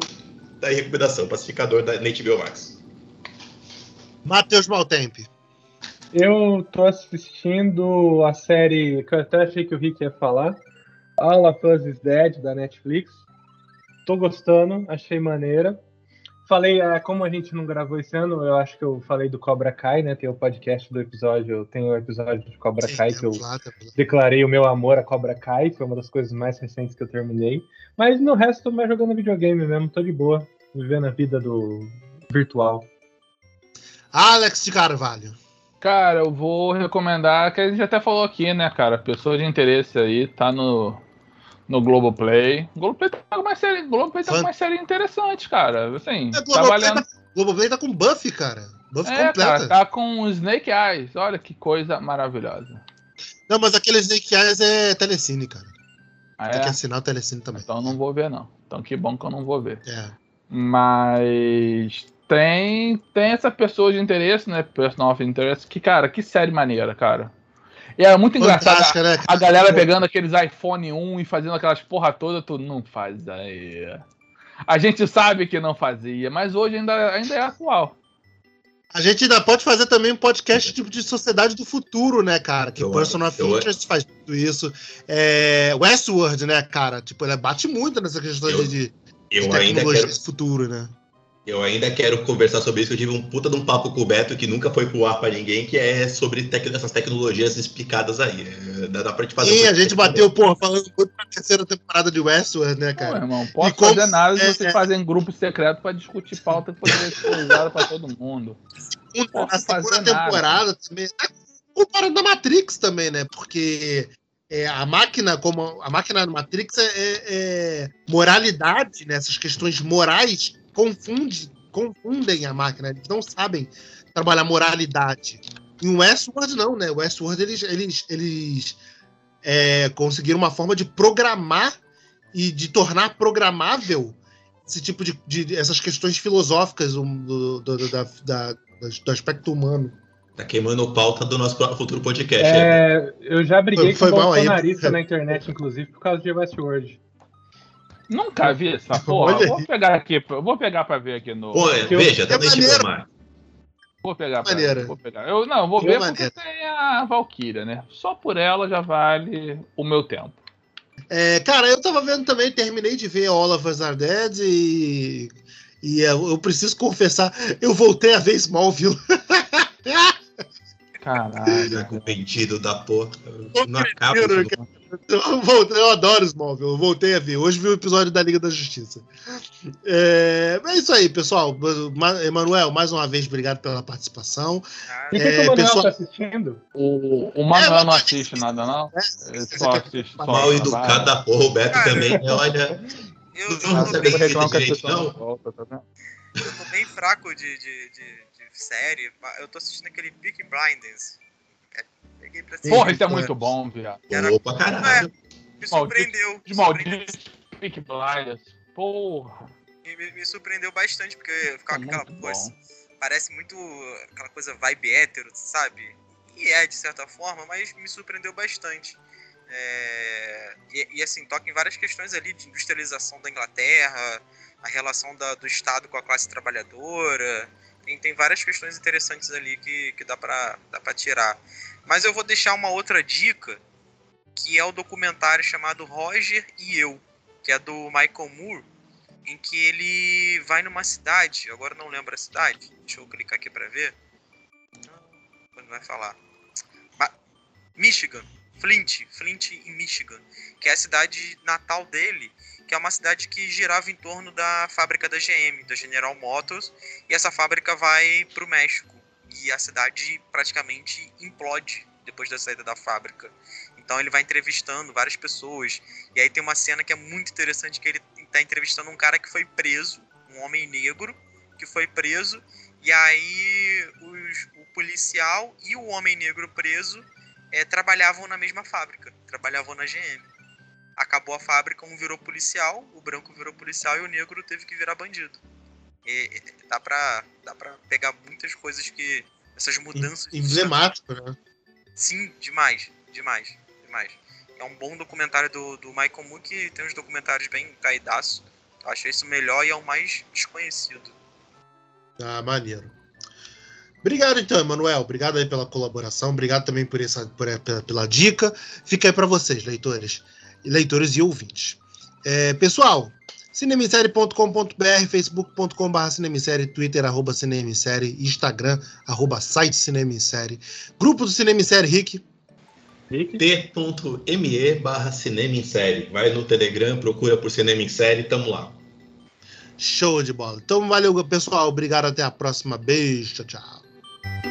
tá aí a recomendação. Pacificador da HBO Max. Matheus Maltempe. Eu tô assistindo a série que eu até achei que o Rick ia falar, All of Us is Dead, da Netflix. Tô gostando, achei maneira. Falei, é, como a gente não gravou esse ano, eu acho que eu falei do Cobra Kai, né? Tem o podcast do episódio, tem o episódio de Cobra Kai que eu declarei o meu amor a Cobra Kai, foi uma das coisas mais recentes que eu terminei. Mas no resto, tô mais jogando videogame mesmo, tô de boa, vivendo a vida do virtual. Alex de Carvalho. Cara, eu vou recomendar, que a gente até falou aqui, né, cara? Pessoa de interesse aí, tá no, no Globoplay. Globoplay tá com uma série, Globoplay tá com uma série interessante, cara. Assim, É, Globoplay valendo. tá, Globoplay tá com Buffy, cara. Buffy É, completa. cara, tá com Snake Eyes. Olha que coisa maravilhosa. Não, mas aquele Snake Eyes é telecine, cara. Ah, Tem que é? assinar o telecine também. Então eu não vou ver, não. Então que bom que eu não vou ver. É. Mas tem, tem essa pessoa de interesse, né? Personal of interest, que, cara, que série maneira, cara. E é muito engraçado né? a galera pegando aqueles iPhone 1 e fazendo aquelas porra toda, tu não faz aí. A gente sabe que não fazia, mas hoje ainda, ainda é atual. A gente ainda pode fazer também um podcast tipo de sociedade do futuro, né, cara? Que Eu- Person of eu- Interest faz tudo isso. É, Westworld, né, cara? Tipo, ele bate muito nessa questão Eu- de, de Eu ainda, tecnologia quero, do futuro, né? Eu ainda quero conversar sobre isso. Eu tive um puta de um papo com o Beto que nunca foi pro ar pra ninguém, que é sobre tec- essas tecnologias explicadas aí. É, Dá, dá pra te fazer um a gente bateu, pô, falando muito da terceira temporada de Westworld, né, Pô, cara? irmão, posso E como- fazer nada se é, vocês é. fazem grupo secreto pra discutir pauta que poderia ser usada pra todo mundo. Segunda- na segunda fazer nada. temporada também. É comparado da Matrix também, né? Porque é, a máquina, como a máquina da Matrix é, é- é moralidade, né? Essas questões morais confunde, confundem a máquina. Eles não sabem trabalhar moralidade. Em Westworld, não, né? Westworld, eles, eles, eles é, conseguiram uma forma de programar e de tornar programável esse tipo de, de essas questões filosóficas do, do, do, da, da, do aspecto humano. Tá queimando pauta do nosso futuro podcast. É, eu já briguei Foi com um aí, bolsonarista porque- na internet, inclusive, por causa de Westworld. Nunca vi essa porra. Olha Vou aí. pegar aqui, eu vou pegar pra ver aqui no. Pô, é, que eu- veja, é maneiro. Vou pegar pra Maneira. ver. Vou pegar. Eu não, vou Que ver maneira. porque tem a Valkyria, né? Só por ela já vale o meu tempo. É, cara, eu tava vendo também, terminei de ver All of Us Are Dead e. E eu, eu preciso confessar, eu voltei a ver Smallville. Caralho. Arrependido da porra. Não acaba. cara. Eu, voltei, eu adoro Smallville, eu voltei a ver. Hoje vi o episódio da Liga da Justiça. É, é isso aí, pessoal. Ma- Emanuel, mais uma vez, obrigado pela participação. E o que, É, que o Manuel pessoal- tá assistindo? O, o Manuel É, não assiste nada, não? Ele só assiste só Mal educado da porra. O Beto Cara. também, né? olha. eu, Não eu, tô recebe bem, que pessoas não. não voltam, tá vendo? eu tô bem fraco de, de, de, de série. Eu tô assistindo aquele Peak Blinders. É, peguei pra assistir. Porra, isso é muito bom, viado. Era- Opa, caralho. Me surpreendeu. De me surpreendeu, maldito Peak Blinders. Porra. me, me surpreendeu bastante, porque eu ficava É com aquela. Pô, bom. parece muito aquela coisa vibe hétero, sabe? E é, de certa forma, mas me surpreendeu bastante. É, e, e, assim, toca em várias questões ali de industrialização da Inglaterra, a relação da- do Estado com a classe trabalhadora. Tem, tem várias questões interessantes ali que, que dá, pra, dá pra tirar. Mas eu vou deixar uma outra dica, que é o documentário chamado Roger e Eu, que é do Michael Moore, em que ele vai numa cidade, agora não lembro a cidade, deixa eu clicar aqui pra ver. Quando vai falar? Michigan, Flint, Flint em Michigan, que é a cidade natal dele, que é uma cidade que girava em torno da fábrica da GM, da General Motors, e essa fábrica vai pro México e a cidade praticamente implode depois da saída da fábrica. Então ele vai entrevistando várias pessoas e aí tem uma cena que é muito interessante que ele tá entrevistando um cara que foi preso, um homem negro que foi preso, e aí os- o policial e o homem negro preso eh, trabalhavam na mesma fábrica, trabalhavam na GM. Acabou a fábrica, um virou policial, o branco virou policial e o negro teve que virar bandido. E, e- dá, pra, dá pra pegar muitas coisas que. Essas mudanças. Emblemático, né? Sim, demais, demais, demais. É um bom documentário do, do Michael Moore que tem uns documentários bem caidaço. Eu acho esse o melhor e é o mais desconhecido. Ah, maneiro. Obrigado então, Emanuel. Obrigado aí pela colaboração. Obrigado também por essa, por, pela, pela dica. Fica aí para vocês, leitores, leitores e ouvintes. É, pessoal, cinemissérie.com.br, facebook.com.br cinemissérie, twitter, arroba cinemissérie, instagram, arroba site cinemissérie, grupo do Cinemissérie, Rick. Rick? t.me barra cinema em série. Vai no Telegram, procura por cinema em série, tamo lá. Show de bola. Então, valeu, pessoal. Obrigado. Até a próxima. Beijo. Tchau, tchau.